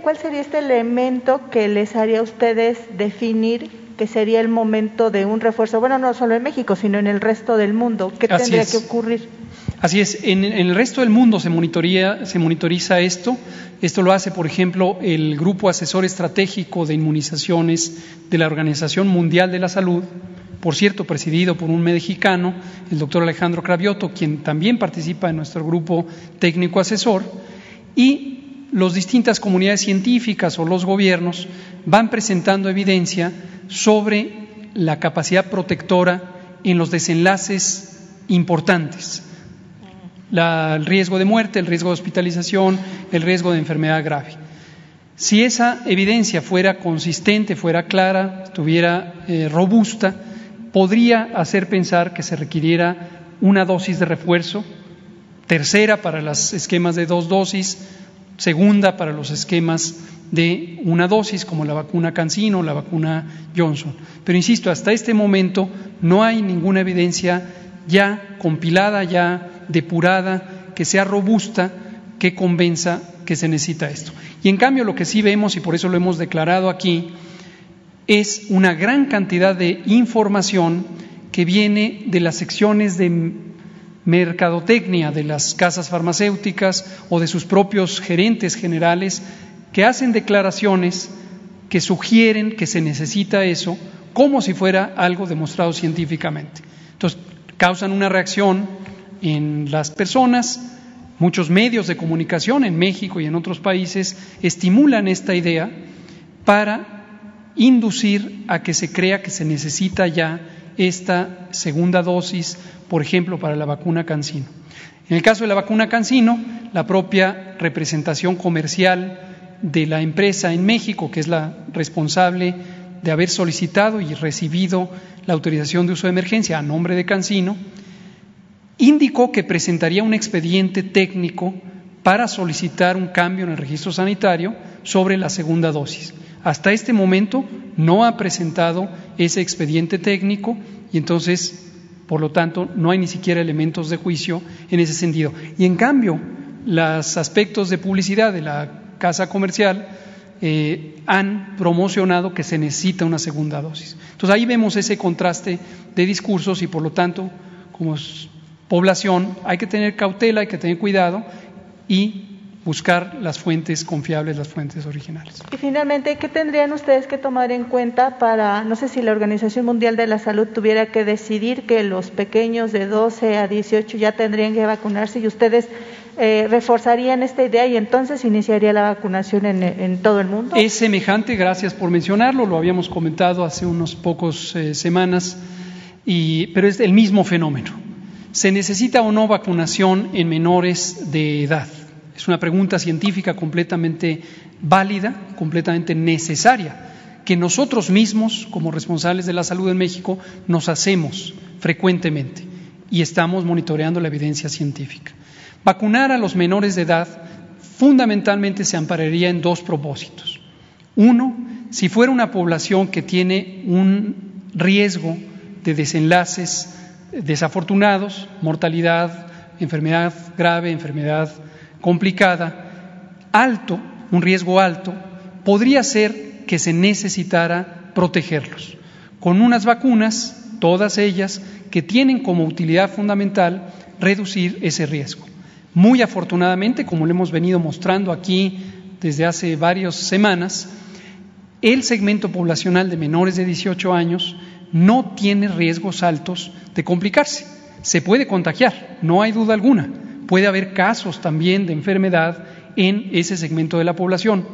[SPEAKER 9] ¿cuál sería este elemento que les haría a ustedes definir que sería el momento de un refuerzo, bueno, no solo en México, sino en el resto del mundo. ¿Qué tendría que ocurrir?
[SPEAKER 3] Así es, en, el resto del mundo se, monitoría, se monitoriza esto. Esto lo hace, por ejemplo, el Grupo Asesor Estratégico de Inmunizaciones de la Organización Mundial de la Salud, por cierto, presidido por un mexicano, el doctor Alejandro Cravioto, quien también participa en nuestro grupo técnico asesor, y las distintas comunidades científicas o los gobiernos van presentando evidencia sobre la capacidad protectora en los desenlaces importantes. el riesgo de muerte, el riesgo de hospitalización, el riesgo de enfermedad grave. Si esa evidencia fuera consistente, fuera clara, estuviera eh, robusta, podría hacer pensar que se requiriera una dosis de refuerzo, tercera para los esquemas de dos dosis, segunda para los esquemas de una dosis como la vacuna CanSino o la vacuna Johnson. Pero insisto, hasta este momento no hay ninguna evidencia ya compilada, ya depurada, que sea robusta, que convenza que se necesita esto. Y en cambio lo que sí vemos, y por eso lo hemos declarado aquí, es una gran cantidad de información que viene de las secciones de mercadotecnia de las casas farmacéuticas o de sus propios gerentes generales que hacen declaraciones que sugieren que se necesita eso como si fuera algo demostrado científicamente. Entonces, causan una reacción en las personas, muchos medios de comunicación en México y en otros países estimulan esta idea para inducir a que se crea que se necesita ya esta segunda dosis, por ejemplo, para la vacuna Cancino. En el caso de la vacuna Cancino, la propia representación comercial de la empresa en México, que es la responsable de haber solicitado y recibido la autorización de uso de emergencia a nombre de Cancino, indicó que presentaría un expediente técnico para solicitar un cambio en el registro sanitario sobre la segunda dosis. Hasta este momento no ha presentado ese expediente técnico y entonces, por lo tanto, no hay ni siquiera elementos de juicio en ese sentido. Y en cambio, los aspectos de publicidad de la casa comercial eh, han promocionado que se necesita una segunda dosis. Entonces ahí vemos ese contraste de discursos y por lo tanto, como población, hay que tener cautela, hay que tener cuidado y buscar las fuentes confiables, las fuentes originales.
[SPEAKER 9] Y finalmente, ¿qué tendrían ustedes que tomar en cuenta para, no sé si la Organización Mundial de la Salud tuviera que decidir que los pequeños de 12 a 18 ya tendrían que vacunarse y ustedes eh, reforzarían esta idea y entonces iniciaría la vacunación en, todo el mundo?
[SPEAKER 3] Es semejante, gracias por mencionarlo, lo habíamos comentado hace unos pocos eh, semanas, y, pero es el mismo fenómeno. ¿Se necesita o no vacunación en menores de edad? Es una pregunta científica completamente válida, completamente necesaria, que nosotros mismos, como responsables de la salud en México, nos hacemos frecuentemente y estamos monitoreando la evidencia científica. Vacunar a los menores de edad fundamentalmente se ampararía en dos propósitos. Uno, si fuera una población que tiene un riesgo de desenlaces desafortunados, mortalidad, enfermedad grave, enfermedad complicada, alto, un riesgo alto, podría ser que se necesitara protegerlos con unas vacunas, todas ellas, que tienen como utilidad fundamental reducir ese riesgo. Muy afortunadamente, como lo hemos venido mostrando aquí desde hace varias semanas, el segmento poblacional de menores de 18 años no tiene riesgos altos de complicarse. Se puede contagiar, no hay duda alguna, puede haber casos también de enfermedad en ese segmento de la población,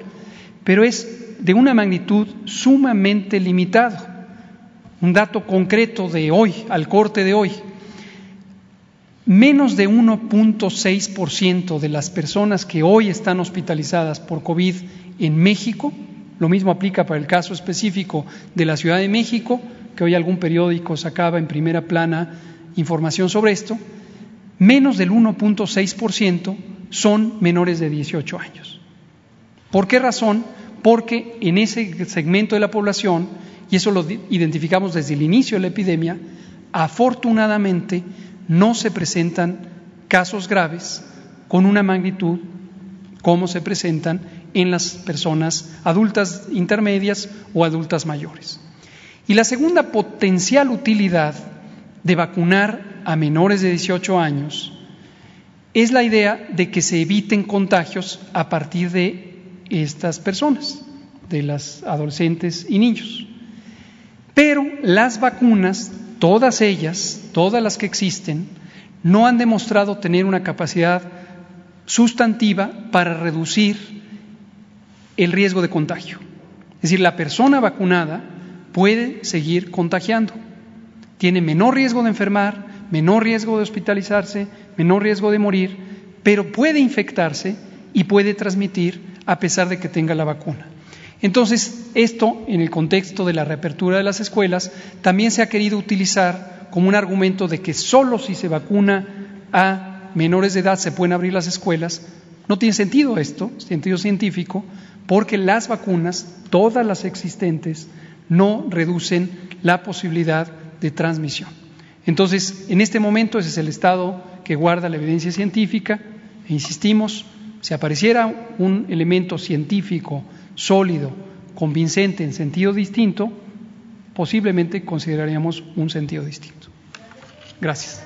[SPEAKER 3] pero es de una magnitud sumamente limitado. Un dato concreto de hoy, al corte de hoy, menos de 1.6% de las personas que hoy están hospitalizadas por COVID en México, lo mismo aplica para el caso específico de la Ciudad de México, que hoy algún periódico sacaba en primera plana información sobre esto, menos del 1.6% son menores de 18 años. ¿Por qué razón? Porque en ese segmento de la población, y eso lo identificamos desde el inicio de la epidemia, afortunadamente no se presentan casos graves con una magnitud como se presentan en las personas adultas intermedias o adultas mayores. Y la segunda potencial utilidad de vacunar a menores de 18 años es la idea de que se eviten contagios a partir de estas personas, de las adolescentes y niños. Pero las vacunas, todas ellas, todas las que existen, no han demostrado tener una capacidad sustantiva para reducir el riesgo de contagio. Es decir, la persona vacunada puede seguir contagiando, tiene menor riesgo de enfermar, menor riesgo de hospitalizarse, menor riesgo de morir, pero puede infectarse y puede transmitir a pesar de que tenga la vacuna. Entonces, esto en el contexto de la reapertura de las escuelas también se ha querido utilizar como un argumento de que solo si se vacuna a menores de edad se pueden abrir las escuelas. No tiene sentido esto, sentido científico, porque las vacunas, todas las existentes, no reducen la posibilidad de transmisión. Entonces, en este momento ese es el estado que guarda la evidencia científica. E insistimos, si apareciera un elemento científico sólido, convincente en sentido distinto, posiblemente consideraríamos un sentido distinto. Gracias.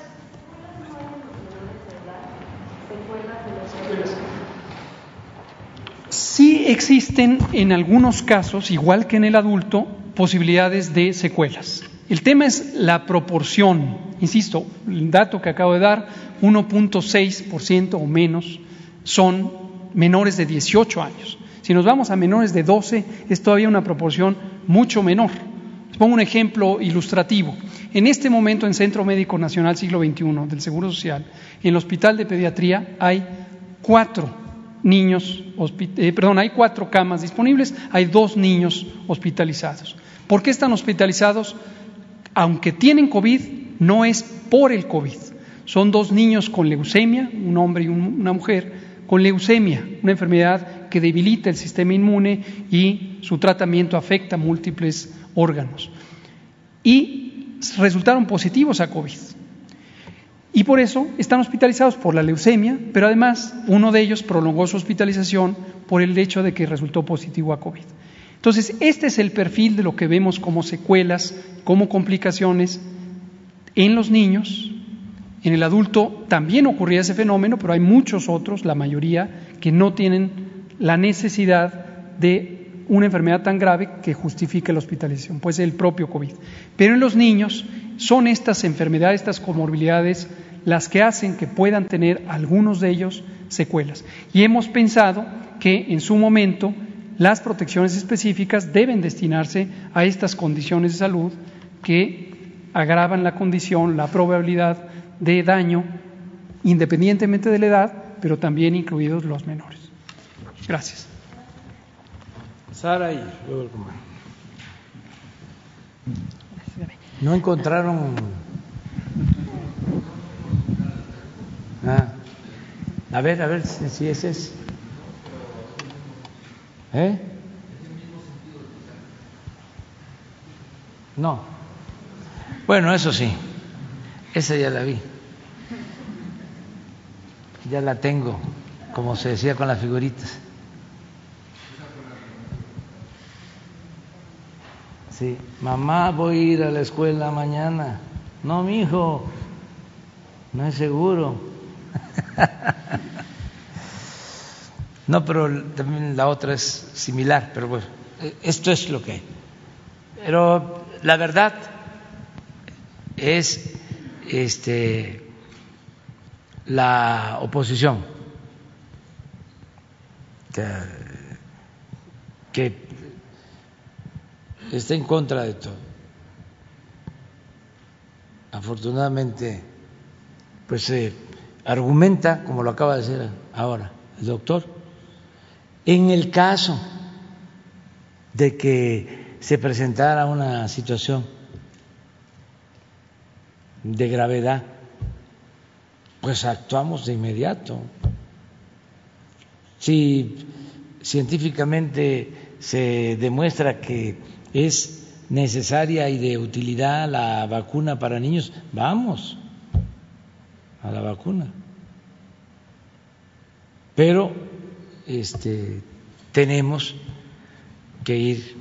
[SPEAKER 3] Sí existen en algunos casos, igual que en el adulto, posibilidades de secuelas. El tema es la proporción. Insisto, el dato que acabo de dar, 1.6% o menos son menores de 18 años. Si nos vamos a menores de 12, es todavía una proporción mucho menor. Les pongo un ejemplo ilustrativo. En este momento, en Centro Médico Nacional Siglo XXI del Seguro Social, en el Hospital de Pediatría hay cuatro niños, eh, perdón, hay cuatro camas disponibles, hay dos niños hospitalizados. ¿Por qué están hospitalizados? Aunque tienen COVID, no es por el COVID. Son dos niños con leucemia, un hombre y una mujer, con leucemia, una enfermedad que debilita el sistema inmune y su tratamiento afecta múltiples órganos. Y resultaron positivos a COVID. Y por eso están hospitalizados por la leucemia, pero además uno de ellos prolongó su hospitalización por el hecho de que resultó positivo a COVID. Entonces, este es el perfil de lo que vemos como secuelas, como complicaciones en los niños. En el adulto también ocurría ese fenómeno, pero hay muchos otros, la mayoría, que no tienen la necesidad de una enfermedad tan grave que justifique la hospitalización, pues el propio COVID. Pero en los niños son estas enfermedades, estas comorbilidades, las que hacen que puedan tener algunos de ellos secuelas. Y hemos pensado que en su momento las protecciones específicas deben destinarse a estas condiciones de salud que agravan la condición, la probabilidad de daño, independientemente de la edad, pero también incluidos los menores. Gracias.
[SPEAKER 1] Sara y No encontraron. Ah. A ver, a ver si ese es. ¿Eh? No. Bueno, eso sí. Esa ya la vi. Ya la tengo, como se decía con las figuritas. Sí, mamá, voy a ir a la escuela mañana. No, mi hijo, no es seguro. No, pero también la otra es similar, pero bueno, esto es lo que. Pero la verdad es este la oposición que está en contra de todo. Afortunadamente, pues se argumenta, como lo acaba de decir ahora el doctor, en el caso de que se presentara una situación de gravedad, pues actuamos de inmediato. Si científicamente se demuestra que es necesaria y de utilidad la vacuna para niños, vamos a la vacuna. Pero este, tenemos que ir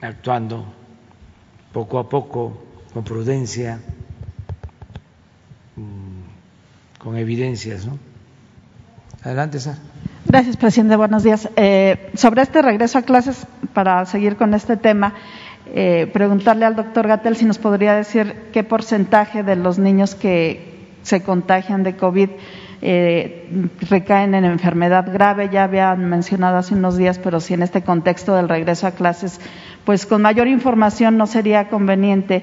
[SPEAKER 1] actuando poco a poco, con prudencia, mm, con evidencias. ¿no? Adelante, Sara.
[SPEAKER 11] Gracias, presidente. Buenos días. Eh, sobre este regreso a clases, para seguir con este tema, eh, preguntarle al doctor Gatel si nos podría decir qué porcentaje de los niños que se contagian de COVID eh, recaen en enfermedad grave. Ya habían mencionado hace unos días, pero si en este contexto del regreso a clases, pues con mayor información no sería conveniente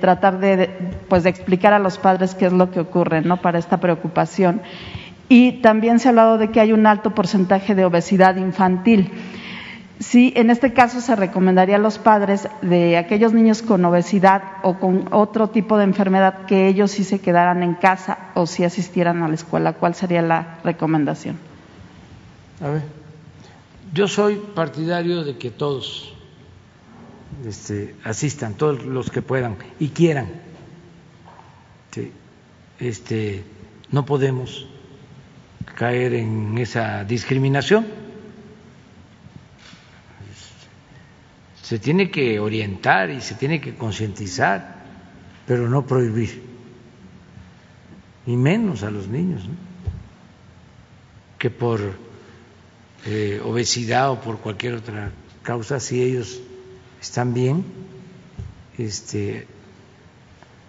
[SPEAKER 11] tratar de, pues de explicar a los padres qué es lo que ocurre, ¿no? Para esta preocupación. Y también se ha hablado de que hay un alto porcentaje de obesidad infantil. Sí, en este caso se recomendaría a los padres de aquellos niños con obesidad o con otro tipo de enfermedad que ellos sí se quedaran en casa o si asistieran a la escuela. ¿Cuál sería la recomendación?
[SPEAKER 1] A ver, yo soy partidario de que todos este, asistan, todos los que puedan y quieran. este, no podemos caer en esa discriminación. Se tiene que orientar y se tiene que concientizar, pero no prohibir, y menos a los niños, que por eh, obesidad o por cualquier otra causa, si ellos están bien, este,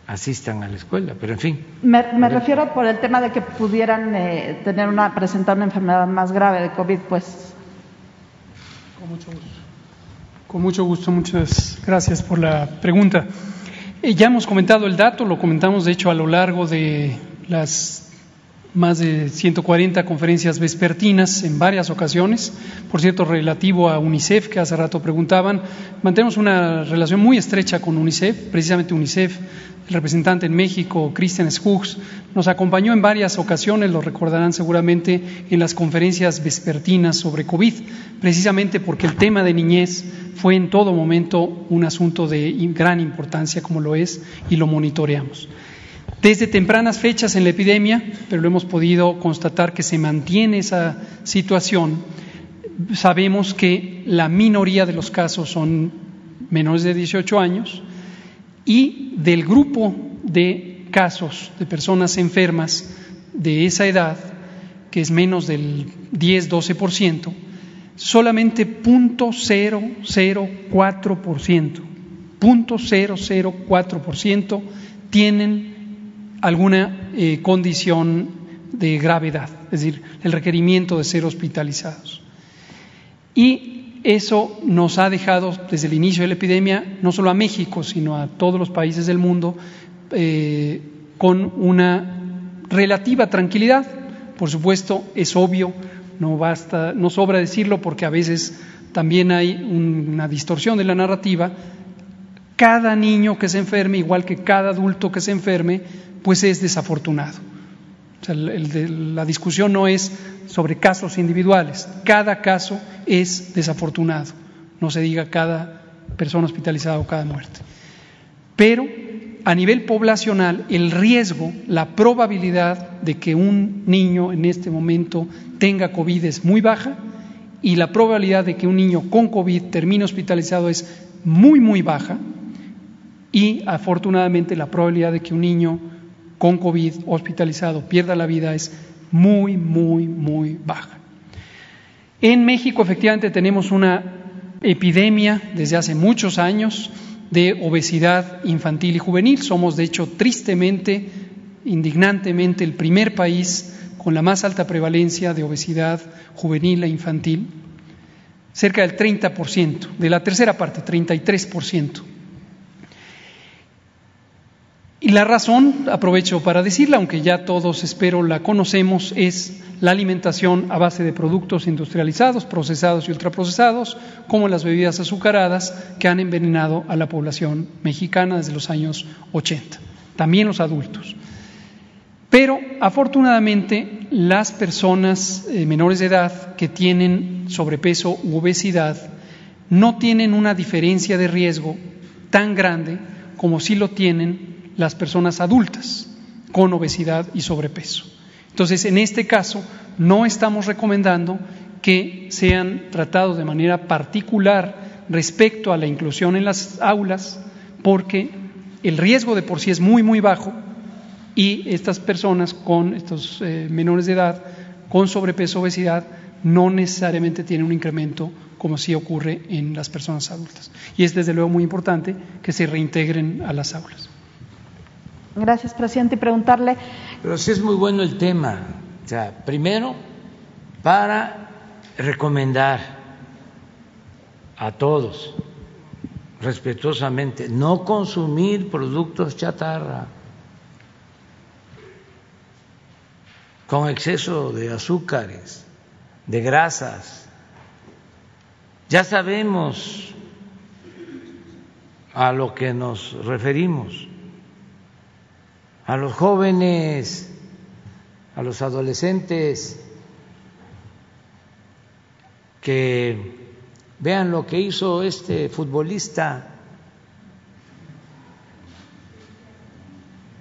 [SPEAKER 1] asistan a la escuela, pero en fin.
[SPEAKER 11] Me, refiero por el tema de que pudieran eh, tener una, presentar una enfermedad más grave de COVID, pues.
[SPEAKER 3] Con mucho gusto. Con mucho gusto, muchas gracias por la pregunta. Eh, ya hemos comentado el dato, lo comentamos de hecho a lo largo de las más de 140 conferencias vespertinas en varias ocasiones. Por cierto, relativo a UNICEF, que hace rato preguntaban, mantenemos una relación muy estrecha con UNICEF, precisamente UNICEF. El representante en México, Christian Schuchs, nos acompañó en varias ocasiones, lo recordarán seguramente, en las conferencias vespertinas sobre COVID, precisamente porque el tema de niñez fue en todo momento un asunto de gran importancia, como lo es, y lo monitoreamos. Desde tempranas fechas en la epidemia, pero lo hemos podido constatar que se mantiene esa situación, sabemos que la minoría de los casos son menores de 18 años y del grupo de casos de personas enfermas de esa edad, que es menos del 10-12%, solamente 0.004%, 0.004% tienen alguna eh, condición de gravedad, es decir, el requerimiento de ser hospitalizados. Y eso nos ha dejado desde el inicio de la epidemia, no solo a México, sino a todos los países del mundo, eh, con una relativa tranquilidad. Por supuesto, es obvio, no basta, no sobra decirlo porque a veces también hay una distorsión de la narrativa. Cada niño que se enferme, igual que cada adulto que se enferme, pues es desafortunado. la discusión no es sobre casos individuales, cada caso es desafortunado, no se diga cada persona hospitalizada o cada muerte. Pero a nivel poblacional, el riesgo, la probabilidad de que un niño en este momento tenga COVID es muy baja y la probabilidad de que un niño con COVID termine hospitalizado es muy, muy baja y afortunadamente la probabilidad de que un niño con COVID hospitalizado pierda la vida es muy, muy, muy baja. En México efectivamente tenemos una epidemia desde hace muchos años de obesidad infantil y juvenil. Somos, de hecho, tristemente, indignantemente, el primer país con la más alta prevalencia de obesidad juvenil e infantil, cerca del 30%, de la tercera parte, 33%. Y la razón, aprovecho para decirla, aunque ya todos espero la conocemos, es la alimentación a base de productos industrializados, procesados y ultraprocesados, como las bebidas azucaradas que han envenenado a la población mexicana desde los años 80, también los adultos. Pero afortunadamente las personas eh, menores de edad que tienen sobrepeso u obesidad no tienen una diferencia de riesgo tan grande como si lo tienen las personas adultas con obesidad y sobrepeso. Entonces, en este caso, no estamos recomendando que sean tratados de manera particular respecto a la inclusión en las aulas, porque el riesgo de por sí es muy, muy bajo y estas personas con estos eh, menores de edad con sobrepeso obesidad no necesariamente tienen un incremento como sí ocurre en las personas adultas. Y es desde luego muy importante que se reintegren a las aulas.
[SPEAKER 11] Gracias, presidente. Y preguntarle.
[SPEAKER 1] Pero sí es muy bueno el tema. O sea, primero, para recomendar a todos, respetuosamente, no consumir productos chatarra con exceso de azúcares, de grasas. Ya sabemos a lo que nos referimos a los jóvenes, a los adolescentes, que vean lo que hizo este futbolista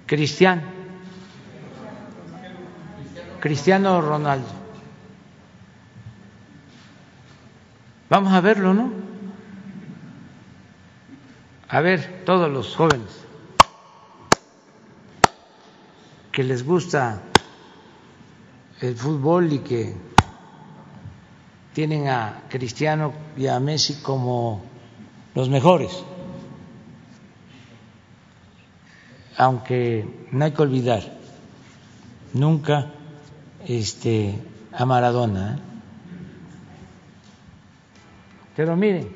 [SPEAKER 1] Cristian Cristiano Ronaldo. Vamos a verlo, ¿no? A ver, todos los jóvenes que les gusta el fútbol y que tienen a Cristiano y a Messi como los mejores. Aunque no hay que olvidar nunca este, a Maradona. ¿eh? Pero miren,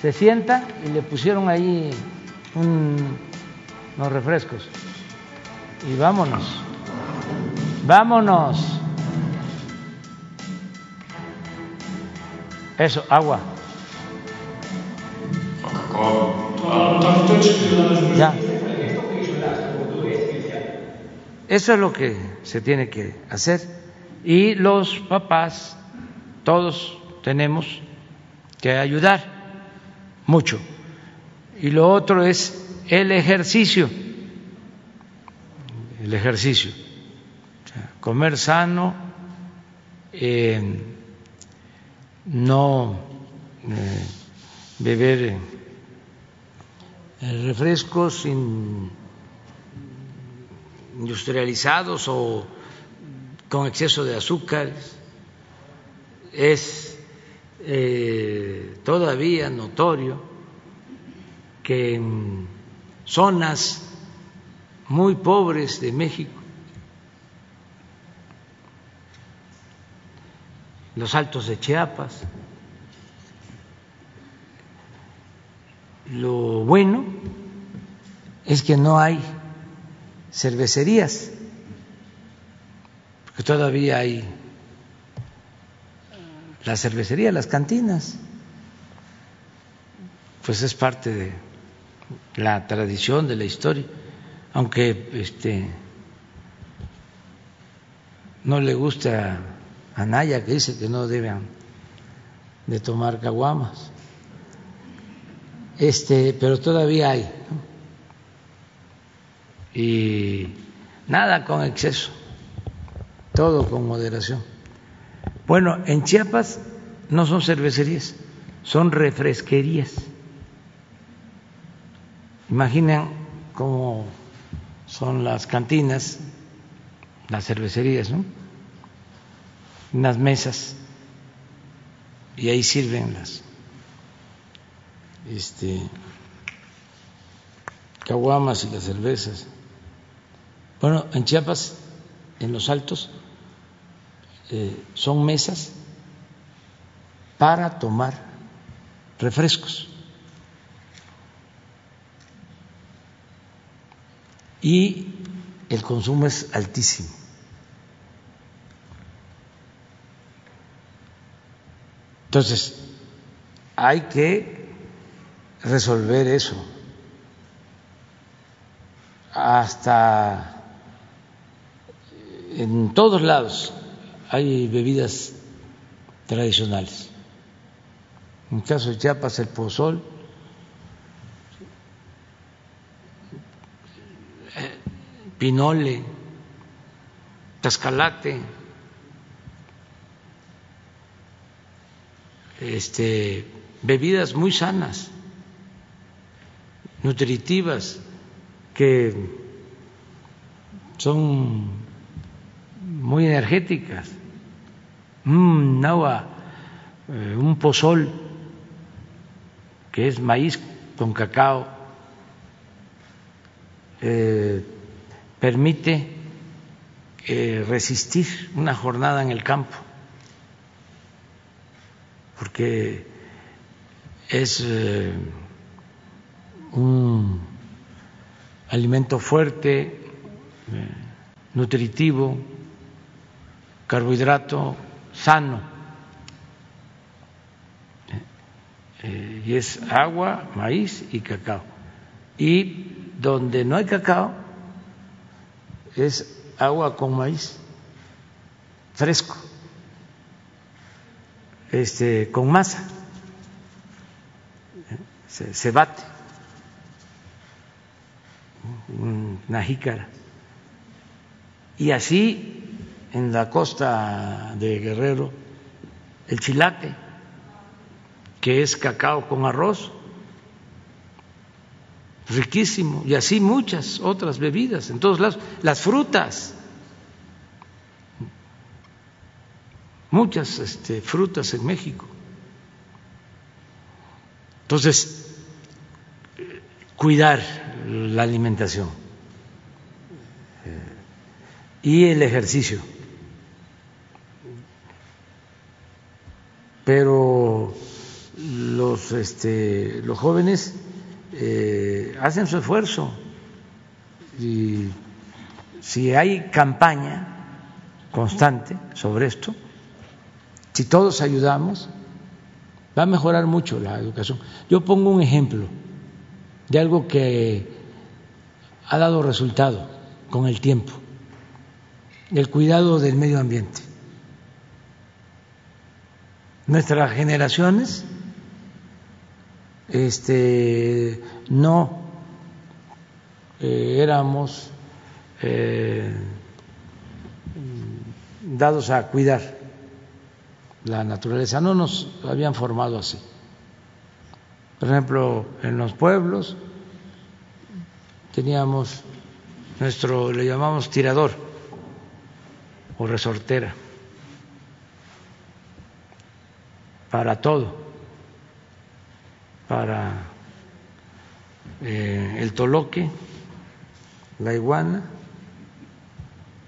[SPEAKER 1] se sienta y le pusieron ahí unos refrescos. Y vámonos, vámonos. Eso, agua. Ya. Eso es lo que se tiene que hacer y los papás, todos tenemos que ayudar mucho. Y lo otro es el ejercicio, el ejercicio, comer sano, eh, no eh, beber eh, refrescos industrializados o con exceso de azúcares. Es todavía notorio que en zonas muy pobres de México, los altos de Chiapas, lo bueno es que no hay cervecerías, porque todavía hay la cervecería, las cantinas, pues es parte de la tradición, de la historia, aunque este no le gusta a Naya que dice que no deben de tomar caguamas. Este, pero todavía hay. Y nada con exceso, todo con moderación. Bueno, en Chiapas no son cervecerías, son refresquerías. Imaginen cómo son las cantinas, las cervecerías, ¿no? Unas mesas y ahí sirven las este caguamas y las cervezas. Bueno, en Chiapas, en los altos, eh, son mesas para tomar refrescos. Y el consumo es altísimo. Entonces, hay que resolver eso. Hasta en todos lados hay bebidas tradicionales. En el caso de Chiapas, el pozol, pinole, tascalate, este, bebidas muy sanas, nutritivas, que son muy energéticas. Un agua, eh, un pozol, que es maíz con cacao, eh, permite eh, resistir una jornada en el campo, porque es un alimento fuerte, nutritivo, carbohidrato sano. Eh, y es agua, maíz y cacao. Y donde no hay cacao es agua con maíz fresco, este, con masa, se, se bate una jícara. Y así en la costa de Guerrero el chilate, que es cacao con arroz, riquísimo, y así muchas otras bebidas en todos lados, las frutas, muchas este, frutas en México. Entonces, cuidar la alimentación eh, y el ejercicio. Pero los, este, los jóvenes eh, hacen su esfuerzo y si hay campaña constante sobre esto, si todos ayudamos, va a mejorar mucho la educación. Yo pongo un ejemplo de algo que ha dado resultado con el tiempo, el cuidado del medio ambiente. Nuestras generaciones este, no eh, éramos eh, dados a cuidar la naturaleza, no nos habían formado así. Por ejemplo, en los pueblos teníamos nuestro, le llamamos tirador o resortera para todo, para eh, el toloque, la iguana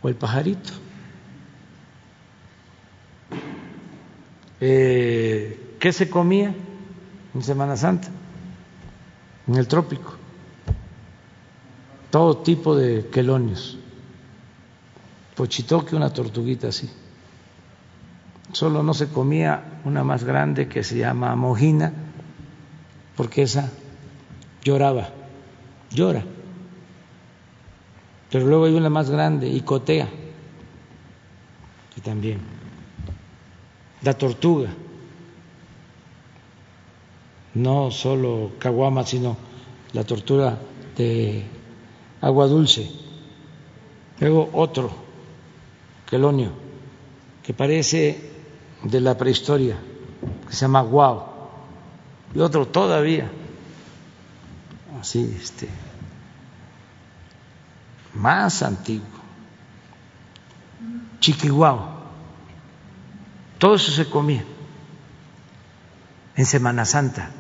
[SPEAKER 1] o el pajarito. Eh, ¿Qué se comía? en Semana Santa, en el trópico, todo tipo de quelonios, pochitoque, una tortuguita así. Solo no se comía una más grande que se llama mojina, porque esa lloraba, llora. Pero luego hay una más grande, icotea, que también. La tortuga no solo caguama, sino la tortura de agua dulce. Luego otro, quelonio, que parece de la prehistoria, que se llama guau, y otro todavía, así, este, más antiguo, chiquihuao, todo eso se comía en Semana Santa.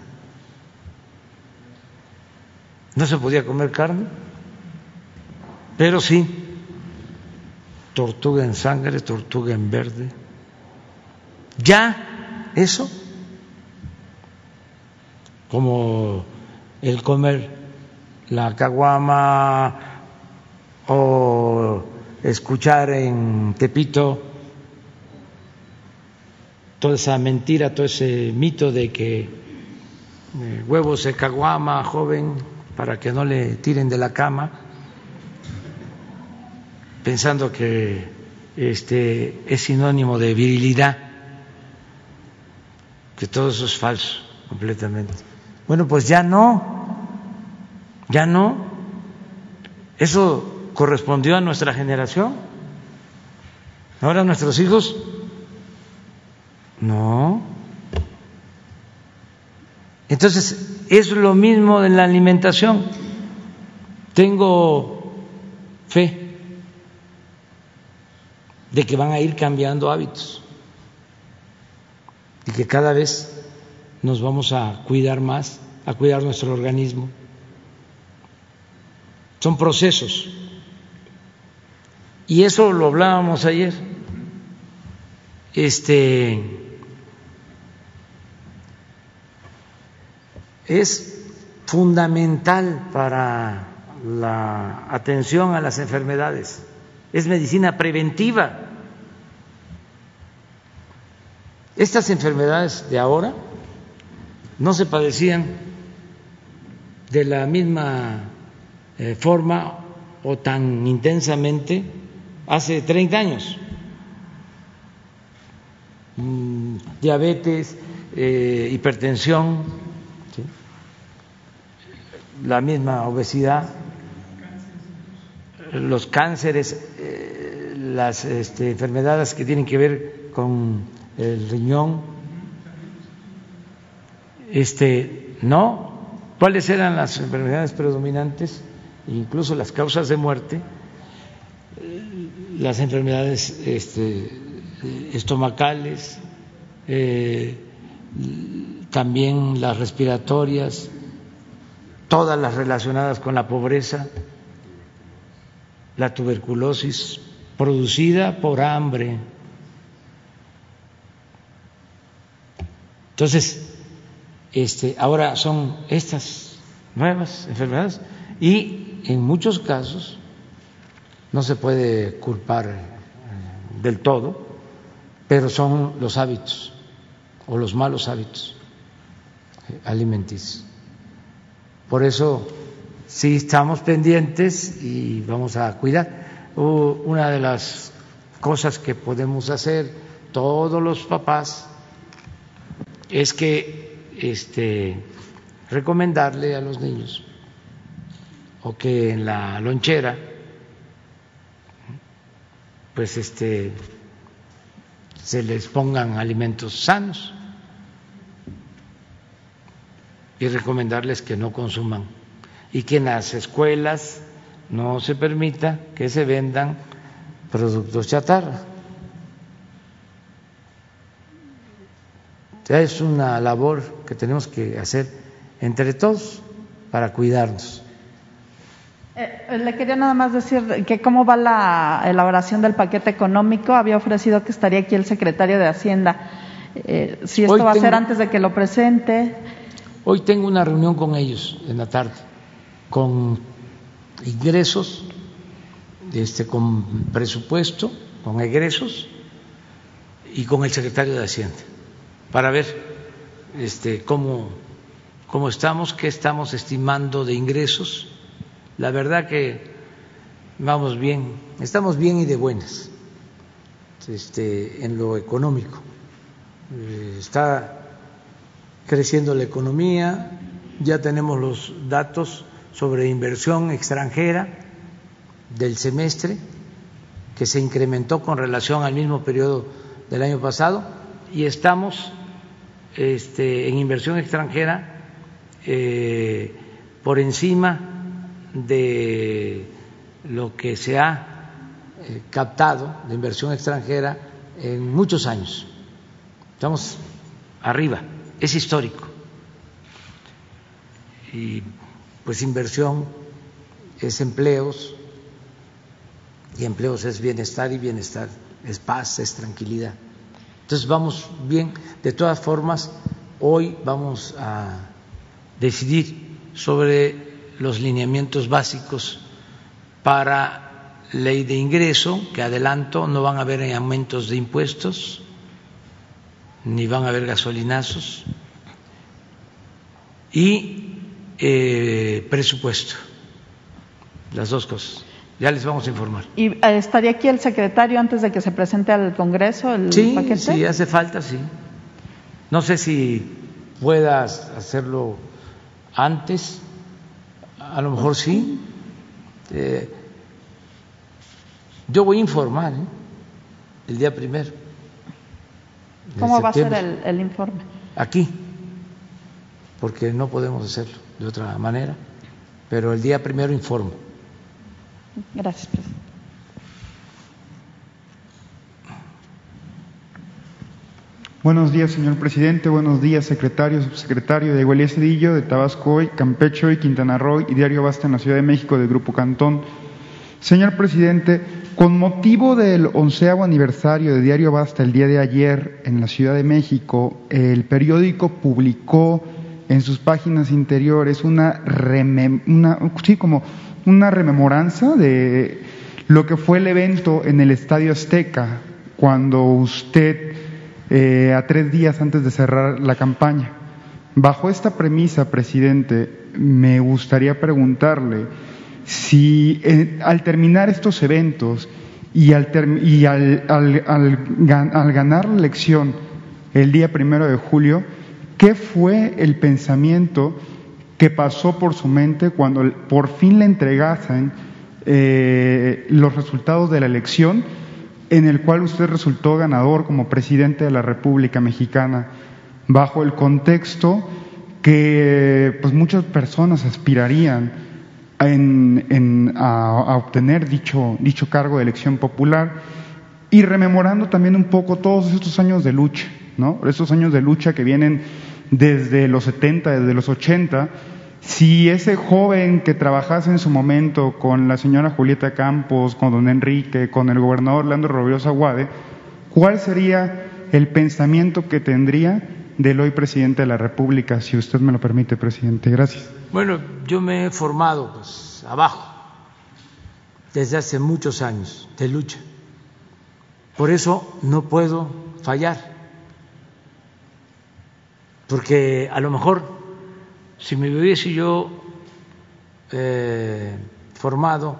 [SPEAKER 1] No se podía comer carne, pero sí tortuga en sangre, tortuga en verde. Ya eso, como el comer la caguama o escuchar en Tepito toda esa mentira, todo ese mito de que eh, huevos de caguama, joven, para que no le tiren de la cama, pensando que este es sinónimo de virilidad, que todo eso es falso completamente. Bueno, pues ya no, ya no. Eso correspondió a nuestra generación. Ahora nuestros hijos, no. Entonces, es lo mismo en la alimentación. Tengo fe de que van a ir cambiando hábitos y que cada vez nos vamos a cuidar más, a cuidar nuestro organismo. Son procesos. Y eso lo hablábamos ayer. Este es fundamental para la atención a las enfermedades, es medicina preventiva. Estas enfermedades de ahora no se padecían de la misma eh, forma o tan intensamente hace 30 años. Mm, diabetes, eh, hipertensión, la misma obesidad, los cánceres, eh, las este, enfermedades que tienen que ver con el riñón. Este, no, ¿cuáles eran las enfermedades predominantes? Incluso las causas de muerte, las enfermedades este, estomacales, eh, también las respiratorias, todas las relacionadas con la pobreza, la tuberculosis producida por hambre. Entonces, este, ahora son estas nuevas enfermedades y en muchos casos no se puede culpar eh, del todo, pero son los hábitos o los malos hábitos eh, alimenticios. Por eso sí estamos pendientes y vamos a cuidar. Una de las cosas que podemos hacer todos los papás es que este, recomendarle a los niños o que en la lonchera pues este se les pongan alimentos sanos y recomendarles que no consuman y que en las escuelas no se permita que se vendan productos chatarra. Es una labor que tenemos que hacer entre todos para cuidarnos.
[SPEAKER 11] Eh, le quería nada más decir que cómo va la elaboración del paquete económico. Había ofrecido que estaría aquí el secretario de Hacienda. Eh, si esto va a ser antes de que lo presente.
[SPEAKER 1] Hoy tengo una reunión con ellos en la tarde, con ingresos, este, con presupuesto, con egresos y con el secretario de Hacienda para ver este, cómo, cómo estamos, qué estamos estimando de ingresos. La verdad que vamos bien, estamos bien y de buenas este, en lo económico. Eh, está creciendo la economía, ya tenemos los datos sobre inversión extranjera del semestre, que se incrementó con relación al mismo periodo del año pasado, y estamos este, en inversión extranjera eh, por encima de lo que se ha eh, captado de inversión extranjera en muchos años. Estamos arriba es histórico. Y pues inversión es empleos, y empleos es bienestar, y bienestar es paz, es tranquilidad. Entonces vamos bien. De todas formas, hoy vamos a decidir sobre los lineamientos básicos para ley de ingreso, que adelanto, no van a haber aumentos de impuestos, ni van a haber gasolinazos, y eh, presupuesto, las dos cosas. Ya les vamos a informar.
[SPEAKER 11] ¿Y eh, estaría aquí el secretario antes de que se presente al Congreso el
[SPEAKER 1] sí,
[SPEAKER 11] paquete?
[SPEAKER 1] Sí, hace falta, sí. No sé si puedas hacerlo antes, a lo mejor sí. Eh, yo voy a informar el día primero.
[SPEAKER 11] ¿Cómo va a ser el, informe?
[SPEAKER 1] Aquí, porque no podemos hacerlo de otra manera, pero el día primero informo.
[SPEAKER 11] Gracias, presidente.
[SPEAKER 12] Buenos días, señor presidente. Buenos días, secretario, subsecretario de Igualía Cedillo, de Tabasco, Campecho y Quintana Roo y Diario Basta en la Ciudad de México del Grupo Cantón. Señor presidente, con motivo del onceavo aniversario de Diario Basta el día de ayer en la Ciudad de México, el periódico publicó en sus páginas interiores una, sí, como una rememoranza de lo que fue el evento en el Estadio Azteca cuando usted, eh, a tres días antes de cerrar la campaña, bajo esta premisa, presidente, me gustaría preguntarle si eh, al terminar estos eventos y, al, y al, ganar la elección el día primero de julio, ¿qué fue el pensamiento que pasó por su mente cuando por fin le entregasen eh, los resultados de la elección en el cual usted resultó ganador como presidente de la República Mexicana, bajo el contexto que pues, muchas personas aspirarían a, obtener dicho, dicho cargo de elección popular y rememorando también un poco todos estos años de lucha, ¿no? Estos años de lucha que vienen desde los 70, desde los 80, si ese joven que trabajase en su momento con la señora Julieta Campos, con don Enrique, con el gobernador Leandro Robiosa Guade, ¿cuál sería el pensamiento que tendría del hoy presidente de la República, si usted me lo permite, presidente? Gracias.
[SPEAKER 1] Bueno, yo me he formado pues abajo desde hace muchos años de lucha. Por eso no puedo fallar porque a lo mejor si me hubiese yo eh, formado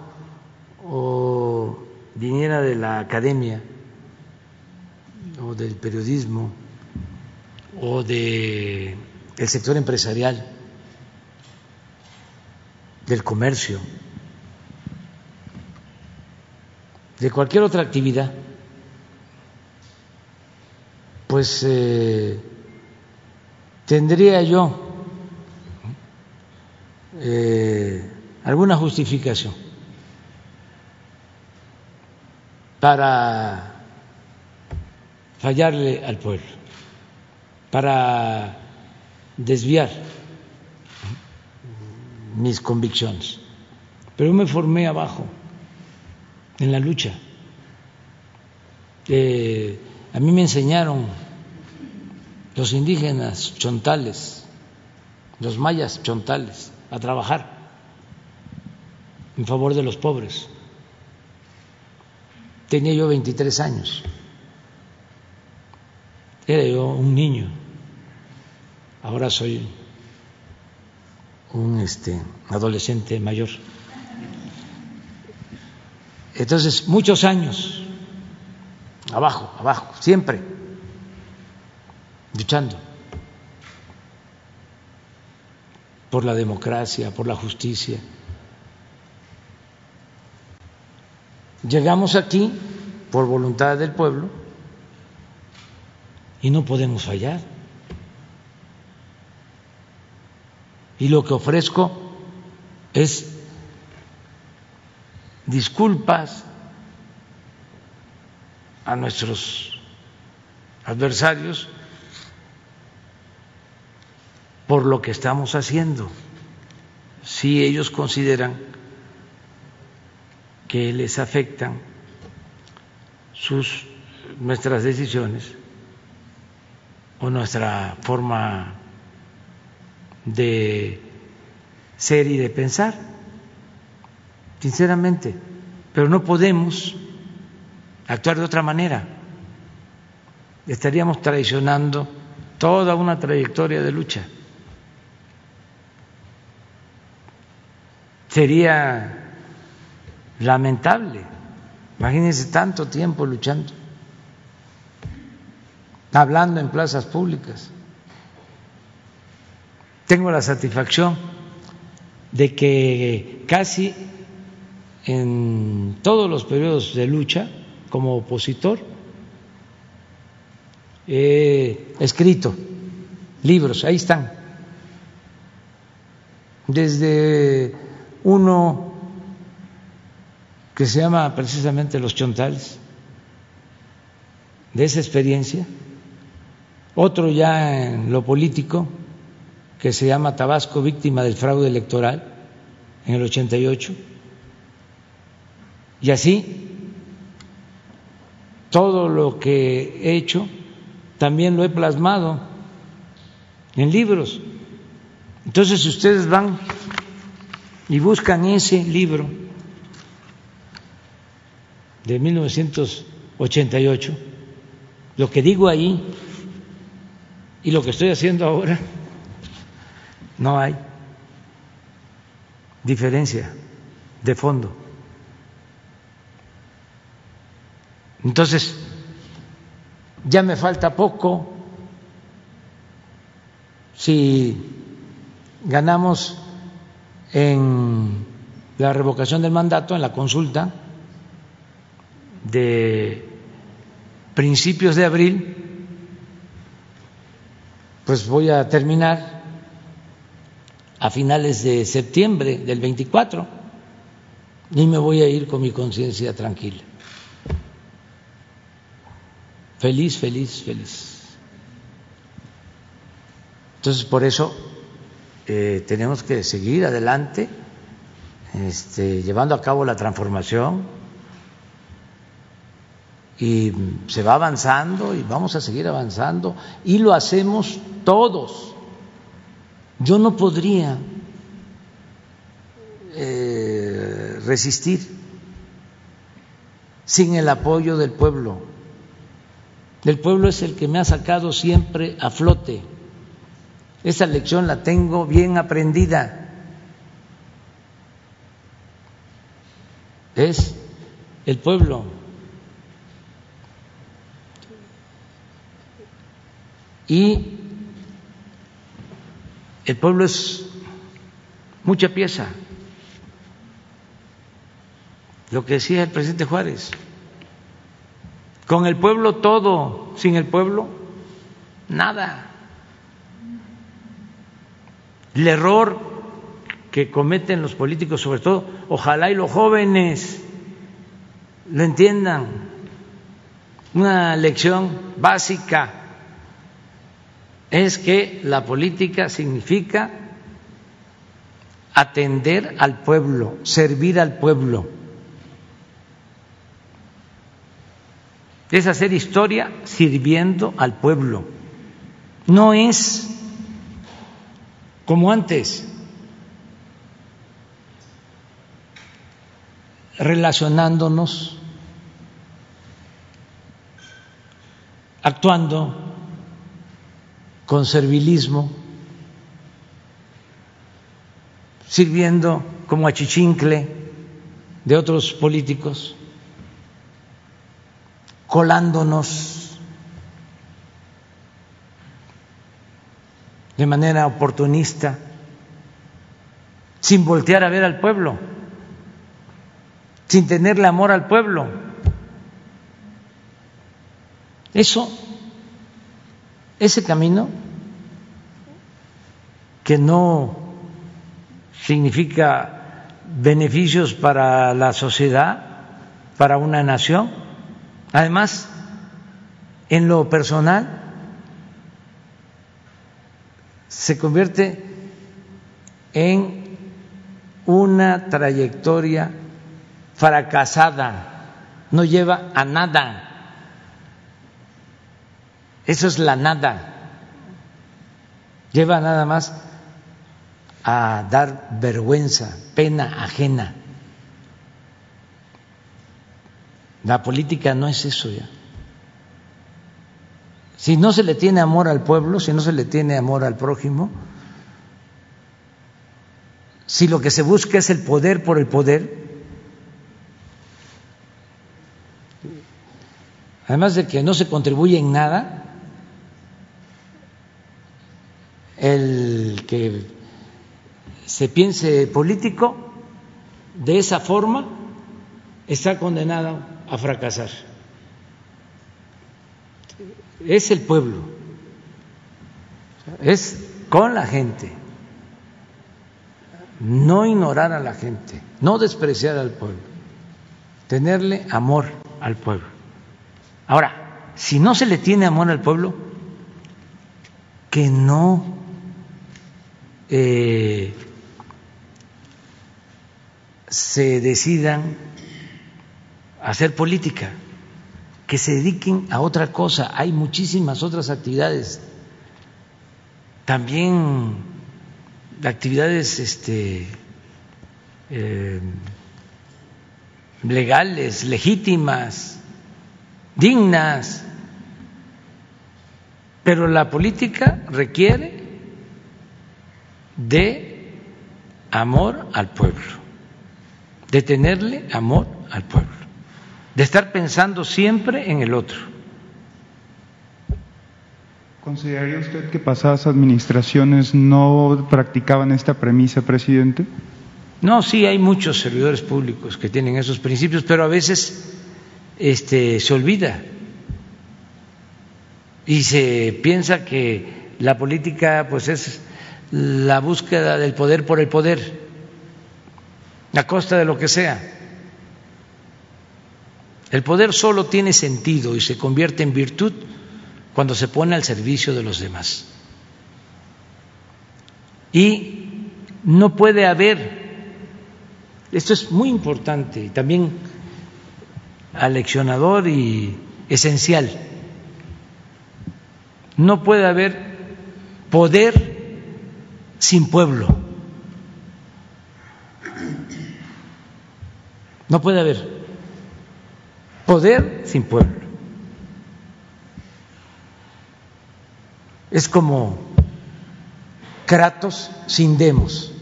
[SPEAKER 1] o viniera de la academia o del periodismo o del el sector empresarial, del comercio, de cualquier otra actividad, pues eh, tendría yo eh, alguna justificación para fallarle al pueblo, para desviar mis convicciones. Pero me formé abajo, en la lucha. Eh, a mí me enseñaron los indígenas chontales, los mayas chontales, a trabajar en favor de los pobres. Tenía yo 23 años, era yo un niño, ahora soy un este, adolescente mayor. Entonces, muchos años, abajo, abajo, siempre luchando por la democracia, por la justicia. Llegamos aquí por voluntad del pueblo y no podemos fallar. Y lo que ofrezco es disculpas a nuestros adversarios por lo que estamos haciendo. Si ellos consideran que les afectan sus nuestras decisiones o nuestra forma de ser y de pensar, sinceramente, pero no podemos actuar de otra manera. Estaríamos traicionando toda una trayectoria de lucha. Sería lamentable. Imagínense tanto tiempo luchando, hablando en plazas públicas. Tengo la satisfacción de que casi en todos los periodos de lucha como opositor he escrito libros, ahí están, desde uno que se llama precisamente Los Chontales, de esa experiencia, otro ya en lo político, que se llama Tabasco, víctima del fraude electoral, en el 88, y así todo lo que he hecho también lo he plasmado en libros. Entonces, si ustedes van y buscan ese libro de 1988, lo que digo ahí y lo que estoy haciendo ahora, no hay diferencia de fondo. Entonces, ya me falta poco si ganamos en la revocación del mandato, en la consulta de principios de abril, pues voy a terminar a finales de septiembre del 24 y me voy a ir con mi conciencia tranquila. Feliz, feliz, feliz. Entonces, por eso eh, tenemos que seguir adelante, este, llevando a cabo la transformación y se va avanzando y vamos a seguir avanzando y lo hacemos todos. Yo no podría eh, resistir sin el apoyo del pueblo. El pueblo es el que me ha sacado siempre a flote. Esa lección la tengo bien aprendida. Es el pueblo. Y el pueblo es mucha pieza. Lo que decía el presidente Juárez. Con el pueblo todo, sin el pueblo nada. El error que cometen los políticos, sobre todo, ojalá y los jóvenes lo entiendan, una lección básica es que la política significa atender al pueblo, servir al pueblo. Es hacer historia sirviendo al pueblo. No es como antes, relacionándonos, actuando con servilismo, sirviendo como achichincle de otros políticos, colándonos de manera oportunista, sin voltear a ver al pueblo, sin tenerle amor al pueblo. Eso, ese camino que no significa beneficios para la sociedad, para una nación, además, en lo personal, se convierte en una trayectoria fracasada, no lleva a nada. Eso es la nada. Lleva nada más a dar vergüenza, pena ajena. La política no es eso ya. Si no se le tiene amor al pueblo, si no se le tiene amor al prójimo, si lo que se busca es el poder por el poder, además de que no se contribuye en nada, el que se piense político de esa forma está condenado a fracasar es el pueblo, es con la gente, no ignorar a la gente, no despreciar al pueblo, tenerle amor al pueblo. Ahora, si no se le tiene amor al pueblo, que no eh, se decidan hacer política que se dediquen a otra cosa. Hay muchísimas otras actividades, también actividades este, eh, legales, legítimas, dignas, pero la política requiere de amor al pueblo, de tenerle amor al pueblo de estar pensando siempre en el otro.
[SPEAKER 12] ¿Consideraría usted que pasadas administraciones no practicaban esta premisa, presidente?
[SPEAKER 1] No, sí, hay muchos servidores públicos que tienen esos principios, pero a veces este, se olvida y se piensa que la política pues es la búsqueda del poder por el poder, a costa de lo que sea. El poder solo tiene sentido y se convierte en virtud cuando se pone al servicio de los demás. Y no puede haber, esto es muy importante y también aleccionador y esencial, no puede haber poder sin pueblo. No puede haber poder sin pueblo. Es como Kratos sin demos.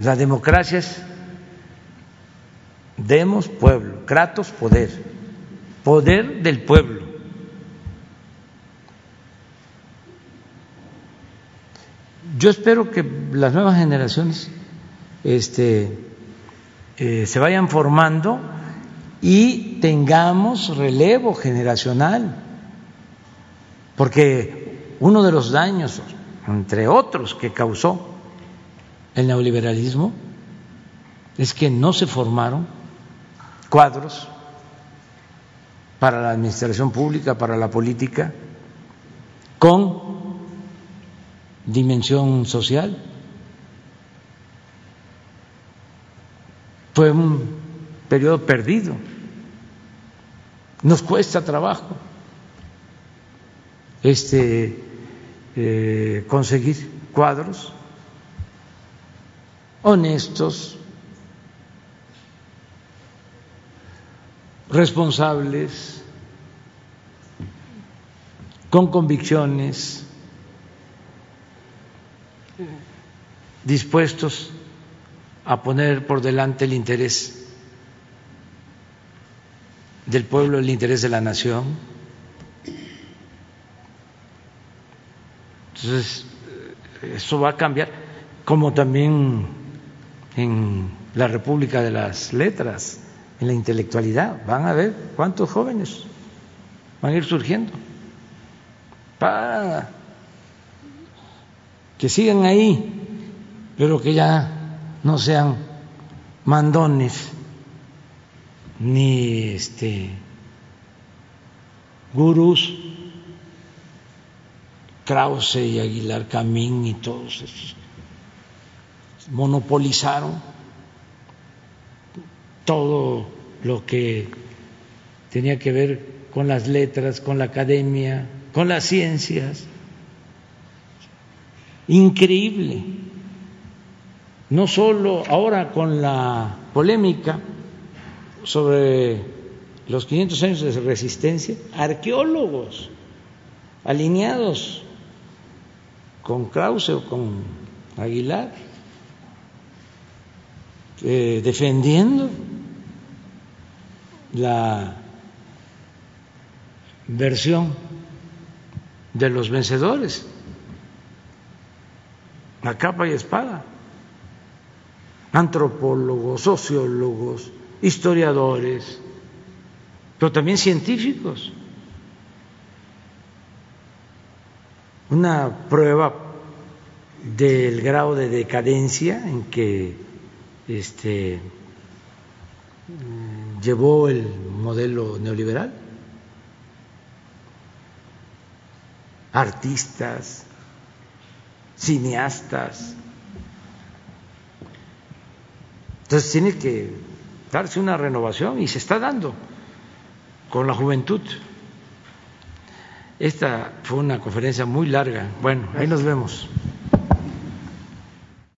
[SPEAKER 1] La democracia es demos pueblo, Kratos poder, poder del pueblo. Yo espero que las nuevas generaciones este, eh, se vayan formando y tengamos relevo generacional, porque uno de los daños, entre otros, que causó el neoliberalismo es que no se formaron cuadros para la administración pública, para la política, con dimensión social. Fue un periodo perdido. Nos cuesta trabajo este, eh, conseguir cuadros honestos, responsables, con convicciones, dispuestos a poner por delante el interés del pueblo, el interés de la nación. Entonces, eso va a cambiar, como también en la República de las Letras, en la intelectualidad. Van a ver cuántos jóvenes van a ir surgiendo para que sigan ahí, pero que ya no sean mandones ni este gurús Krause y Aguilar Camín y todos esos monopolizaron todo lo que tenía que ver con las letras, con la academia, con las ciencias. Increíble no solo ahora con la polémica sobre los 500 años de resistencia, arqueólogos alineados con Krause o con Aguilar, eh, defendiendo la versión de los vencedores a capa y espada antropólogos, sociólogos, historiadores, pero también científicos. Una prueba del grado de decadencia en que este, llevó el modelo neoliberal. Artistas, cineastas, Entonces tiene que darse una renovación y se está dando con la juventud. Esta fue una conferencia muy larga. Bueno, ahí nos vemos.